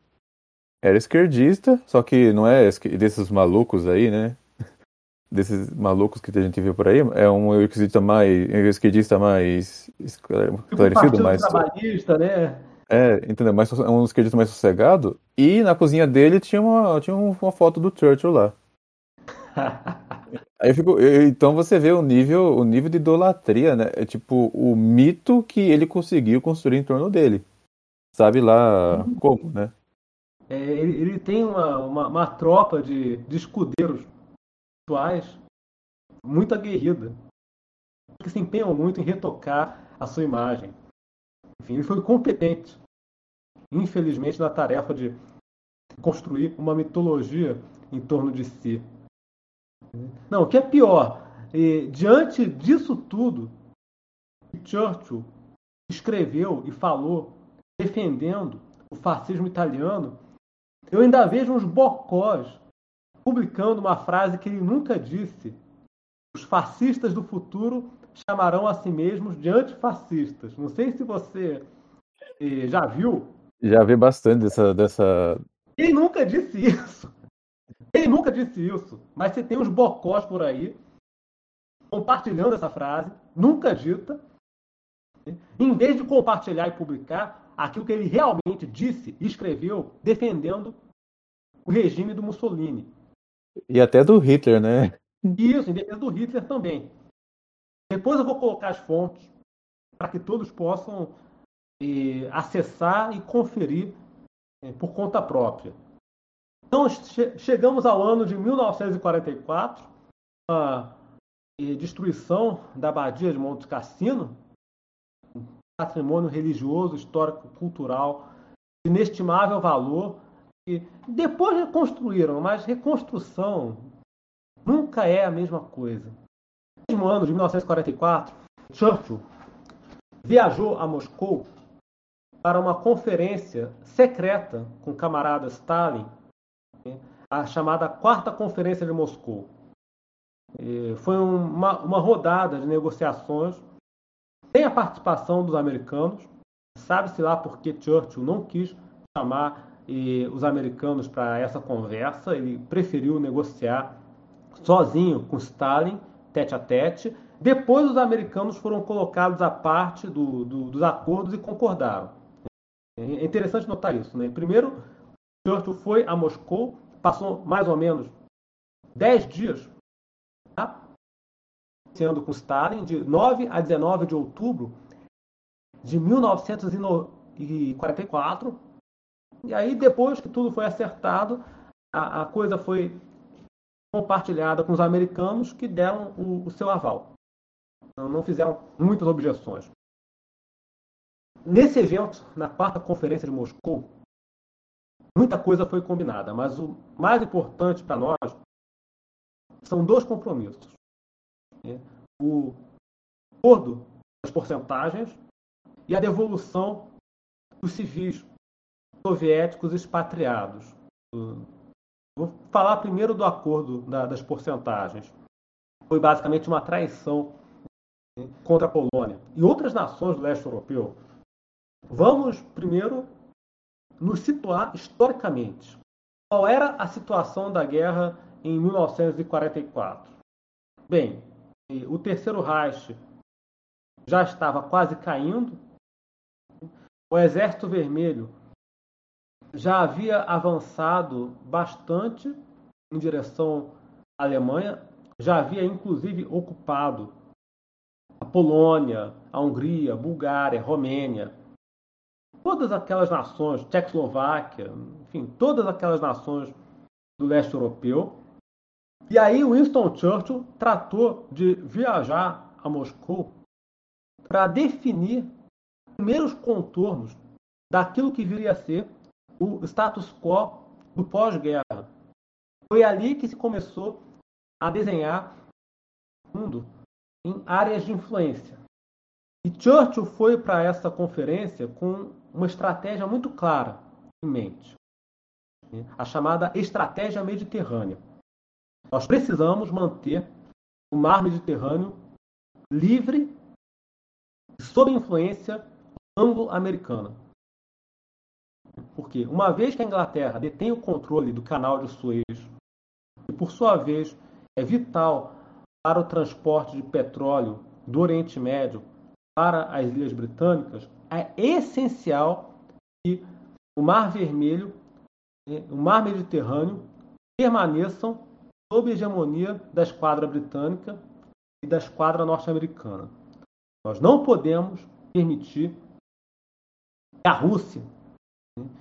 Era esquerdista, só que não é desses malucos aí, né? desses malucos que a gente vê por aí, é um esquerdista mais, um esquerdista mais esclarecido, tipo mais trabalhista, né? É, entendeu? Mais, um esquerdista mais sossegado. E na cozinha dele tinha uma, tinha uma foto do Churchill lá. Aí eu fico, então você vê o nível, o nível de idolatria, né? É tipo o mito que ele conseguiu construir em torno dele. Sabe lá uhum. como, né? É, ele, ele, tem uma, uma, uma tropa de, de escudeiros atuais muito aguerrida, que se empenham muito em retocar a sua imagem. Enfim, ele foi competente, infelizmente, na tarefa de construir uma mitologia em torno de si. Não, o que é pior, e, diante disso tudo, Churchill escreveu e falou defendendo o fascismo italiano, eu ainda vejo uns bocós publicando uma frase que ele nunca disse: os fascistas do futuro chamarão a si mesmos de antifascistas. Não sei se você eh, já viu. Já vi bastante dessa, dessa. Ele nunca disse isso. Ele nunca disse isso. Mas você tem uns bocós por aí compartilhando essa frase, nunca dita, em vez de compartilhar e publicar aquilo que ele realmente disse e escreveu defendendo o regime do Mussolini. E até do Hitler, né? Isso, em defesa do Hitler também. Depois eu vou colocar as fontes para que todos possam eh, acessar e conferir eh, por conta própria. Então, che chegamos ao ano de 1944, a destruição da Abadia de Monte Cassino, patrimônio religioso, histórico, cultural, de inestimável valor, e depois reconstruíram, mas reconstrução nunca é a mesma coisa. No mesmo ano de 1944, Churchill viajou a Moscou para uma conferência secreta com o camarada Stalin, a chamada Quarta Conferência de Moscou. Foi uma, uma rodada de negociações sem a participação dos americanos. Sabe-se lá porque Churchill não quis chamar os americanos para essa conversa, ele preferiu negociar sozinho com Stalin, tete a tete. Depois os americanos foram colocados à parte do, do, dos acordos e concordaram. É interessante notar isso. Né? Primeiro, Churchill foi a Moscou, passou mais ou menos 10 dias tá? sendo com Stalin, de 9 a 19 de outubro de 1944. E aí, depois que tudo foi acertado, a, a coisa foi compartilhada com os americanos que deram o, o seu aval. Não, não fizeram muitas objeções. Nesse evento, na quarta conferência de Moscou, muita coisa foi combinada, mas o mais importante para nós são dois compromissos. O acordo das porcentagens e a devolução dos civis soviéticos expatriados. Vou falar primeiro do acordo das porcentagens. Foi basicamente uma traição contra a Polônia e outras nações do leste europeu. Vamos primeiro nos situar historicamente. Qual era a situação da guerra em 1944. Bem, o terceiro Reich já estava quase caindo, o Exército Vermelho já havia avançado bastante em direção à Alemanha, já havia inclusive ocupado a Polônia, a Hungria, a Bulgária, a Romênia, todas aquelas nações, Tchecoslováquia, enfim, todas aquelas nações do leste europeu e aí Winston Churchill tratou de viajar a Moscou para definir primeiros contornos daquilo que viria a ser o status quo do pós-guerra. Foi ali que se começou a desenhar o mundo em áreas de influência. E Churchill foi para essa conferência com uma estratégia muito clara em mente, a chamada estratégia mediterrânea. Nós precisamos manter o mar Mediterrâneo livre sob influência anglo-americana. Porque, uma vez que a Inglaterra detém o controle do canal de Suez, e por sua vez é vital para o transporte de petróleo do Oriente Médio para as Ilhas Britânicas, é essencial que o Mar Vermelho, o Mar Mediterrâneo permaneçam sob hegemonia da esquadra britânica e da esquadra norte-americana. Nós não podemos permitir que a Rússia,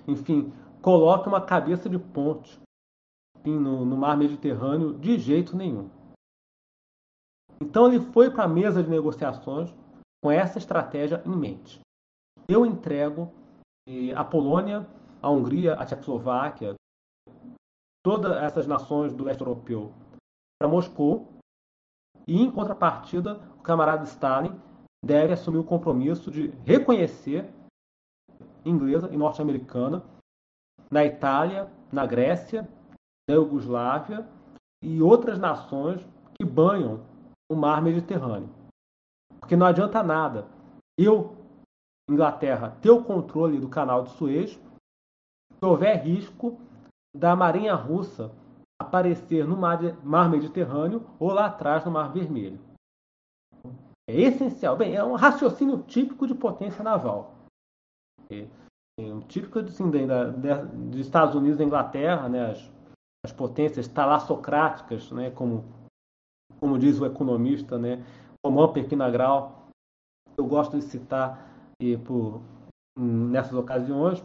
enfim, coloque uma cabeça de ponte no, no mar Mediterrâneo de jeito nenhum. Então ele foi para a mesa de negociações com essa estratégia em mente. Eu entrego eh, a Polônia, a Hungria, a Tchecoslováquia, todas essas nações do leste europeu para Moscou e, em contrapartida, o camarada Stalin deve assumir o compromisso de reconhecer inglesa e norte-americana na Itália, na Grécia, na Iugoslávia e outras nações que banham o mar Mediterrâneo. Porque não adianta nada eu, Inglaterra, ter o controle do canal de Suez se houver risco da marinha russa aparecer no mar, mar Mediterrâneo ou lá atrás no Mar Vermelho. É essencial. Bem, é um raciocínio típico de potência naval. É, é um típico assim, dos Estados Unidos e Inglaterra, né, as, as potências talassocráticas, né, como, como diz o economista né, Roman Perpinagral. Eu gosto de citar e, por, nessas ocasiões.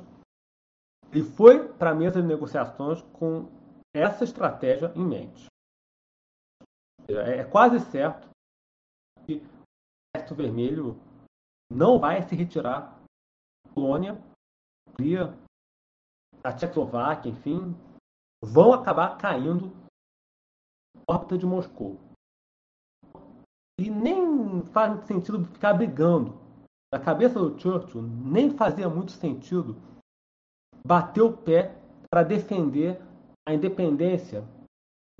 Ele foi para a mesa de negociações com essa estratégia em mente. É, é quase certo que o Exército Vermelho não vai se retirar da Polônia, a Tchecoslováquia, enfim, vão acabar caindo na órbita de Moscou. E nem faz sentido ficar brigando. Na cabeça do Churchill, nem fazia muito sentido bater o pé para defender a independência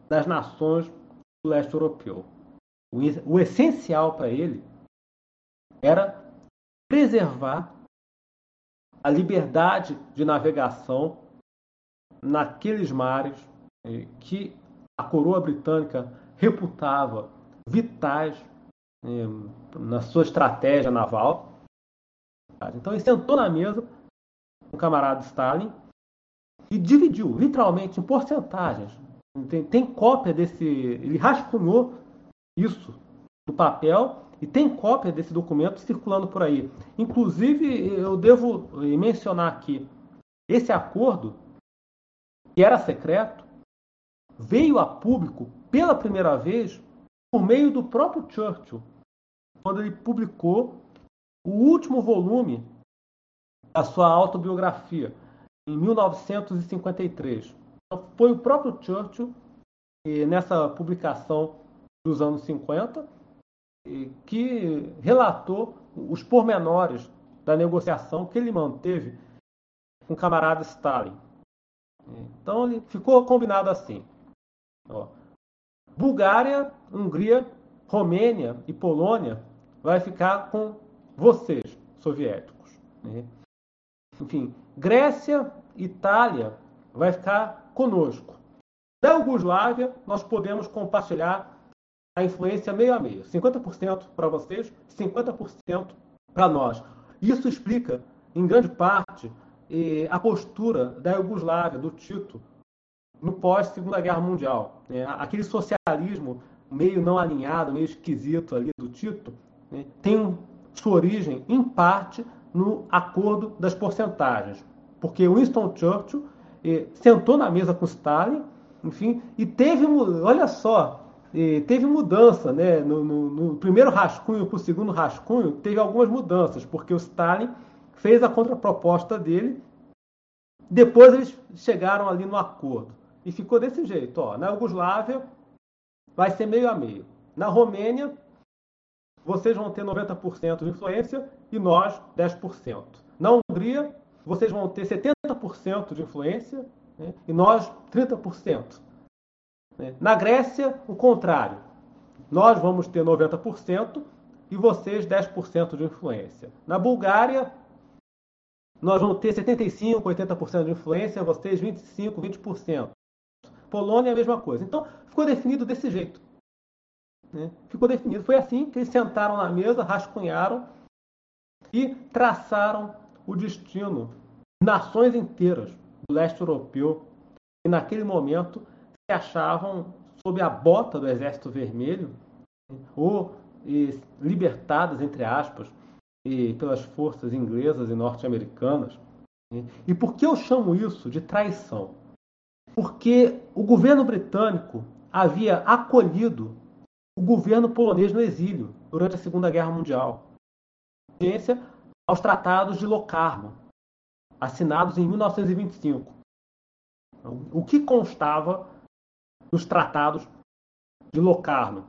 das nações do leste europeu. O, essencial para ele era preservar a liberdade de navegação naqueles mares eh, que a coroa britânica reputava vitais na sua estratégia naval. Então ele sentou na mesa com o camarada Stalin e dividiu, literalmente, em porcentagens. Tem, tem cópia desse. Ele rascunhou isso no papel e tem cópia desse documento circulando por aí. Inclusive, eu devo mencionar aqui: esse acordo, que era secreto, veio a público pela primeira vez por meio do próprio Churchill, quando ele publicou o último volume da sua autobiografia, em 1953. Então, foi o próprio Churchill, nessa publicação dos anos 50, que relatou os pormenores da negociação que ele manteve com o camarada Stalin. Então ele ficou combinado assim. Ó, Bulgária, Hungria, Romênia e Polônia vai ficar com vocês, soviéticos. Né? Enfim, Grécia, Itália vai ficar conosco. Da Yugoslávia, nós podemos compartilhar a influência meio a meio. 50% para vocês, 50% para nós. Isso explica, em grande parte, a postura da Iugoslávia, do Tito, no pós-Segunda Guerra Mundial. Né? Aquele socialismo meio não alinhado, meio esquisito ali do Tito, né? tem sua origem, em parte, no acordo das porcentagens. Porque Winston Churchill eh, sentou na mesa com Stalin, enfim, e teve, olha só, eh, teve mudança, né? No, no, no primeiro rascunho para o segundo rascunho, teve algumas mudanças, porque o Stalin fez a contraproposta dele, depois eles chegaram ali no acordo. E ficou desse jeito, ó, na Yugoslávia vai ser meio a meio. Na Romênia, vocês vão ter 90% de influência e nós 10%. Na Hungria, vocês vão ter 70% de influência né, e nós 30%. Né. Na Grécia, o contrário. Nós vamos ter 90% e vocês 10% de influência. Na Bulgária, nós vamos ter 75%, 80% de influência, vocês 25%, 20%. Polônia, a mesma coisa. Então, ficou definido desse jeito. Né? Ficou definido. Foi assim que eles sentaram na mesa, rascunharam e traçaram o destino de nações inteiras do leste europeu que naquele momento se achavam sob a bota do Exército Vermelho ou libertadas, entre aspas, pelas forças inglesas e norte-americanas. E por que eu chamo isso de traição? Porque o governo britânico havia acolhido o governo polonês no exílio durante a Segunda Guerra Mundial. Ciência aos tratados de Locarno, assinados em 1925. O que constava nos tratados de Locarno?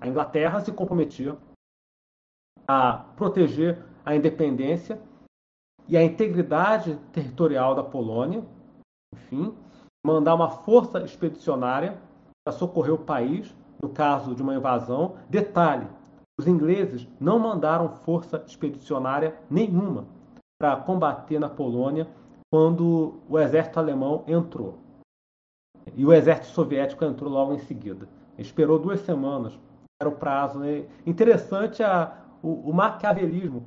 A Inglaterra se comprometia a proteger a independência e a integridade territorial da Polônia, enfim, mandar uma força expedicionária para socorrer o país no caso de uma invasão. Detalhe: os ingleses não mandaram força expedicionária nenhuma para combater na Polônia quando o exército alemão entrou. E o exército soviético entrou logo em seguida. Esperou duas semanas, era o prazo. Né? Interessante a, o, o maquiavelismo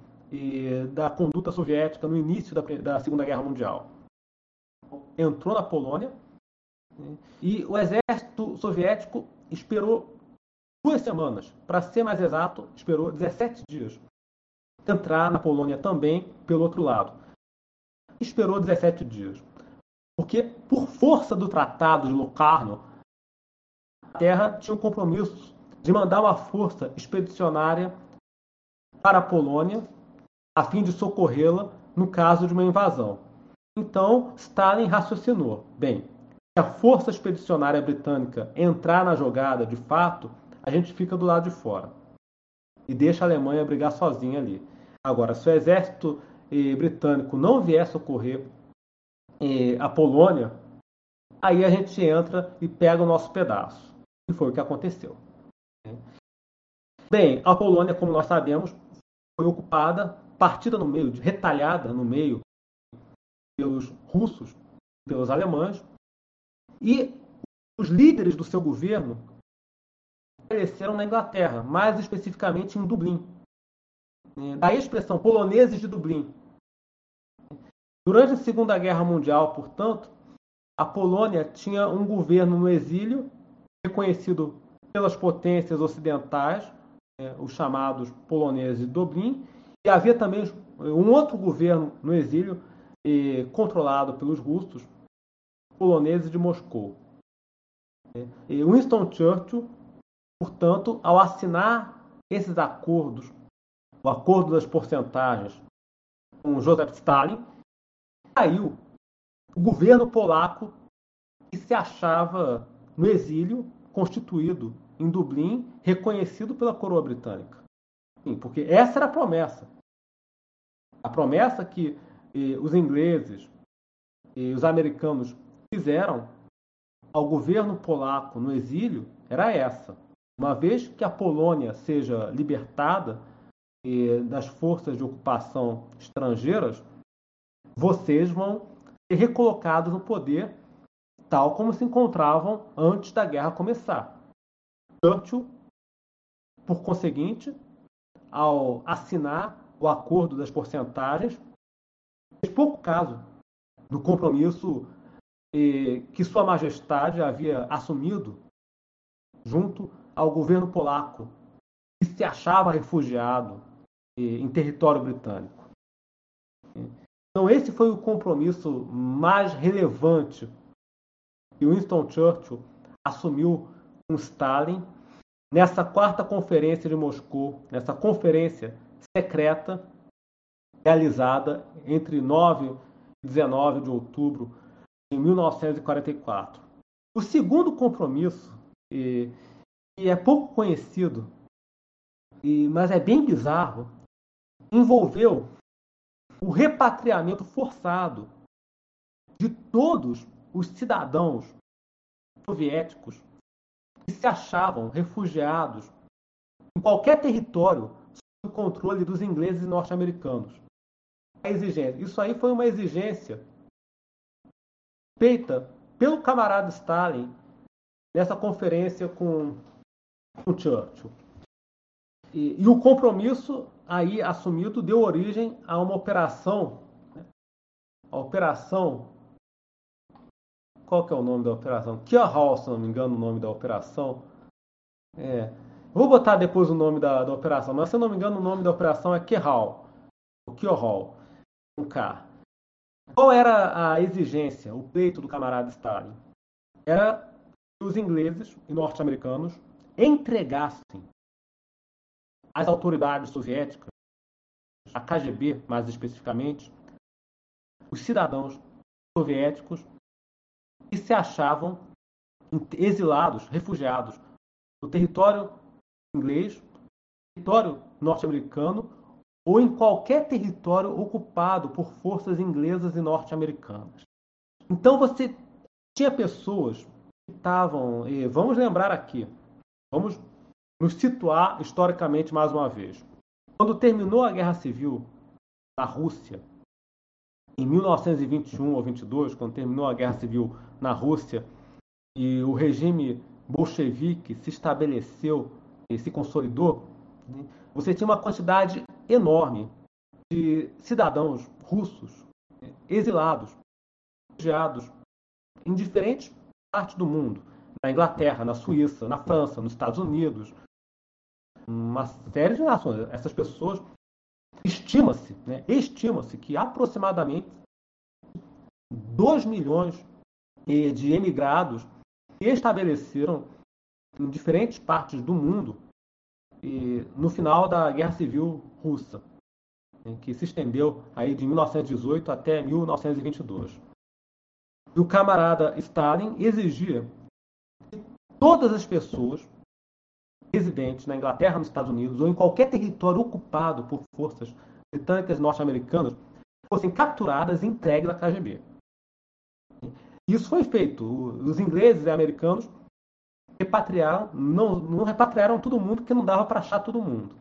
da conduta soviética no início da, da Segunda Guerra Mundial. Entrou na Polônia? E o exército soviético esperou duas semanas. Para ser mais exato, esperou 17 dias. Entrar na Polônia também pelo outro lado. Esperou 17 dias. Porque, por força do Tratado de Locarno, a Terra tinha um compromisso de mandar uma força expedicionária para a Polônia a fim de socorrê-la no caso de uma invasão. Então, Stalin raciocinou: bem, a força expedicionária britânica entrar na jogada de fato, a gente fica do lado de fora e deixa a Alemanha brigar sozinha ali. Agora, se o exército eh, britânico não vier socorrer eh, a Polônia, aí a gente entra e pega o nosso pedaço. E foi o que aconteceu. Bem, a Polônia, como nós sabemos, foi ocupada, partida no meio, retalhada no meio pelos russos, pelos alemães, e os líderes do seu governo apareceram na Inglaterra, mais especificamente em Dublin. Da expressão poloneses de Dublin. Durante a Segunda Guerra Mundial, portanto, a Polônia tinha um governo no exílio, reconhecido pelas potências ocidentais, né, os chamados poloneses de Dublin, e havia também um outro governo no exílio, eh, controlado pelos russos, poloneses de Moscou. E Winston Churchill Portanto, ao assinar esses acordos, o acordo das porcentagens com Joseph Stalin, caiu o governo polaco que se achava no exílio, constituído em Dublin, reconhecido pela coroa britânica. Sim, porque essa era a promessa. A promessa que eh, os ingleses e os americanos fizeram ao governo polaco no exílio era essa. Uma vez que a Polônia seja libertada das forças de ocupação estrangeiras, vocês vão ser recolocados no poder tal como se encontravam antes da guerra começar. Churchill, por conseguinte, ao assinar o acordo das porcentagens, fez pouco caso do compromisso que Sua Majestade havia assumido junto ao governo polaco, que se achava refugiado em território britânico. Então, esse foi o compromisso mais relevante que Winston Churchill assumiu com Stalin nessa quarta conferência de Moscou, nessa conferência secreta realizada entre 9 e 19 de outubro de 1944. O segundo compromisso e é pouco conhecido, e, mas é bem bizarro, envolveu o repatriamento forçado de todos os cidadãos soviéticos que se achavam refugiados em qualquer território sob controle dos ingleses e norte-americanos. Isso aí foi uma exigência feita pelo camarada Stalin nessa conferência com com Churchill. E, e, o compromisso aí assumido deu origem a uma operação, né? a operação, qual que é o nome da operação? Kia Hall, se não me engano, o nome da operação. É, vou botar depois o nome da, da, operação, mas se não me engano o nome da operação é Kehal, o K. Qual era a exigência, o pleito do camarada Stalin? Era que os ingleses e norte-americanos entregassem às autoridades soviéticas, a KGB mais especificamente, os cidadãos soviéticos que se achavam exilados, refugiados no território inglês, território norte-americano ou em qualquer território ocupado por forças inglesas e norte-americanas. Então você tinha pessoas estavam. Vamos lembrar aqui, vamos nos situar historicamente mais uma vez. Quando terminou a Guerra Civil na Rússia, em 1921 ou 22, quando terminou a Guerra Civil na Rússia e o regime bolchevique se estabeleceu e se consolidou, né, você tinha uma quantidade enorme de cidadãos russos né, exilados, refugiados em diferentes partes do mundo, na Inglaterra, na Suíça, na França, nos Estados Unidos, uma série de nações. Essas pessoas estima-se, né, estima-se que aproximadamente 2 milhões de emigrados estabeleceram em diferentes partes do mundo no final da Guerra Civil Russa, que se estendeu aí de 1918 até 1922. E o camarada Stalin exigia que todas as pessoas residentes na Inglaterra, nos Estados Unidos ou em qualquer território ocupado por forças britânicas norte-americanas fossem capturadas e entregues à KGB. Isso foi feito. Os ingleses e americanos repatriaram, não, não repatriaram todo mundo porque não dava para achar todo mundo.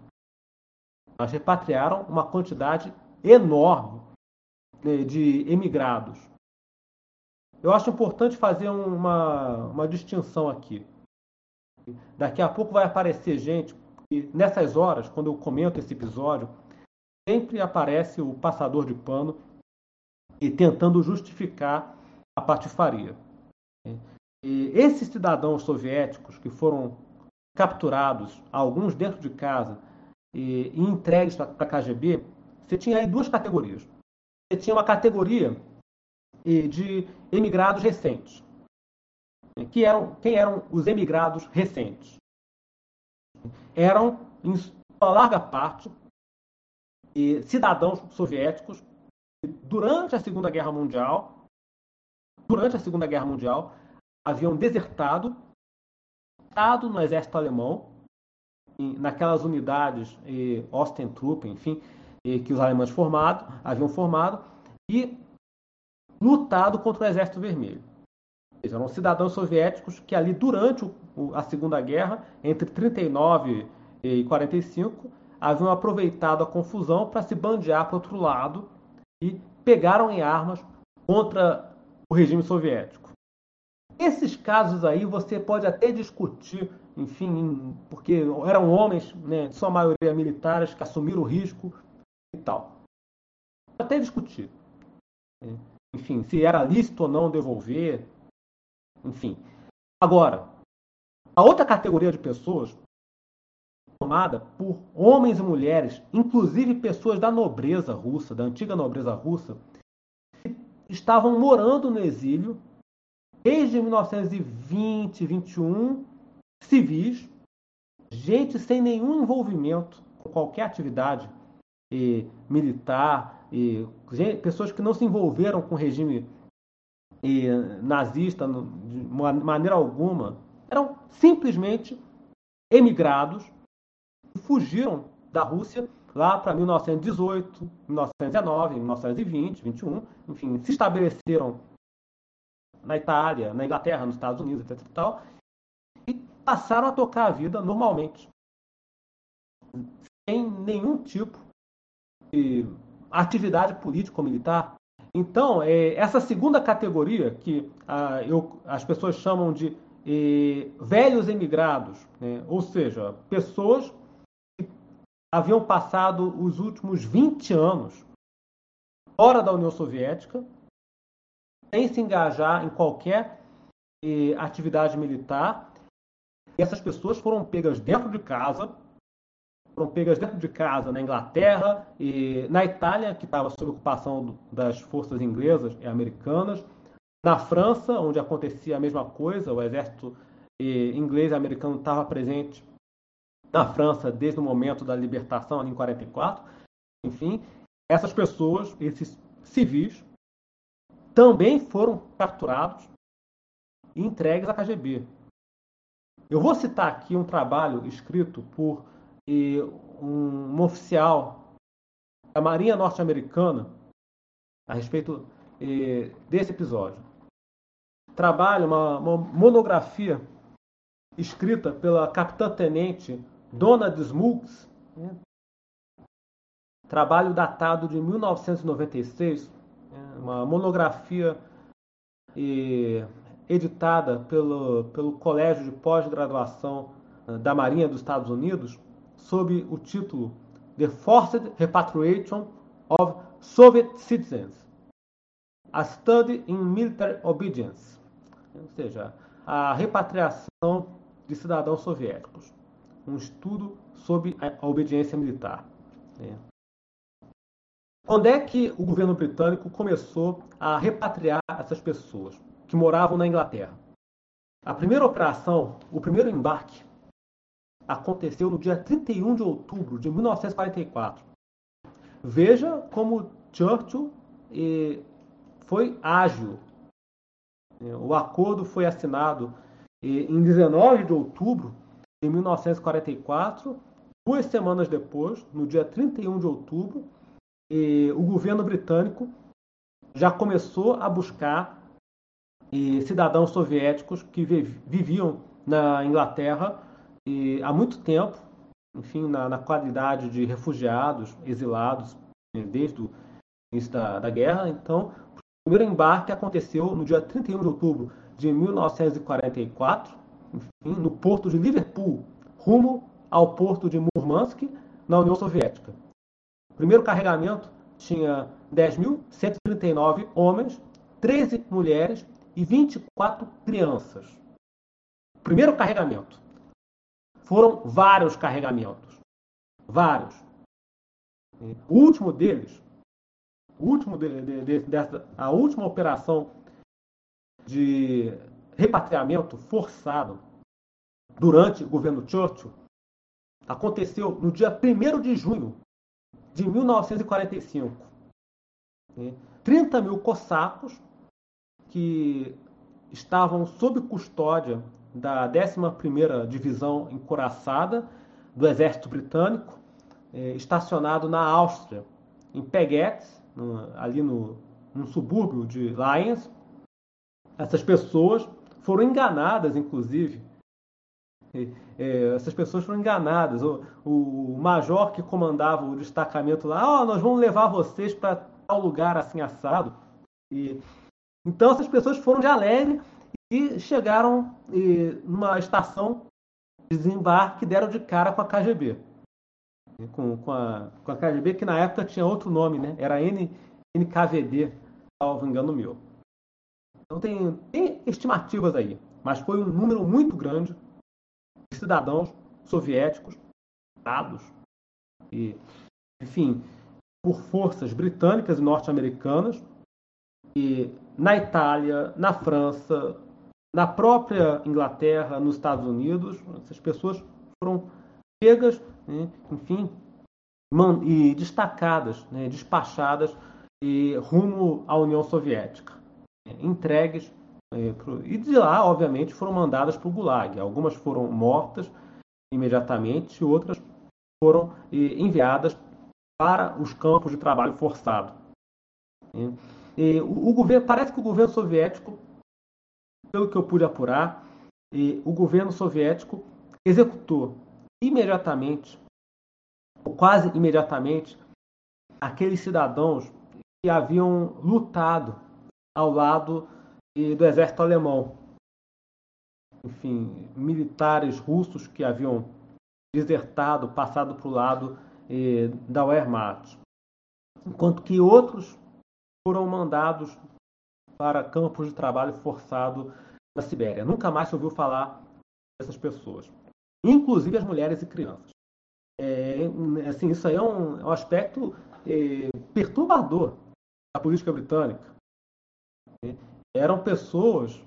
Mas repatriaram uma quantidade enorme né, de emigrados. Eu acho importante fazer uma, uma distinção aqui. Daqui a pouco vai aparecer gente, e nessas horas, quando eu comento esse episódio, sempre aparece o passador de pano e tentando justificar a patifaria. E esses cidadãos soviéticos que foram capturados, alguns dentro de casa, e, e entregues para a KGB, você tinha aí duas categorias. Você tinha uma categoria de emigrados recentes. Que eram, quem eram os emigrados recentes? Eram, em sua larga parte, cidadãos soviéticos durante a Segunda Guerra Mundial, durante a Segunda Guerra Mundial, haviam desertado, estado no exército alemão, naquelas unidades Ostentruppen, enfim, que os alemães formado, haviam formado, e lutado contra o Exército Vermelho. Eram cidadãos soviéticos que ali, durante a Segunda Guerra, entre 39 e 45, haviam aproveitado a confusão para se bandear para outro lado e pegaram em armas contra o regime soviético. Esses casos aí você pode até discutir, enfim, porque eram homens, né, de sua maioria militares, que assumiram o risco e tal. Até discutir. Enfim, se era lícito ou não devolver. Enfim. Agora, a outra categoria de pessoas formada por homens e mulheres, inclusive pessoas da nobreza russa, da antiga nobreza russa, que estavam morando no exílio desde 1920, 21, civis, gente sem nenhum envolvimento com qualquer atividade eh, militar, eh, pessoas que não se envolveram com o regime eh, nazista no, de maneira alguma, eram simplesmente emigrados, fugiram da Rússia lá para 1918, 1919, 1920, 21, enfim, se estabeleceram na Itália, na Inglaterra, nos Estados Unidos, etc. E, tal, e passaram a tocar a vida normalmente, sem nenhum tipo de atividade político-militar. Então, é, essa segunda categoria, que ah, eu, as pessoas chamam de eh, velhos emigrados, né? ou seja, pessoas que haviam passado os últimos 20 anos fora da União Soviética sem se engajar em qualquer eh, atividade militar. E essas pessoas foram pegas dentro de casa, foram pegas dentro de casa na Inglaterra e na Itália, que estava sob ocupação das forças inglesas e americanas, na França, onde acontecia a mesma coisa, o exército eh, inglês e americano estava presente na França desde o momento da libertação, ali em 44. Enfim, essas pessoas, esses civis, também foram capturados e entregues à KGB. Eu vou citar aqui um trabalho escrito por um, um oficial da Marinha Norte-Americana a respeito desse episódio. trabalho, uma, uma monografia escrita pela capitã-tenente Dona Smulks, né? trabalho datado de 1996, né? Uma monografia e, editada pelo, pelo Colégio de Pós-Graduação eh, da Marinha dos Estados Unidos, sob o título The Forced Repatriation of Soviet Citizens, a Study in Military Obedience, ou seja, a repatriação de cidadãos soviéticos, um estudo sobre a obediência militar. Né? Quando é que o governo britânico começou a repatriar essas pessoas que moravam na Inglaterra? A primeira operação, o primeiro embarque, aconteceu no dia 31 de outubro de 1944. Veja como Churchill eh, foi ágil. O acordo foi assinado eh, em 19 de outubro de 1944. Duas semanas depois, no dia 31 de outubro, eh, o governo britânico já começou a buscar cidadãos soviéticos que viviam na Inglaterra há muito tempo, enfim, na, na qualidade de refugiados, exilados, né, desde o início da, da guerra. Então, o primeiro embarque aconteceu no dia 31 de outubro de 1944, enfim, no porto de Liverpool, rumo ao porto de Murmansk, na União Soviética. O primeiro carregamento tinha 10.139 homens, 13 mulheres e 24 crianças. Primeiro carregamento. Foram vários carregamentos. Vários. O último deles, o último de, de, de, dessa, a última operação de repatriamento forçado durante o governo Churchill aconteceu no dia 1 de junho de 1945. 30 mil cossacos que estavam sob custódia da 11ª Divisão Encoraçada do Exército Britânico, eh, estacionado na Áustria, em Peguetes, ali no, no subúrbio de Lyons. Essas pessoas foram enganadas, inclusive. É, essas pessoas foram enganadas. O, o, major que comandava o destacamento lá, oh, nós vamos levar vocês para tal lugar assim assado. E, então essas pessoas foram de alegre e chegaram e, numa estação de desembarque deram de cara com a KGB. Com, com, a, com a KGB, que na época tinha outro nome, né? Era N, NKVD, salvo engano meu. Então tem, tem estimativas aí, mas foi um número muito grande de cidadãos soviéticos dados e, enfim, por forças britânicas e norte-americanas e na Itália, na França, na própria Inglaterra, nos Estados Unidos, essas pessoas foram pegas, né, enfim, e destacadas, né, despachadas e rumo à União Soviética, né, entregues e de lá, obviamente, foram mandadas para o Gulag. Algumas foram mortas imediatamente, outras foram enviadas para os campos de trabalho forçado. Né. E o governo parece que o governo soviético pelo que eu pude apurar, o governo soviético executou imediatamente, ou quase imediatamente, aqueles cidadãos que haviam lutado ao lado do exército alemão. Enfim, militares russos que haviam desertado, passado para o lado da Wehrmacht. Enquanto que outros foram mandados para campos de trabalho forçado na Sibéria. Nunca mais se ouviu falar dessas pessoas, inclusive as mulheres e crianças. É, assim, isso aí é um, é um aspecto é, perturbador da política britânica. Eram pessoas,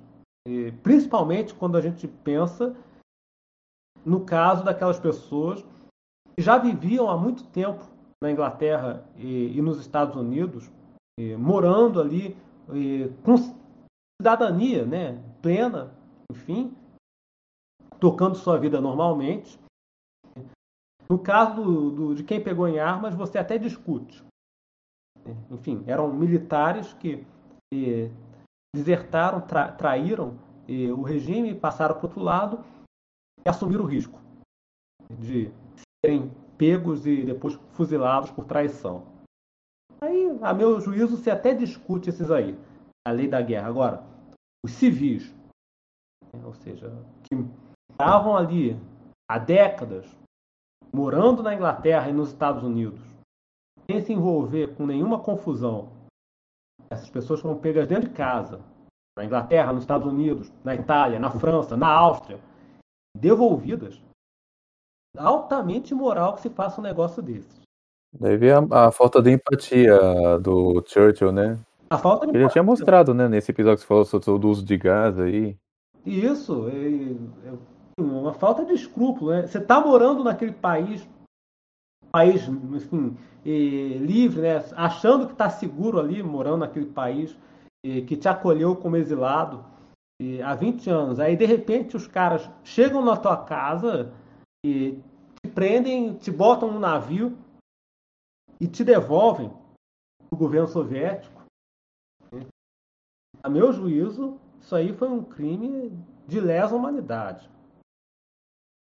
principalmente quando a gente pensa no caso daquelas pessoas que já viviam há muito tempo na Inglaterra e, e nos Estados Unidos, morando ali com cidadania né, plena, enfim, tocando sua vida normalmente. No caso do, do, de quem pegou em armas, você até discute. Enfim, eram militares que desertaram, tra traíram o regime, passaram para o outro lado e assumiram o risco de serem pegos e depois fuzilados por traição. Aí, a meu juízo, se até discute esses aí, a lei da guerra. Agora, os civis, né, ou seja, que estavam ali há décadas, morando na Inglaterra e nos Estados Unidos, sem se envolver com nenhuma confusão, essas pessoas foram pegas dentro de casa, na Inglaterra, nos Estados Unidos, na Itália, na França, na Áustria, devolvidas. Altamente imoral que se faça um negócio desse. Daí vem a, a, falta de empatia do Churchill, né? A falta de Ele já tinha mostrado, né, nesse episódio que você falou sobre o uso de gás aí. Isso, é, é uma falta de escrúpulo, né? Você está morando naquele país, país, enfim, livre, né? Achando que está seguro ali, morando naquele país que te acolheu como exilado há 20 anos. Aí, de repente, os caras chegam na tua casa e te prendem, te botam no navio e te devolvem o governo soviético. A meu juízo, isso aí foi um crime de lesa humanidade.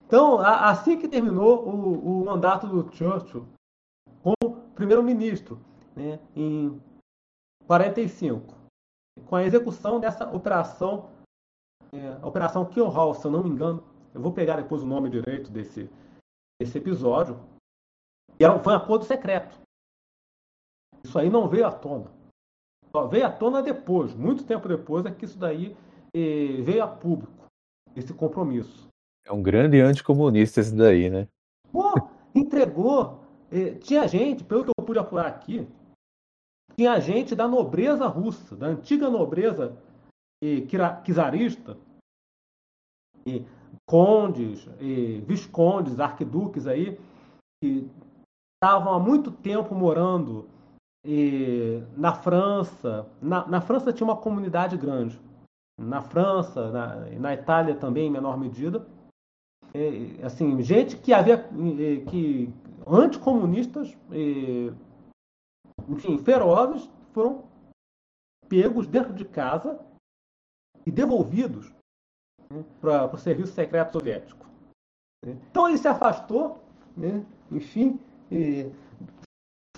Então, assim que terminou o, o mandato do Churchill como primeiro-ministro, né, em 45, com a execução dessa operação, é, operação Kill Hall, se eu não me engano, eu vou pegar depois o nome direito desse, desse episódio, e era, foi um acordo secreto. Isso aí não veio à tona. Só veio à tona depois, muito tempo depois, é que isso daí eh, veio a público, esse compromisso. É um grande anticomunista esse daí, né? Pô, entregou. Eh, tinha gente, pelo que eu pude apurar aqui, tinha gente da nobreza russa, da antiga nobreza eh, czarista, eh, condes, eh, viscondes, arquiduques aí, que estavam há muito tempo morando eh, na França. Na, na França tinha uma comunidade grande. Na França, na, na Itália também, em menor medida é, assim, gente que havia é, que anticomunistas, é, enfim, ferozes, foram pegos dentro de casa e devolvidos né, para o serviço secreto soviético. Então ele se afastou, né, enfim,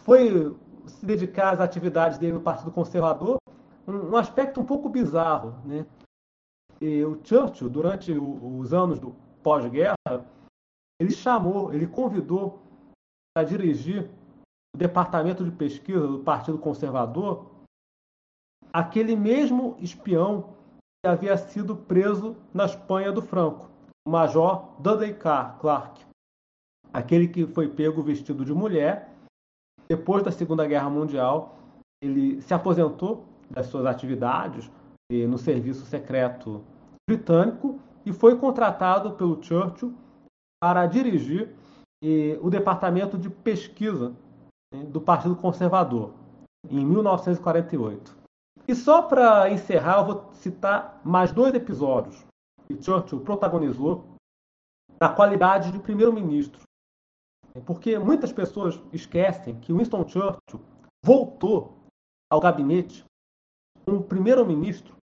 foi se dedicar às atividades dele no Partido Conservador, um, aspecto um pouco bizarro. Né? O Churchill, durante os anos do pós-guerra, ele chamou, ele convidou a dirigir o departamento de pesquisa do Partido Conservador aquele mesmo espião que havia sido preso na Espanha do Franco, o Major Dudley Clark, aquele que foi pego vestido de mulher. Depois da Segunda Guerra Mundial, ele se aposentou das suas atividades no serviço secreto britânico e foi contratado pelo Churchill para dirigir eh, o departamento de pesquisa né, do Partido Conservador, em 1948. E só para encerrar, eu vou citar mais dois episódios que Churchill protagonizou na qualidade de primeiro-ministro. Porque muitas pessoas esquecem que Winston Churchill voltou ao gabinete como primeiro-ministro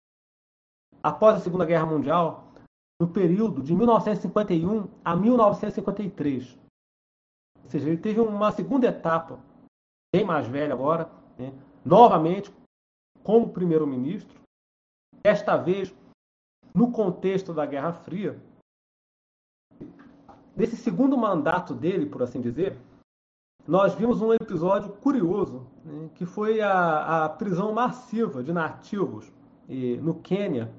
após a Segunda Guerra Mundial no período de 1951 a 1953. Ou seja, ele teve uma segunda etapa, bem mais velha agora, né? novamente como primeiro-ministro, desta vez no contexto da Guerra Fria. Nesse segundo mandato dele, por assim dizer, nós vimos um episódio curioso, né? que foi a, a prisão massiva de nativos eh, no Quênia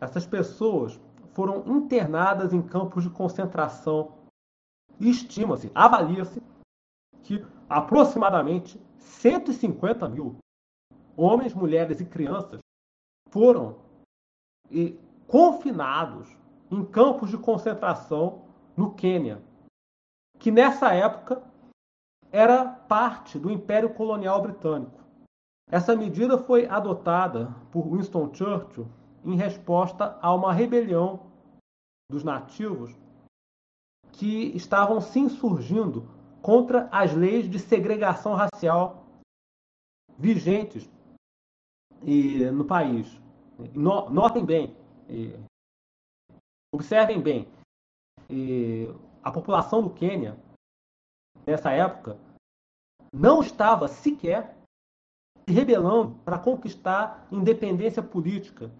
essas pessoas foram internadas em campos de concentração e estima-se, avalia-se, que aproximadamente 150 mil homens, mulheres e crianças foram confinados em campos de concentração no Quênia, que nessa época era parte do Império Colonial Britânico. Essa medida foi adotada por Winston Churchill em resposta a uma rebelião dos nativos que estavam se insurgindo contra as leis de segregação racial vigentes no país. Notem bem, observem bem, a população do Quênia, nessa época, não estava sequer se rebelando para conquistar independência política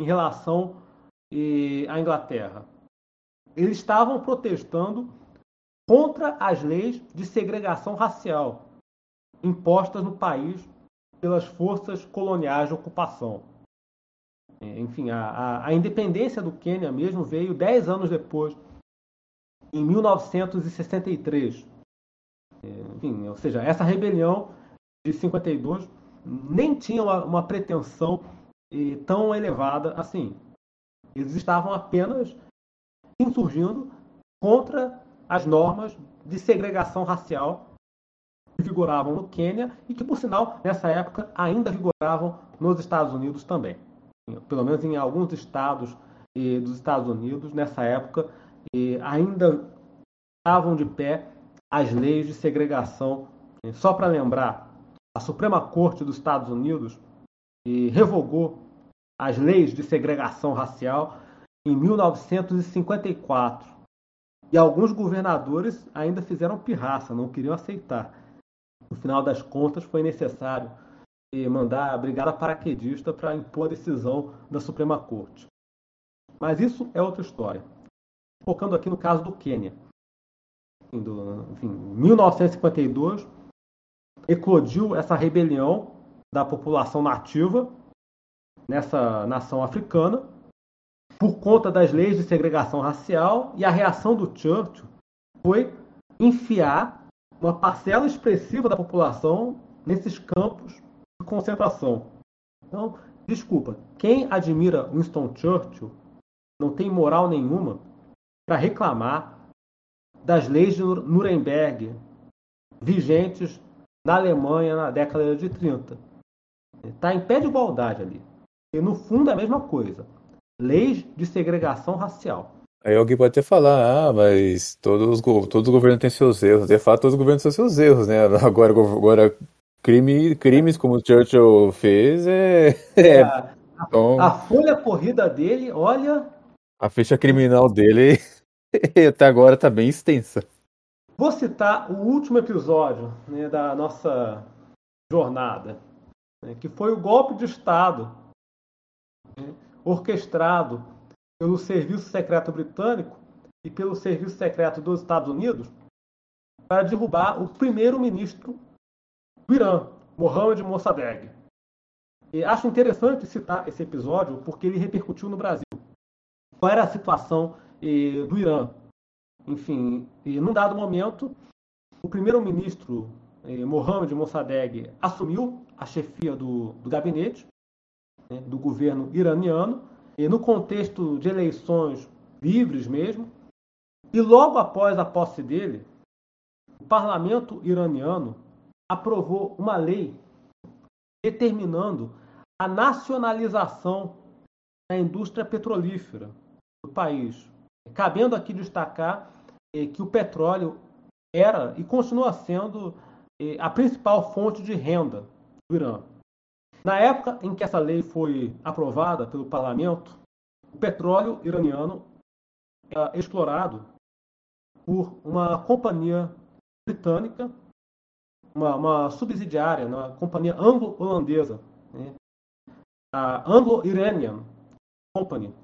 em relação à Inglaterra. Eles estavam protestando contra as leis de segregação racial impostas no país pelas forças coloniais de ocupação. Enfim, a, a, a independência do Quênia mesmo veio dez anos depois, em 1963. Enfim, ou seja, essa rebelião de 52 nem tinha uma, uma pretensão eh, tão elevada assim. Eles estavam apenas insurgindo contra as normas de segregação racial que vigoravam no Quênia e que, por sinal, nessa época ainda vigoravam nos Estados Unidos também. Pelo menos em alguns estados eh, dos Estados Unidos, nessa época, eh, ainda estavam de pé as leis de segregação. Só para lembrar, a Suprema Corte dos Estados Unidos eh, revogou as leis de segregação racial em 1954. E alguns governadores ainda fizeram pirraça, não queriam aceitar. No final das contas, foi necessário eh, mandar a brigada paraquedista para impor a decisão da Suprema Corte. Mas isso é outra história. Focando aqui no caso do Quênia. Em 1952, eclodiu essa rebelião da população nativa nessa nação africana por conta das leis de segregação racial e a reação do Churchill foi enfiar uma parcela expressiva da população nesses campos de concentração. Então, desculpa, quem admira Winston Churchill não tem moral nenhuma para reclamar das leis de Nuremberg vigentes na Alemanha na década de 30. Está em pé de igualdade ali. E no fundo é a mesma coisa. Leis de segregação racial. Aí alguém pode até falar, ah, mas todos os, todos os governos têm seus erros. De fato, todos os governos têm seus erros, né? Agora, agora crime, crimes como o Churchill fez é. é a, então, a folha corrida dele, olha. A ficha criminal dele até agora está bem extensa. Vou citar o último episódio né, da nossa jornada, né, que foi o golpe de Estado né, orquestrado pelo Serviço Secreto Britânico e pelo Serviço Secreto dos Estados Unidos para derrubar o primeiro-ministro do Irã, Mohammad Mossadegh. E acho interessante citar esse episódio porque ele repercutiu no Brasil. Qual era a situação eh, do Irã? Enfim, e num dado momento, o primeiro-ministro eh, Mohammad Mossadegh assumiu a chefia do, do gabinete né, do governo iraniano e no contexto de eleições livres mesmo. E logo após a posse dele, o parlamento iraniano aprovou uma lei determinando a nacionalização da indústria petrolífera do país. Cabendo aqui destacar eh, que o petróleo era e continua sendo eh, a principal fonte de renda Irã. Na época em que essa lei foi aprovada pelo parlamento, o petróleo iraniano era explorado por uma companhia britânica, uma, uma subsidiária, uma companhia anglo-holandesa, né? a Anglo-Iranian Company,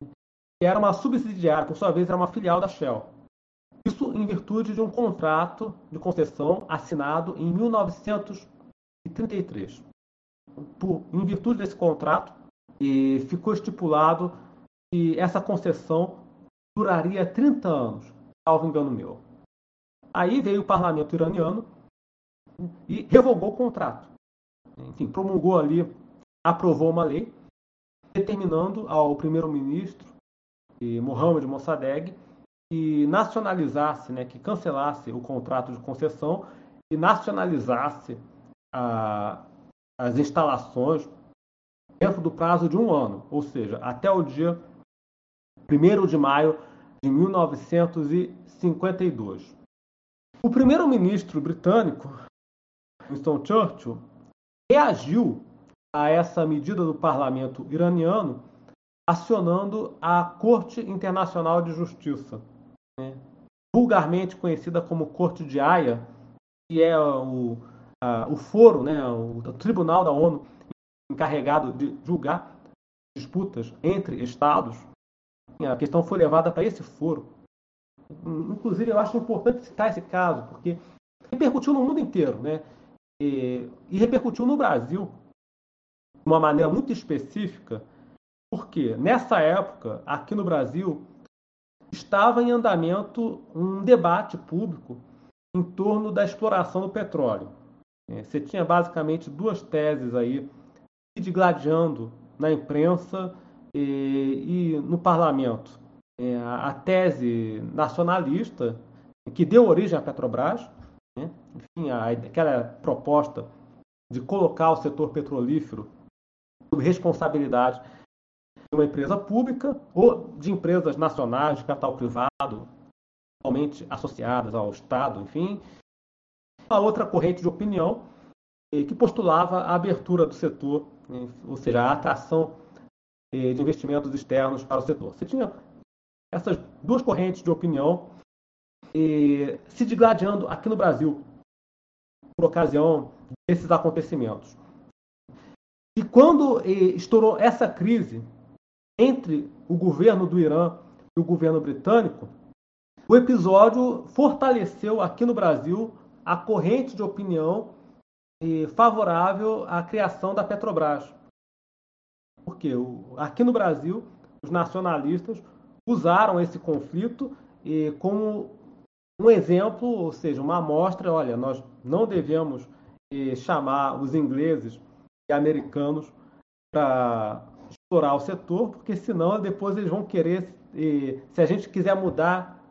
que era uma subsidiária, por sua vez era uma filial da Shell. Isso em virtude de um contrato de concessão assinado em 1933 por, em virtude desse contrato, e ficou estipulado que essa concessão duraria 30 anos, salvo engano meu. Aí veio o parlamento iraniano e revogou o contrato. Enfim, promulgou ali, aprovou uma lei determinando ao primeiro-ministro Mohammad Mossadegh que nacionalizasse, né, que cancelasse o contrato de concessão e nacionalizasse a, as instalações dentro do prazo de um ano, ou seja, até o dia 1 de maio de 1952. O primeiro-ministro britânico, Winston Churchill, reagiu a essa medida do parlamento iraniano, acionando a Corte Internacional de Justiça, né? vulgarmente conhecida como Corte de Haia, que é o, o foro, né, o, o tribunal da ONU encarregado de julgar disputas entre estados. A questão foi levada para esse foro. Inclusive, eu acho importante citar esse caso, porque repercutiu no mundo inteiro, né? E, e repercutiu no Brasil de uma maneira muito específica, porque nessa época, aqui no Brasil, estava em andamento um debate público em torno da exploração do petróleo. É, você tinha basicamente duas teses aí se gladiando na imprensa e, e no parlamento. É, a tese nacionalista que deu origem à Petrobras, né? enfim, a, aquela proposta de colocar o setor petrolífero sob responsabilidade de uma empresa pública ou de empresas nacionais de capital privado, atualmente associadas ao Estado, enfim. A outra corrente de opinião eh, que postulava a abertura do setor, né, ou seja, a atração eh, de investimentos externos para o setor. Você tinha essas duas correntes de opinião eh, se digladiando aqui no Brasil por ocasião desses acontecimentos. E quando estourou essa crise entre o governo do Irã e o governo britânico, o episódio fortaleceu aqui no Brasil a corrente de opinião favorável à criação da Petrobras. Porque aqui no Brasil, os nacionalistas usaram esse conflito como um exemplo, ou seja, uma amostra, olha, nós não devemos chamar os ingleses e americanos para explorar o setor, porque senão depois eles vão querer, se a gente quiser mudar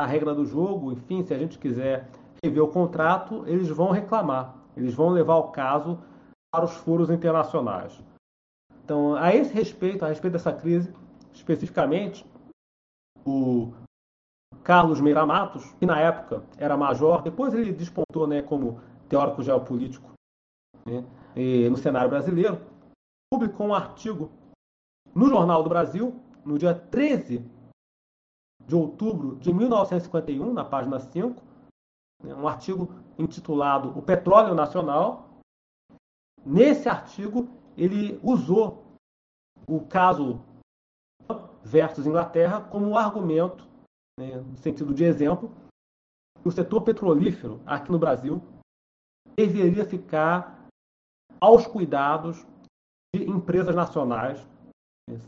a regra do jogo, enfim, se a gente quiser rever o contrato, eles vão reclamar, eles vão levar o caso para os furos internacionais. Então, a esse respeito, a respeito dessa crise, especificamente, o Carlos Meira Matos, que na época era major, depois ele despontou né, como teórico geopolítico né, no cenário brasileiro, publicou um artigo no Jornal do Brasil, no dia 13 de outubro de 1951, na página 5, né, um artigo intitulado O Petróleo Nacional. Nesse artigo, ele usou o caso versus Inglaterra como argumento, né, no sentido de exemplo, que o setor petrolífero aqui no Brasil deveria ficar aos cuidados de empresas nacionais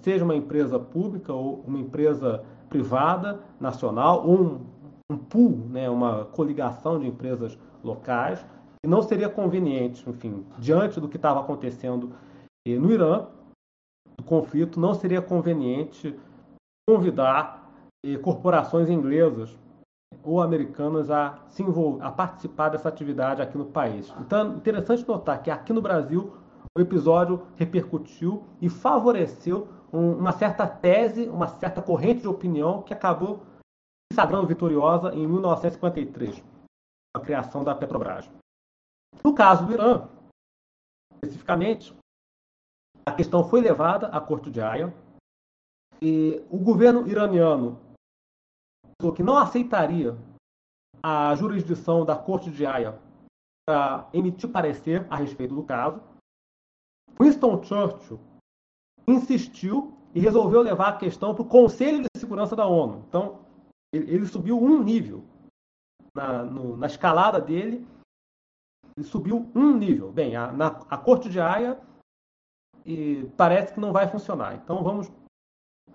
seja uma empresa pública ou uma empresa privada, nacional, ou um, um pool, né, uma coligação de empresas locais, e não seria conveniente, enfim, diante do que estava acontecendo eh, no Irã, do conflito, não seria conveniente convidar eh, corporações inglesas ou americanas a, se envolver, a participar dessa atividade aqui no país. Então, é interessante notar que aqui no Brasil o episódio repercutiu e favoreceu um, uma certa tese, uma certa corrente de opinião que acabou sagrando vitoriosa em 1953, a criação da Petrobras. No caso do Irã, especificamente, a questão foi levada à Corte de Haia e o governo iraniano falou que não aceitaria a jurisdição da Corte de Haia para emitir parecer a respeito do caso Winston Churchill insistiu e resolveu levar a questão para o Conselho de Segurança da ONU. Então, ele, ele subiu um nível na, no, na, escalada dele. Ele subiu um nível. Bem, a, na, a Corte de Haia e parece que não vai funcionar. Então, vamos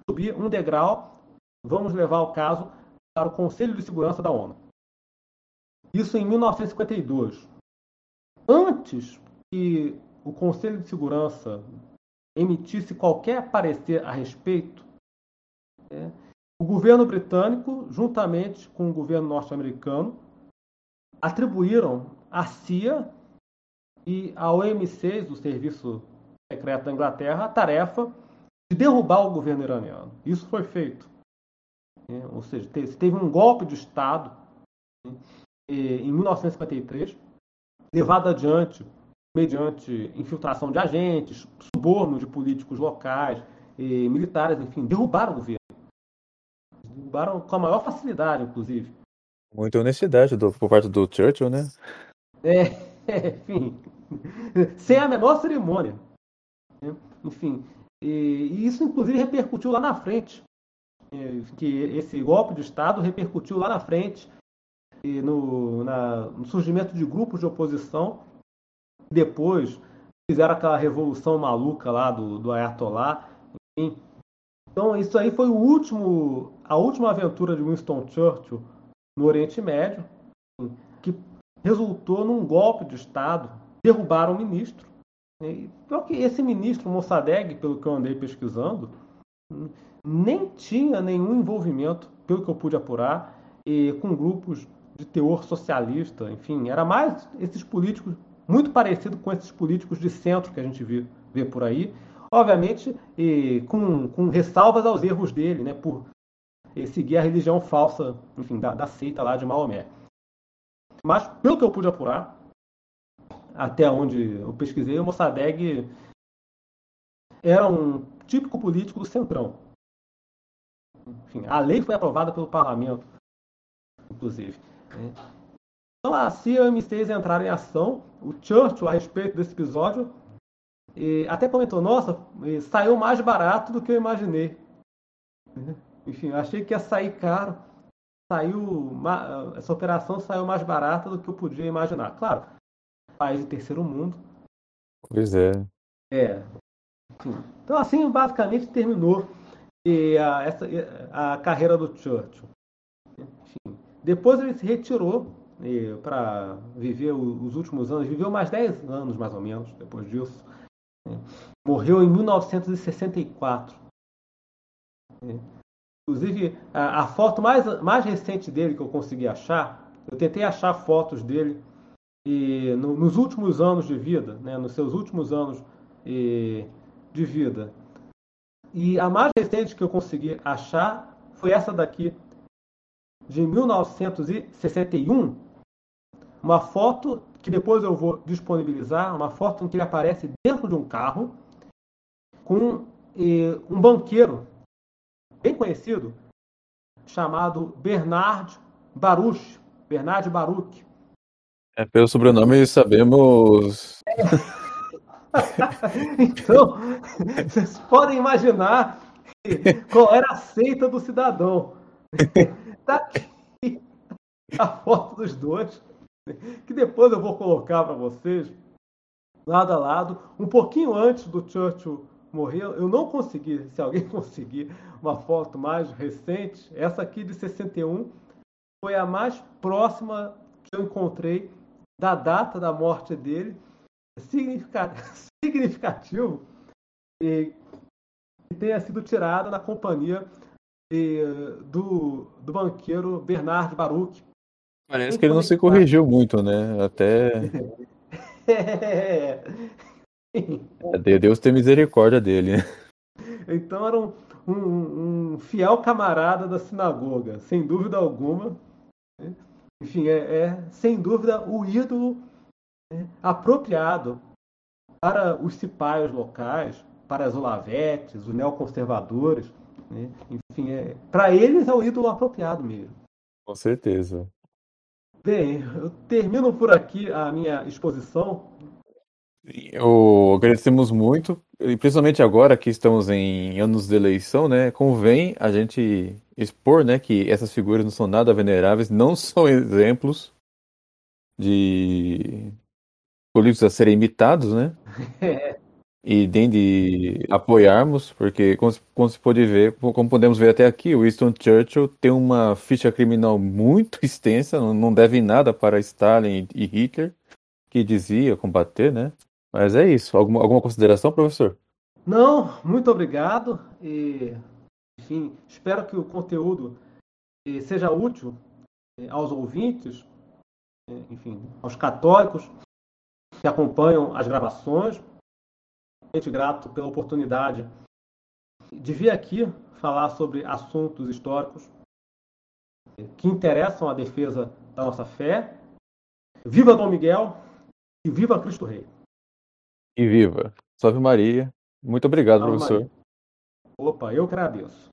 subir um degrau, vamos levar o caso para o Conselho de Segurança da ONU. Isso em 1952. Antes que o Conselho de Segurança emitisse qualquer parecer a respeito, é, o governo britânico, juntamente com o governo norte-americano, atribuíram à CIA e ao OMC, o Serviço Secreto da Inglaterra, a tarefa de derrubar o governo iraniano. Isso foi feito. É, ou seja, teve um golpe de Estado é, em 1953, levado adiante mediante infiltração de agentes, suborno de políticos locais, militares, enfim, derrubaram o governo. Derrubaram com a maior facilidade, inclusive. Muita honestidade do, por parte do Churchill, né? É, enfim, sem a menor cerimônia. Né? Enfim, e, e, isso inclusive repercutiu lá na frente. É, que esse golpe de Estado repercutiu lá na frente e no, na, no surgimento de grupos de oposição. Depois fizeram aquela revolução maluca lá do, do Ayatollah. Enfim. Então isso aí foi o último, a última aventura de Winston Churchill no Oriente Médio, que resultou num golpe de Estado, derrubaram o ministro. E, que esse ministro Mossadegh, pelo que eu andei pesquisando, nem tinha nenhum envolvimento, pelo que eu pude apurar, e, com grupos de teor socialista, enfim, era mais esses políticos, muito parecido com esses políticos de centro que a gente vê, vê por aí, obviamente e, com, com ressalvas aos erros dele, né, por seguir a religião falsa, enfim, da, da seita lá de Maomé. Mas, pelo que eu pude apurar, até onde eu pesquisei, o Mossadegh era um típico político do Centrão. Enfim, a lei foi aprovada pelo parlamento, inclusive. Então, assim, o M6 entraram em ação. O Churchill, a respeito desse episódio, até comentou: Nossa, saiu mais barato do que eu imaginei. Enfim, achei que ia sair caro. Saiu, essa operação saiu mais barata do que eu podia imaginar. Claro, país de terceiro mundo. Pois é. É. Então, assim, basicamente terminou e a, essa, a carreira do Churchill. Enfim, depois ele se retirou para viver os últimos anos, viveu mais 10 anos mais ou menos depois disso. Morreu em 1964. Inclusive, a, a, foto mais, mais recente dele que eu consegui achar, eu tentei achar fotos dele e no, nos últimos anos de vida, né, nos seus últimos anos e, de vida. E a mais recente que eu consegui achar foi essa daqui, de 1961, uma foto que depois eu vou disponibilizar, uma foto em que ele aparece dentro de um carro com e, um banqueiro bem conhecido chamado Bernard Baruch, Bernard Baruch. É, pelo sobrenome sabemos. então, vocês podem imaginar qual era a seita do cidadão. Está aqui a foto dos dois, que depois eu vou colocar para vocês, lado a lado, um pouquinho antes do Churchill morreu. Eu não consegui, se alguém conseguir uma foto mais recente, essa aqui de 61 foi a mais próxima que eu encontrei da data da morte dele. Significativo e que tenha sido tirada na companhia do, do banqueiro Bernard Baruch. Parece que ele não se corrigiu muito, né? Até. é. Deus tem misericórdia dele, né? Então era um, um, um, fiel camarada da sinagoga, sem dúvida alguma. Né? Enfim, é, é, sem dúvida o ídolo né, apropriado para os cipaios locais, para as olavetes, os neoconservadores. Né? Enfim, é, para eles é o ídolo apropriado mesmo. Com certeza. Bem, eu termino por aqui a minha exposição eu agradecemos muito, e principalmente agora que estamos em anos de eleição, né? Convém a gente expor, né, que essas figuras não são nada veneráveis, não são exemplos de políticos a serem imitados, né? E nem de apoiarmos, porque como, como se pode ver, como podemos ver até aqui, o Winston Churchill tem uma ficha criminal muito extensa, não deve nada para Stalin e Hitler, que dizia combater, né? Mas é isso. Alguma, alguma consideração, professor? Não, muito obrigado. E, enfim, espero que o conteúdo eh, seja útil eh, aos ouvintes, eh, enfim, aos católicos que acompanham as gravações. Grato pela oportunidade de vir aqui falar sobre assuntos históricos que interessam a defesa da nossa fé. Viva Dom Miguel e viva Cristo Rei! E viva! Salve Maria! Muito obrigado, Salve professor. Maria. Opa, eu agradeço.